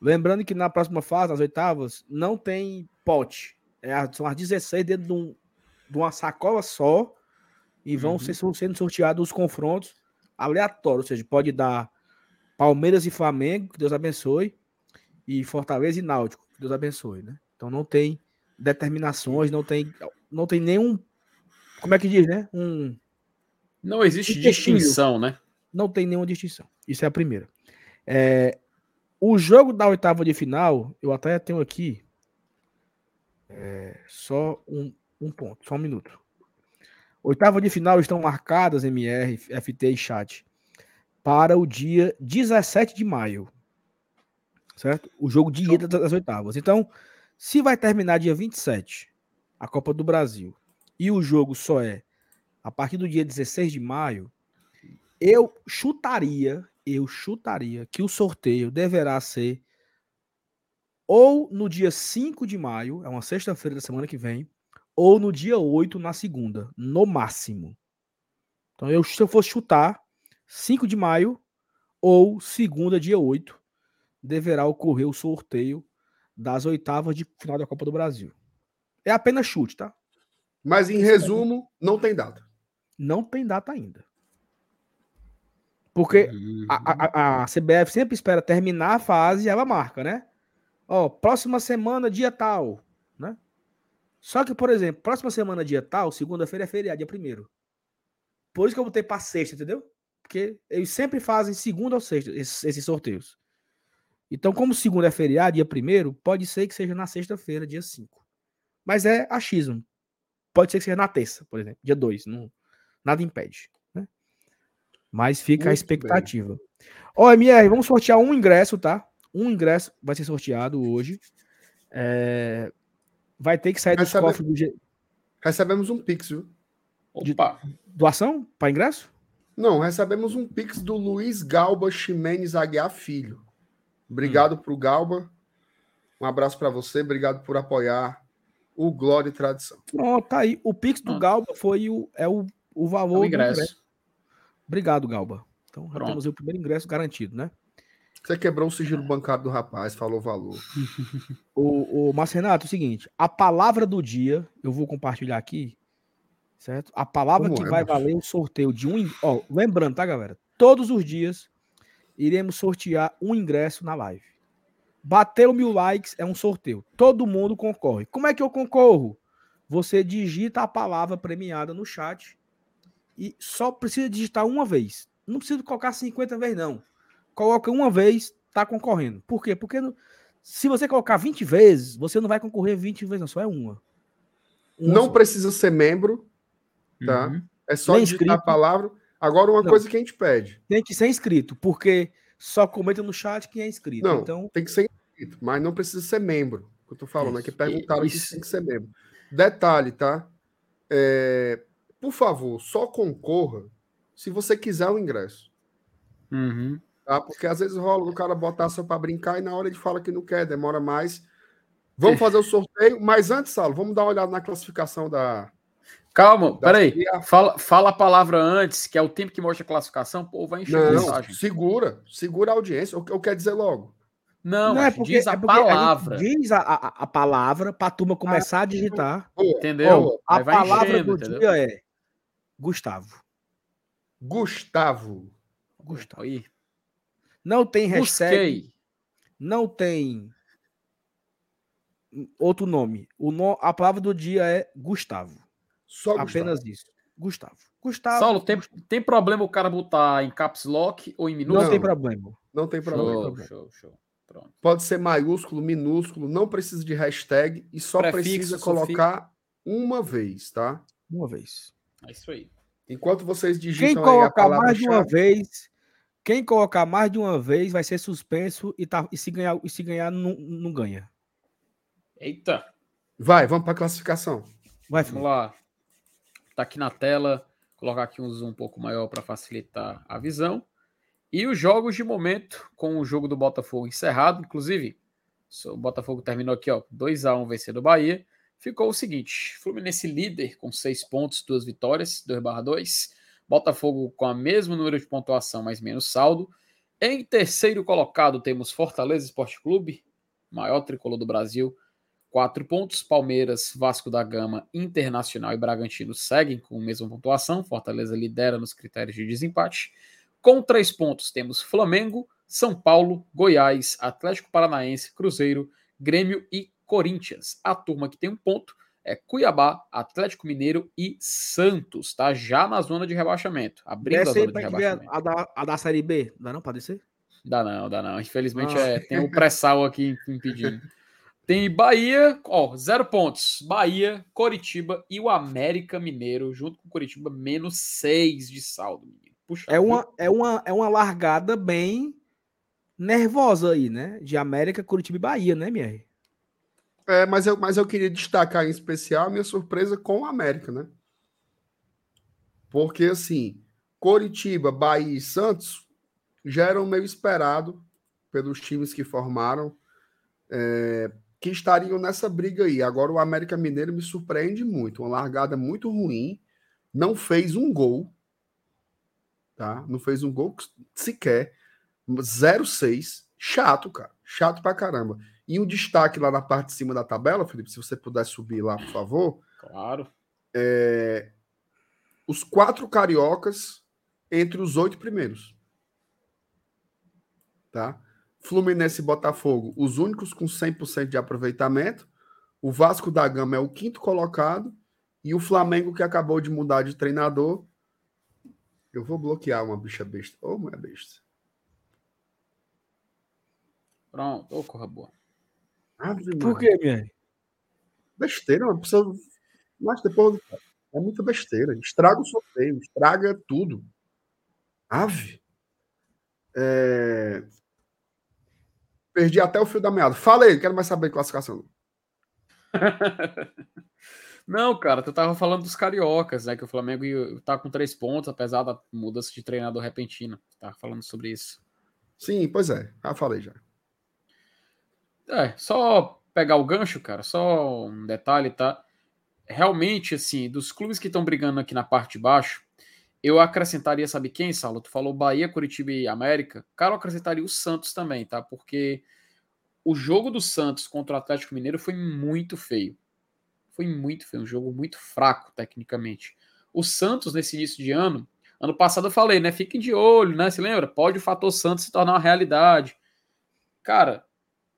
Lembrando que na próxima fase, as oitavas, não tem pote. É, são as 16 dentro de, um- de uma sacola só e vão Uhum. ser, sendo sorteados os confrontos aleatórios. Ou seja, pode dar Palmeiras e Flamengo, que Deus abençoe, e Fortaleza e Náutico, que Deus abençoe, né? Então não tem determinações, não tem, não tem nenhum. Como é que diz, né? Um, Não existe distinção, né? não tem nenhuma distinção. Isso é a primeira. É, o jogo da oitava de final, eu até tenho aqui é, só um, um ponto, só um minuto. Oitava de final estão marcadas, MR, FT e chat, para o dia 17 de maio. Certo? O jogo de ida das oitavas. Então, se vai terminar dia 27, a Copa do Brasil, e o jogo só é a partir do dia 16 de maio, eu chutaria, eu chutaria que o sorteio deverá ser ou no dia 5 de maio, é uma sexta-feira da semana que vem, ou no dia 8 na segunda, no máximo. Então, eu, se eu fosse chutar, 5 de maio ou segunda, dia 8, deverá ocorrer o sorteio das oitavas de final da Copa do Brasil. É apenas chute, tá? Mas em resumo, não tem data. Não tem data ainda. Porque Uhum. a, a- a CBF sempre espera terminar a fase e ela marca, né? Ó, próxima semana, dia tal, né? Só que, por exemplo, próxima semana, dia tal, segunda-feira é feriado, dia primeiro. Por isso que eu botei pra sexta, entendeu? Porque eles sempre fazem segunda ou sexta, esses, esses sorteios. Então, como segunda é feriado, dia primeiro, pode ser que seja na sexta-feira, dia 5. Mas é achismo. Pode ser que seja na terça, por exemplo, dia 2. Não, nada impede. Né? Mas fica a Muito expectativa. Ó, MR, vamos sortear um ingresso, tá? Um ingresso vai ser sorteado hoje. É, Vai ter que sair dos sabe- cofres do G- Recebemos um Pix, viu? Opa, doação para ingresso? Não, recebemos um Pix do Luiz Galba Ximenes Aguiar Filho. Obrigado pro Galba. Um abraço para você. Obrigado por apoiar o Glória e Tradição. Pronto, tá aí. O Pix do Pronto. Galba foi o, é o, o é valor o do ingresso. Obrigado, Galba. Então já temos aí o primeiro ingresso garantido, né? Você quebrou o sigilo bancário do rapaz, falou valor. O, o Márcio Renato, é o seguinte: a palavra do dia, eu vou compartilhar aqui, certo? A palavra Como que é, vai valer o sorteio de um. Ó, lembrando, tá, galera? Todos os dias iremos sortear um ingresso na live. Bateu mil likes, é um sorteio. Todo mundo concorre. Como é que eu concorro? Você digita a palavra premiada no chat e só precisa digitar uma vez. Não precisa colocar 50 vezes, não. Coloca uma vez, tá concorrendo. Por quê? Porque no- se você colocar 20 vezes, você não vai concorrer 20 vezes, não, só é uma. Uma Não só. precisa ser membro, tá? Uhum. É só Nem digitar a inscrito. palavra. Agora, uma Não. coisa que a gente pede. Tem que ser inscrito, porque só comenta no chat quem é inscrito. Não, Então, tem que ser inscrito, mas não precisa ser membro. O que eu tô falando aqui, Isso. perguntaram Isso. se tem que ser membro. Detalhe, tá? É, por favor, só concorra se você quiser o ingresso. Uhum. Tá? Porque às vezes rola o cara botar só para brincar e na hora ele fala que não quer, demora mais. Vamos fazer o sorteio, mas antes, Salo, vamos dar uma olhada na classificação da. Calma, peraí. A. Fala, fala a palavra antes, que é o tempo que mostra a classificação, pô, vai encher a Não, mensagem. segura, segura a audiência. Eu, eu quero dizer logo. Não, não é porque, diz a é porque palavra. diz a, a, a palavra para a turma começar a digitar. Entendeu? Boa. A palavra enchendo, do entendeu? dia é Gustavo. Gustavo. Gustavo. Aí, Não tem hashtag, busquei. não tem outro nome. O no, a palavra do dia é Gustavo. Só Gustavo. Apenas isso. Gustavo. Gustavo. Saulo, tem, tem problema o cara botar em caps lock ou em Não, minúsculo? tem problema. Não tem problema. Show, problema. show, show. Pronto. Pode ser maiúsculo, minúsculo, não precisa de hashtag e só Prefixo, precisa sufixo. colocar uma vez, tá? Uma vez. É isso aí. Enquanto vocês Quem digitam aí a colocar mais de uma chave, vez Quem colocar mais de uma vez vai ser suspenso e, tá, e se ganhar, e se ganhar não, não ganha. Eita. Vai, vamos para a classificação. Vai, Vamos lá. Tá aqui na tela. Colocar aqui um zoom um pouco maior para facilitar a visão. E os jogos de momento, com o jogo do Botafogo encerrado, inclusive, o Botafogo terminou aqui, ó, 2 a 1 vencendo o Bahia. Ficou o seguinte: Fluminense líder com 6 pontos, duas vitórias, 2/2. Botafogo com a mesmo número de pontuação, mas menos saldo. Em terceiro colocado temos Fortaleza Esporte Clube, maior tricolor do Brasil, quatro pontos. Palmeiras, Vasco da Gama, Internacional e Bragantino seguem com a mesma pontuação. Fortaleza lidera nos critérios de desempate. Com três pontos temos Flamengo, São Paulo, Goiás, Atlético Paranaense, Cruzeiro, Grêmio e Corinthians. A turma que tem um ponto é Cuiabá, Atlético Mineiro e Santos, tá? Já na zona de rebaixamento. Abrindo Desce a zona de rebaixamento. a, da, a da Série B. Dá não pra descer? Dá não, dá não. Infelizmente Ah. é, tem o pré-sal aqui impedindo. Tem Bahia, ó, zero pontos. Bahia, Coritiba e o América Mineiro, junto com o Coritiba, menos seis de saldo. menino. Puxa, É uma, é, uma, é uma largada bem nervosa aí, né? De América, Curitiba e Bahia, né, Mier? É, mas eu, mas eu queria destacar em especial a minha surpresa com o América, né? Porque, assim, Coritiba, Bahia e Santos já eram meio esperado pelos times que formaram é, que estariam nessa briga aí. Agora o América Mineiro me surpreende muito. Uma largada muito ruim. Não fez um gol. Tá? Não fez um gol sequer. 0-6. Chato, cara. Chato pra caramba. E um destaque lá na parte de cima da tabela, Felipe, se você puder subir lá, por favor. Claro. É, os quatro cariocas entre os oito primeiros. Tá? Fluminense e Botafogo, os únicos com 100% de aproveitamento. O Vasco da Gama é o quinto colocado. E o Flamengo, que acabou de mudar de treinador. Eu vou bloquear uma bicha besta. Ô, mulher besta. Pronto, ô, corra boa. Ave Por quê, Mier? Besteira, uma pessoa. Mas depois. É muita besteira. Estraga o sorteio, estraga tudo. Ave. É... Perdi até o fio da meada. Fala aí, quero mais saber de classificação. Não, cara, tu tava falando dos cariocas, né? Que o Flamengo tá com três pontos, apesar da mudança de treinador repentina. Tava falando sobre isso. Sim, pois é. Já falei já. É, só pegar o gancho, cara, só um detalhe, tá? Realmente, assim, dos clubes que estão brigando aqui na parte de baixo, eu acrescentaria, sabe quem, Saulo? Tu falou Bahia, Curitiba e América. Cara, eu acrescentaria o Santos também, tá? Porque o jogo do Santos contra o Atlético Mineiro foi muito feio. Foi muito feio, um jogo muito fraco, tecnicamente. O Santos, nesse início de ano, ano passado eu falei, né? Fiquem de olho, né? Se lembra? Pode o fator Santos se tornar uma realidade. Cara,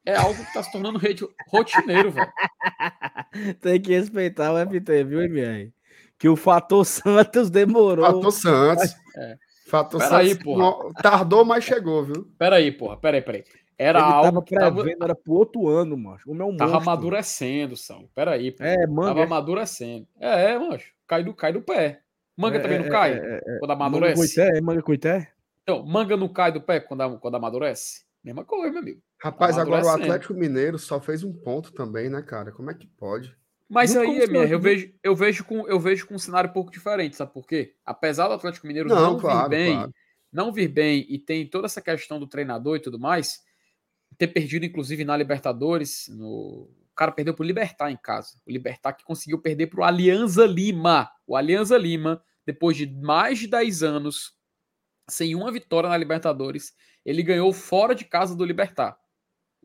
é algo que tá se tornando rotineiro, velho. Tem que respeitar o FT, viu, Mier? Que o fator Santos demorou. Fator Santos. É. Fator Pera aí, Santos. porra. não- Tardou, mas chegou, viu? Pera aí, porra, pera aí, pera aí. Era Ele algo tava que tava, prevendo, era pro outro ano, mano. O meu tava monstro. amadurecendo, Sal. Pera aí, pô. É, manga. Tava amadurecendo. É, é, mancho. Cai do, cai do pé. Manga É, também não é, cai é, é, quando Manga amadurece? coité, é manga coité? Então, manga não cai do pé quando, quando amadurece? Mesma coisa, meu amigo. Rapaz, agora o. Atlético Mineiro só fez um ponto também, né, cara? Como é que pode? Mas aí, Santos, eu vejo, eu, vejo com, eu vejo com um cenário um pouco diferente, sabe por quê? Apesar do Atlético Mineiro Não, não, claro, vir bem, claro. não vir bem e tem toda essa questão do treinador e tudo mais, ter perdido, inclusive, na Libertadores, no... o cara perdeu pro Libertar em casa. O Libertar que conseguiu perder pro Alianza Lima. O Alianza Lima, depois de mais de 10 anos, sem uma vitória na Libertadores, ele ganhou fora de casa do Libertar.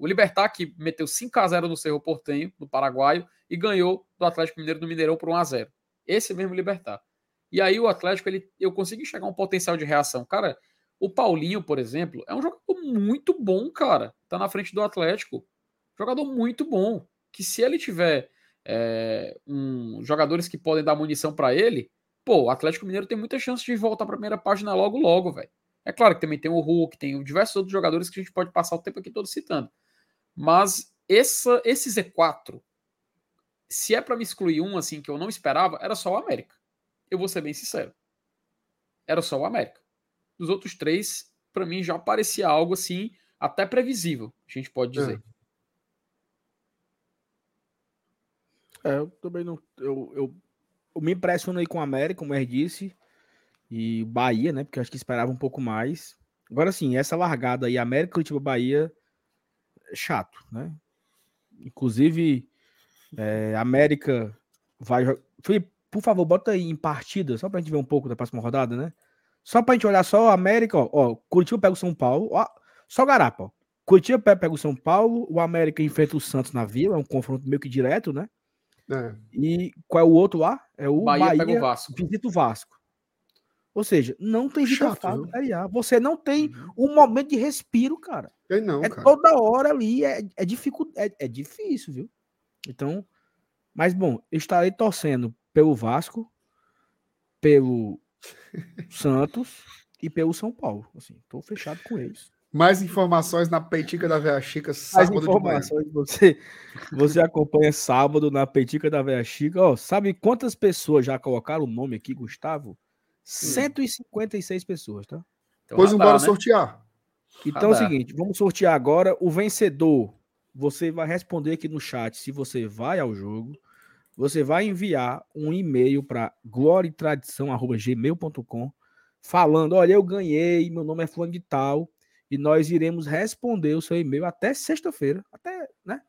O Libertar que meteu 5 a 0 no Cerro Portenho, no Paraguaio, e ganhou do Atlético Mineiro do Mineirão por 1 a 0. Esse mesmo Libertar. E aí o Atlético, ele, eu consegui enxergar um potencial de reação. Cara, o Paulinho, por exemplo, é um jogador muito bom, cara. Tá na frente do Atlético. Jogador muito bom. Que se ele tiver é, um, jogadores que podem dar munição para ele, pô, o Atlético Mineiro tem muita chance de voltar pra primeira página logo, logo, velho. É claro que também tem o Hulk, tem diversos outros jogadores que a gente pode passar o tempo aqui todo citando. Mas essa, esse Z4, se é para me excluir um assim que eu não esperava, era só o América. Eu vou ser bem sincero. Era só o América. Dos outros três, para mim já parecia algo assim, até previsível, a gente pode dizer. É, eu também não. Eu, eu, eu me impressionei com o América, como eu disse, e Bahia, né? Porque eu acho que esperava um pouco mais. Agora sim, essa largada aí, América, Curitiba, Bahia, é chato, né? Inclusive, é, América vai. Felipe, por favor, bota aí em partida, só pra gente ver um pouco da próxima rodada, né? Só pra gente olhar só a América, ó, ó Curitiba pega o São Paulo, ó, só Garapa, ó. Curitiba pega o São Paulo, o América enfrenta o Santos na Vila, é um confronto meio que direto, né? É. E qual é o outro lá? É o Bahia, Bahia pega o Vasco. Visita o Vasco. Ou seja, não tem vida fácil Você não tem uhum. um momento de respiro, cara. Eu não, é cara. toda hora ali, é, é, é, é difícil, viu? Então, mas bom, eu estarei torcendo pelo Vasco, pelo Santos e pelo São Paulo. Assim, tô fechado com eles. Mais informações na Peitica da Veia Chica sábado Mais informações você, você acompanha sábado na Peitica da Veia Chica. Ó, sabe quantas pessoas já colocaram o nome aqui, Gustavo? 156 hum. pessoas, tá? Então, pois bora né? sortear. Então é o seguinte, vamos sortear agora o vencedor. Você vai responder aqui no chat se você vai ao jogo. Você vai enviar um e-mail para gloriatradição@gmail.com falando, olha, eu ganhei, meu nome é fulano de tal e nós iremos responder o seu e-mail até sexta-feira, até, né?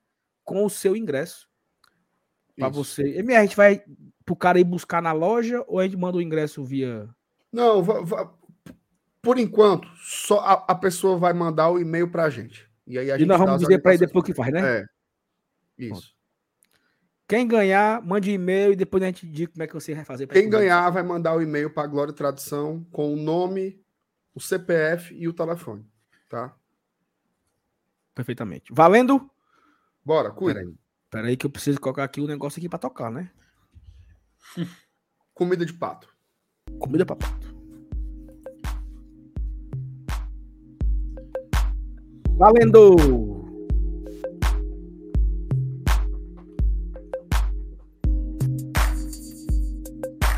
Com o seu ingresso. Para você. MR, a gente vai pro cara ir buscar na loja ou a gente manda o ingresso via. Não, por enquanto, só a, a, pessoa vai mandar o e-mail pra gente. E aí a e gente nós vamos dizer para ele depois que faz, né? É. Isso. Quem ganhar, mande e-mail e depois a gente diz como é que você vai fazer. Quem ganhar vai mandar o e-mail para Glória Tradução com o nome, o CPF e o telefone tá? Perfeitamente. Valendo? Bora, cuida. Peraí, peraí que eu preciso colocar aqui o um negócio aqui para tocar, né? Comida de pato. Comida para pato. Valendo!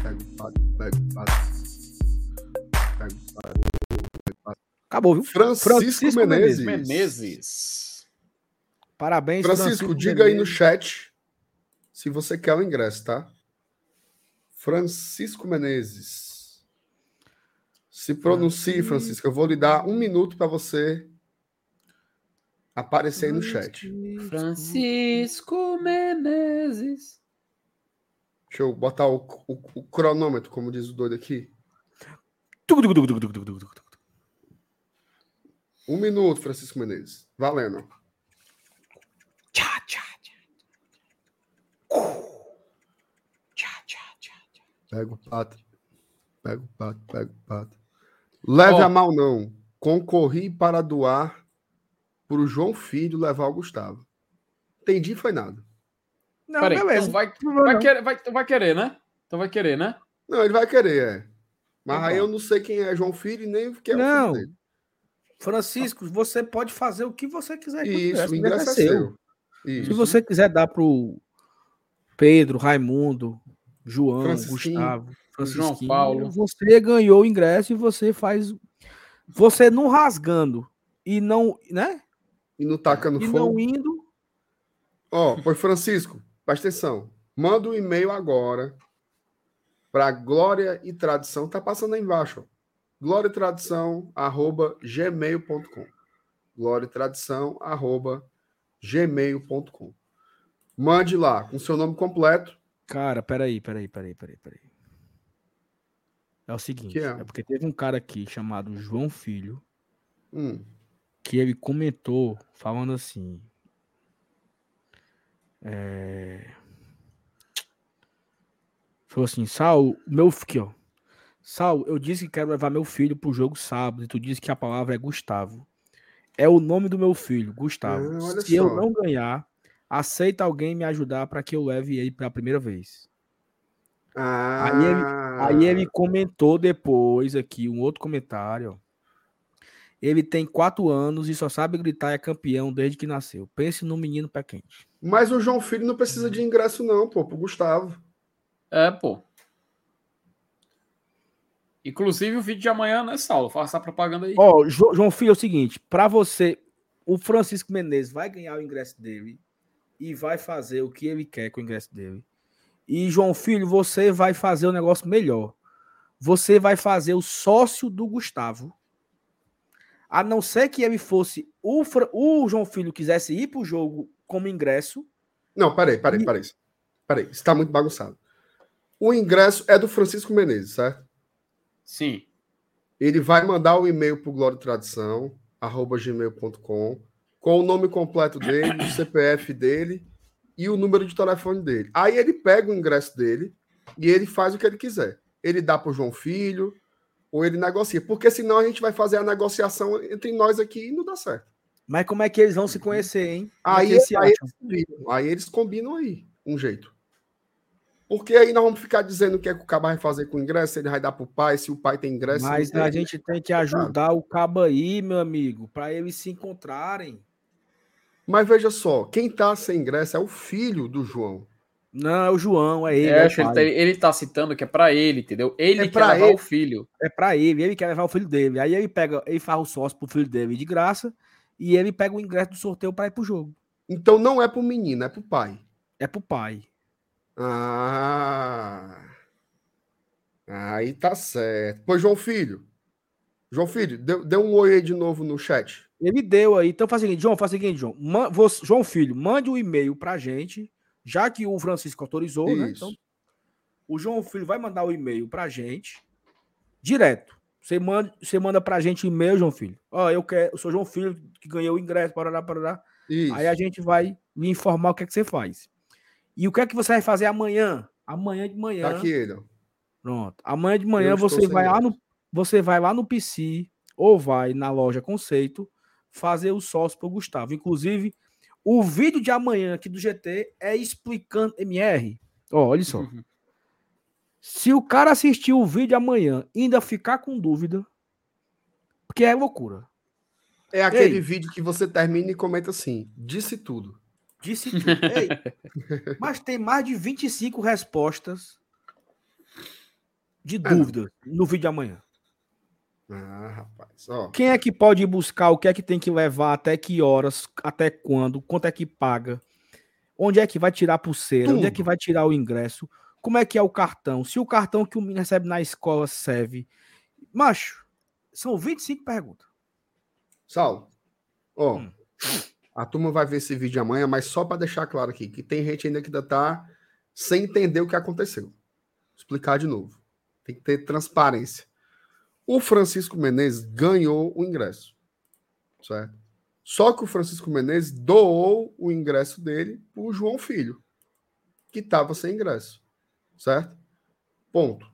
Pega o pato, pega o pato. Pega o pato. Acabou, viu? Francisco, Francisco Menezes. Menezes. Parabéns, Francisco. Francisco diga Menezes. aí no chat se você quer o ingresso, tá? Francisco Menezes. Se pronuncie, Francisco. Eu vou lhe dar um minuto para você aparecer aí no chat. Francisco Menezes. Deixa eu botar o, o, o cronômetro, como diz o doido aqui. Um minuto, Francisco Menezes. Valendo. Pega o pato. Pega o pato, pega o pato. Leve oh. a mal, não. Concorri para doar para o João Filho levar o Gustavo. Entendi, foi nada. Não, Peraí, beleza. Então vai, vai, querer, vai, vai querer, né? Então vai querer, né? Não, ele vai querer, é. Mas então, aí eu não sei quem é João Filho e nem o que é não. o filho dele. Francisco, você pode fazer o que você quiser. Isso, o ingresso é seu. Se você quiser dar para o Pedro, Raimundo, João, Gustavo, João Paulo, você ganhou o ingresso e você faz. Você não rasgando e não, né? E não tacando e fogo. não indo. Ó, oh, pois Francisco, presta atenção. Manda um e-mail agora para Glória e Tradição. Tá passando aí embaixo. Ó gloriatradição@gmail.com. gloriatradição@gmail.com. Mande lá com seu nome completo. Cara, peraí, peraí, peraí, peraí, peraí. É o seguinte, é? é? porque teve um cara aqui chamado João Filho, hum. que ele comentou falando assim. É... Falou assim, Sal, meu aqui, ó. Sal, eu disse que quero levar meu filho pro jogo sábado e tu disse que a palavra é Gustavo. É o nome do meu filho, Gustavo. É, Se só. eu não ganhar, aceita alguém me ajudar para que eu leve ele pela primeira vez. Ah. Aí, ele, aí ele comentou depois aqui um outro comentário. Ele tem quatro anos e só sabe gritar é campeão desde que nasceu. Pense no menino pé quente. Mas o João Filho não precisa de ingresso, não, pô, pro Gustavo. É, pô. Inclusive o vídeo de amanhã, né, Saulo? Faça a propaganda aí. Ó, João Filho, é o seguinte, para você, o Francisco Menezes vai ganhar o ingresso dele e vai fazer o que ele quer com o ingresso dele. E João Filho, você vai fazer o um negócio melhor. Você vai fazer o sócio do Gustavo. A não ser que ele fosse o, o João Filho quisesse ir para o jogo como ingresso. Não, peraí, peraí, e... peraí. Peraí, está muito bagunçado. O ingresso é do Francisco Menezes, certo? Sim. Ele vai mandar o um e-mail para o Glória Tradição, arroba gmail.com, com o nome completo dele, o CPF dele e o número de telefone dele. Aí ele pega o ingresso dele e ele faz o que ele quiser. Ele dá para o João Filho ou ele negocia. Porque senão a gente vai fazer a negociação entre nós aqui e não dá certo. Mas como é que eles vão se conhecer, hein? aí, é aí, eles, aí eles combinam aí um jeito. Porque aí nós vamos ficar dizendo o que é que o Caba vai fazer com o ingresso, ele vai dar para o pai, se o pai tem ingresso. Mas a gente tem que ajudar o Caba aí, meu amigo, para eles se encontrarem. Mas veja só, quem tá sem ingresso é o filho do João. Não, é o João, é ele. É, é ele, tá, ele tá citando que é para ele, entendeu? Ele é quer levar ele. o filho. É para ele, ele quer levar o filho dele. Aí ele pega, ele faz o sócio pro filho dele de graça e ele pega o ingresso do sorteio para ir pro jogo. Então não é pro menino, é pro pai. É pro pai. Ah. Aí tá certo. Pois, João Filho. João Filho, deu, deu um oi aí de novo no chat. Ele deu aí. Então faz o seguinte, João, faz o seguinte, João. Man, você, João Filho, mande um e-mail pra gente, já que o Francisco autorizou, né? Isso. né? Então, o João Filho vai mandar o um e-mail pra gente, direto. Você manda, você manda pra gente e-mail, João Filho. Ó, eu quero, eu sou João Filho que ganhou o ingresso, para parará. Isso. Aí a gente vai me informar o que é que você faz. E o que é que você vai fazer amanhã? Amanhã de manhã. Tá aqui, ele. Pronto. Amanhã de manhã você vai lá no você vai lá no PC ou vai na loja Conceito fazer o sócio pro Gustavo. Inclusive, o vídeo de amanhã aqui do GT é explicando MR. Ó, olha só. Uhum. Se o cara assistir o vídeo amanhã e ainda ficar com dúvida, porque é loucura. É aquele Ei, vídeo que você termina e comenta assim: disse tudo. Disse tudo. Mas tem mais de 25 respostas de dúvida no vídeo de amanhã. Ah, rapaz. Ó. Quem é que pode ir buscar? O que é que tem que levar? Até que horas? Até quando? Quanto é que paga? Onde é que vai tirar a pulseira? Tudo. Onde é que vai tirar o ingresso? Como é que é o cartão? Se o cartão que o menino recebe na escola serve. Macho, são 25 perguntas. Sal, ó, hum. A turma vai ver esse vídeo amanhã, mas só para deixar claro aqui, que tem gente ainda que ainda tá sem entender o que aconteceu. Vou explicar de novo. Tem que ter transparência. O Francisco Menezes ganhou o ingresso. Certo? Só que o Francisco Menezes doou o ingresso dele para o João Filho, que estava sem ingresso. Certo? Ponto.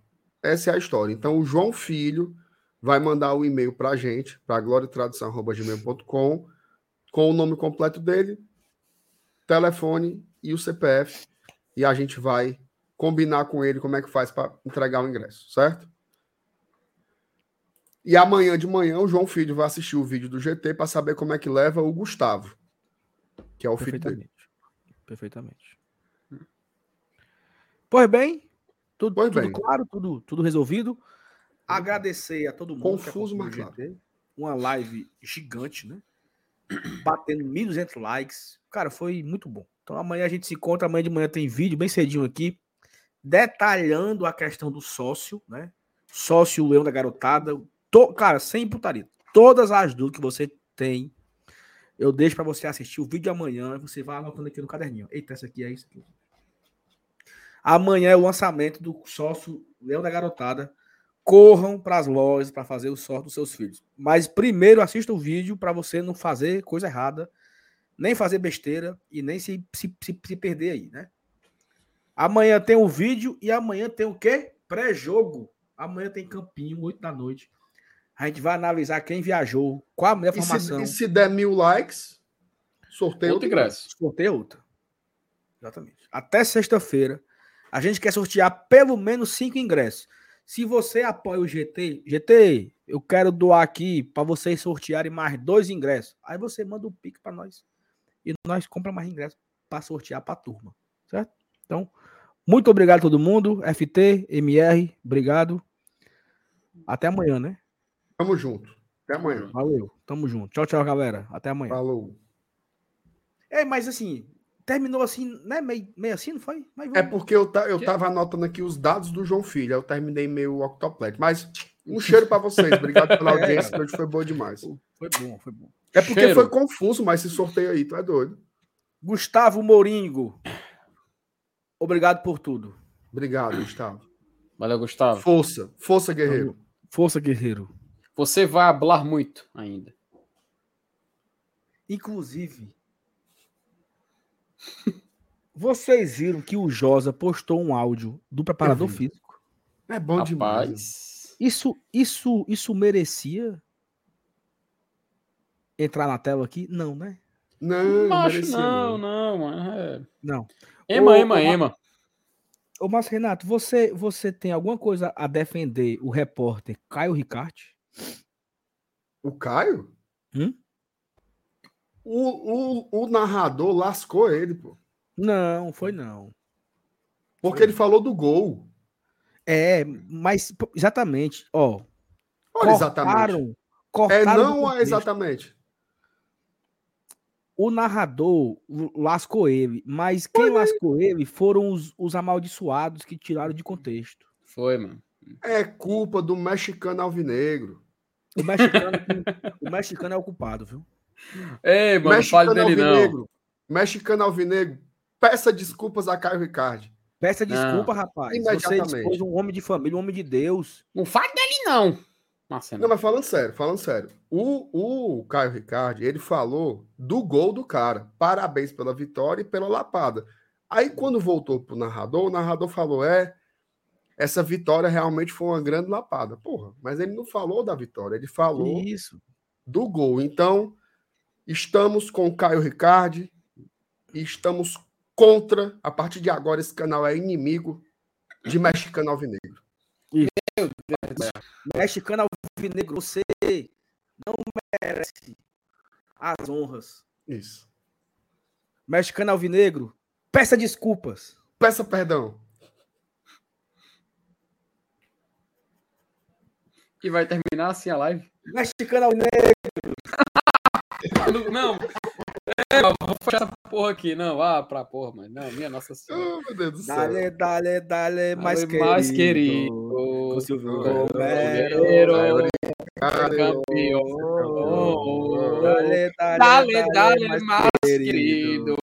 Essa é a história. Então, o João Filho vai mandar o um e-mail para a gente, para gloriatradução.gmail.com com o nome completo dele, telefone e o CPF, e a gente vai combinar com ele como é que faz para entregar o ingresso, certo? E amanhã de manhã o João Filho vai assistir o vídeo do GT para saber como é que leva o Gustavo, que é o filho dele. Perfeitamente. Pois bem, tudo, pois tudo bem. claro, tudo, tudo resolvido. Agradecer a todo mundo. Confuso, mas claro. Uma live gigante, né? batendo 1.200 likes. Cara, foi muito bom. Então amanhã a gente se encontra. Amanhã de manhã tem vídeo bem cedinho aqui, detalhando a questão do sócio, né? Sócio Leão da Garotada. To, cara, sem putaria. Todas as dúvidas que você tem, eu deixo para você assistir o vídeo amanhã. Você vai anotando aqui no caderninho. Eita, essa aqui é isso aqui. Amanhã é o lançamento do sócio Leão da Garotada corram para as lojas para fazer o sorte dos seus filhos. Mas primeiro assista o vídeo para você não fazer coisa errada, nem fazer besteira e nem se, se, se, se perder aí, né? Amanhã tem o vídeo e amanhã tem o quê? Pré-jogo. Amanhã tem campinho, 8 da noite. A gente vai analisar quem viajou, qual a melhor e formação. Se, e se der mil likes, sorteio outro ingresso. Sorteio outro. Exatamente. Até sexta-feira, a gente quer sortear pelo menos cinco ingressos. Se você apoia o GT, GT, eu quero doar aqui para vocês sortearem mais dois ingressos. Aí você manda o um pique para nós e nós compra mais ingressos para sortear para a turma, certo? Então, muito obrigado a todo mundo. FT, MR, obrigado. Até amanhã, né? Tamo junto. Até amanhã. Valeu. Tamo junto. Tchau, tchau, galera. Até amanhã. Falou. É, mas assim, terminou assim, né? Meio, meio assim, não foi? Mas É vamos- porque eu, ta, eu tava anotando aqui os dados do João Filho, aí eu terminei meio octopleto. Mas um cheiro pra vocês. Obrigado pela É, audiência, hoje foi boa demais. Foi bom, foi bom. É porque Cheiro. foi confuso, mas esse sorteio aí, tu é doido. Gustavo Moringo. Obrigado por tudo. Obrigado, Gustavo. Valeu, Gustavo. Força, força, guerreiro. Força, guerreiro. Você vai falar muito ainda. Inclusive, vocês viram que o Josa postou um áudio do preparador físico? É bom demais. Rapaz. Isso, isso, isso merecia entrar na tela aqui? Não, né? Não, Não acho merecia, não, não, mano. É... Não. Ema, Ô, ema, ô, ema. Ô, Márcio Renato, você, você tem alguma coisa a defender o repórter Caio Ricarte? O Caio? Hum? O, o, o narrador lascou ele, pô. Não, foi não. Porque ele falou do gol. É, mas exatamente, ó. Olha, exatamente. cortaram, É cortaram não é contexto. exatamente. O narrador lascou ele, mas quem lascou ele foram os, os amaldiçoados que tiraram de contexto. Foi, mano. É culpa do mexicano alvinegro. O mexicano, o mexicano é o culpado, viu? Ei, mano, não fale dele não. alvinegro. Mexicano alvinegro. Peça desculpas a Caio Ricardi. Peça Não. desculpa, rapaz. Você Imediatamente. expôs um homem de família, um homem de Deus. Não fale dele não. Marcelo. Não, mas falando sério, falando sério. O, o Caio Ricardi, ele falou do gol do cara. Parabéns pela vitória e pela lapada. Aí, quando voltou pro narrador, o narrador falou: é, essa vitória realmente foi uma grande lapada. Porra, mas ele não falou da vitória, ele falou Isso. do gol. Então, estamos com o Caio Ricardi e estamos contra. A partir de agora, esse canal é inimigo de mexicano alvinegro. Mexicano alvinegro, você não merece as honras. Isso. Mexicano alvinegro, peça desculpas. Peça perdão. E vai terminar assim a live? Mexicano alvinegro. Não. É, vou fechar essa porra aqui. Não, vá pra porra, mano. Não, minha nossa senhora. Oh, meu Deus do céu. Dale, dale, dale, mais querido. mais querido. Com Silvio Romero. Campeão. Dale, dale, Dale, dale, mais querido.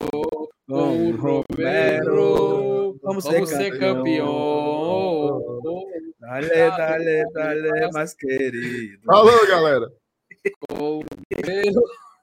Com Romero. Vamos Vamos ser ser campeão. campeão. Dale, dale, dale, mais querido. Falou, galera. Com o Romero.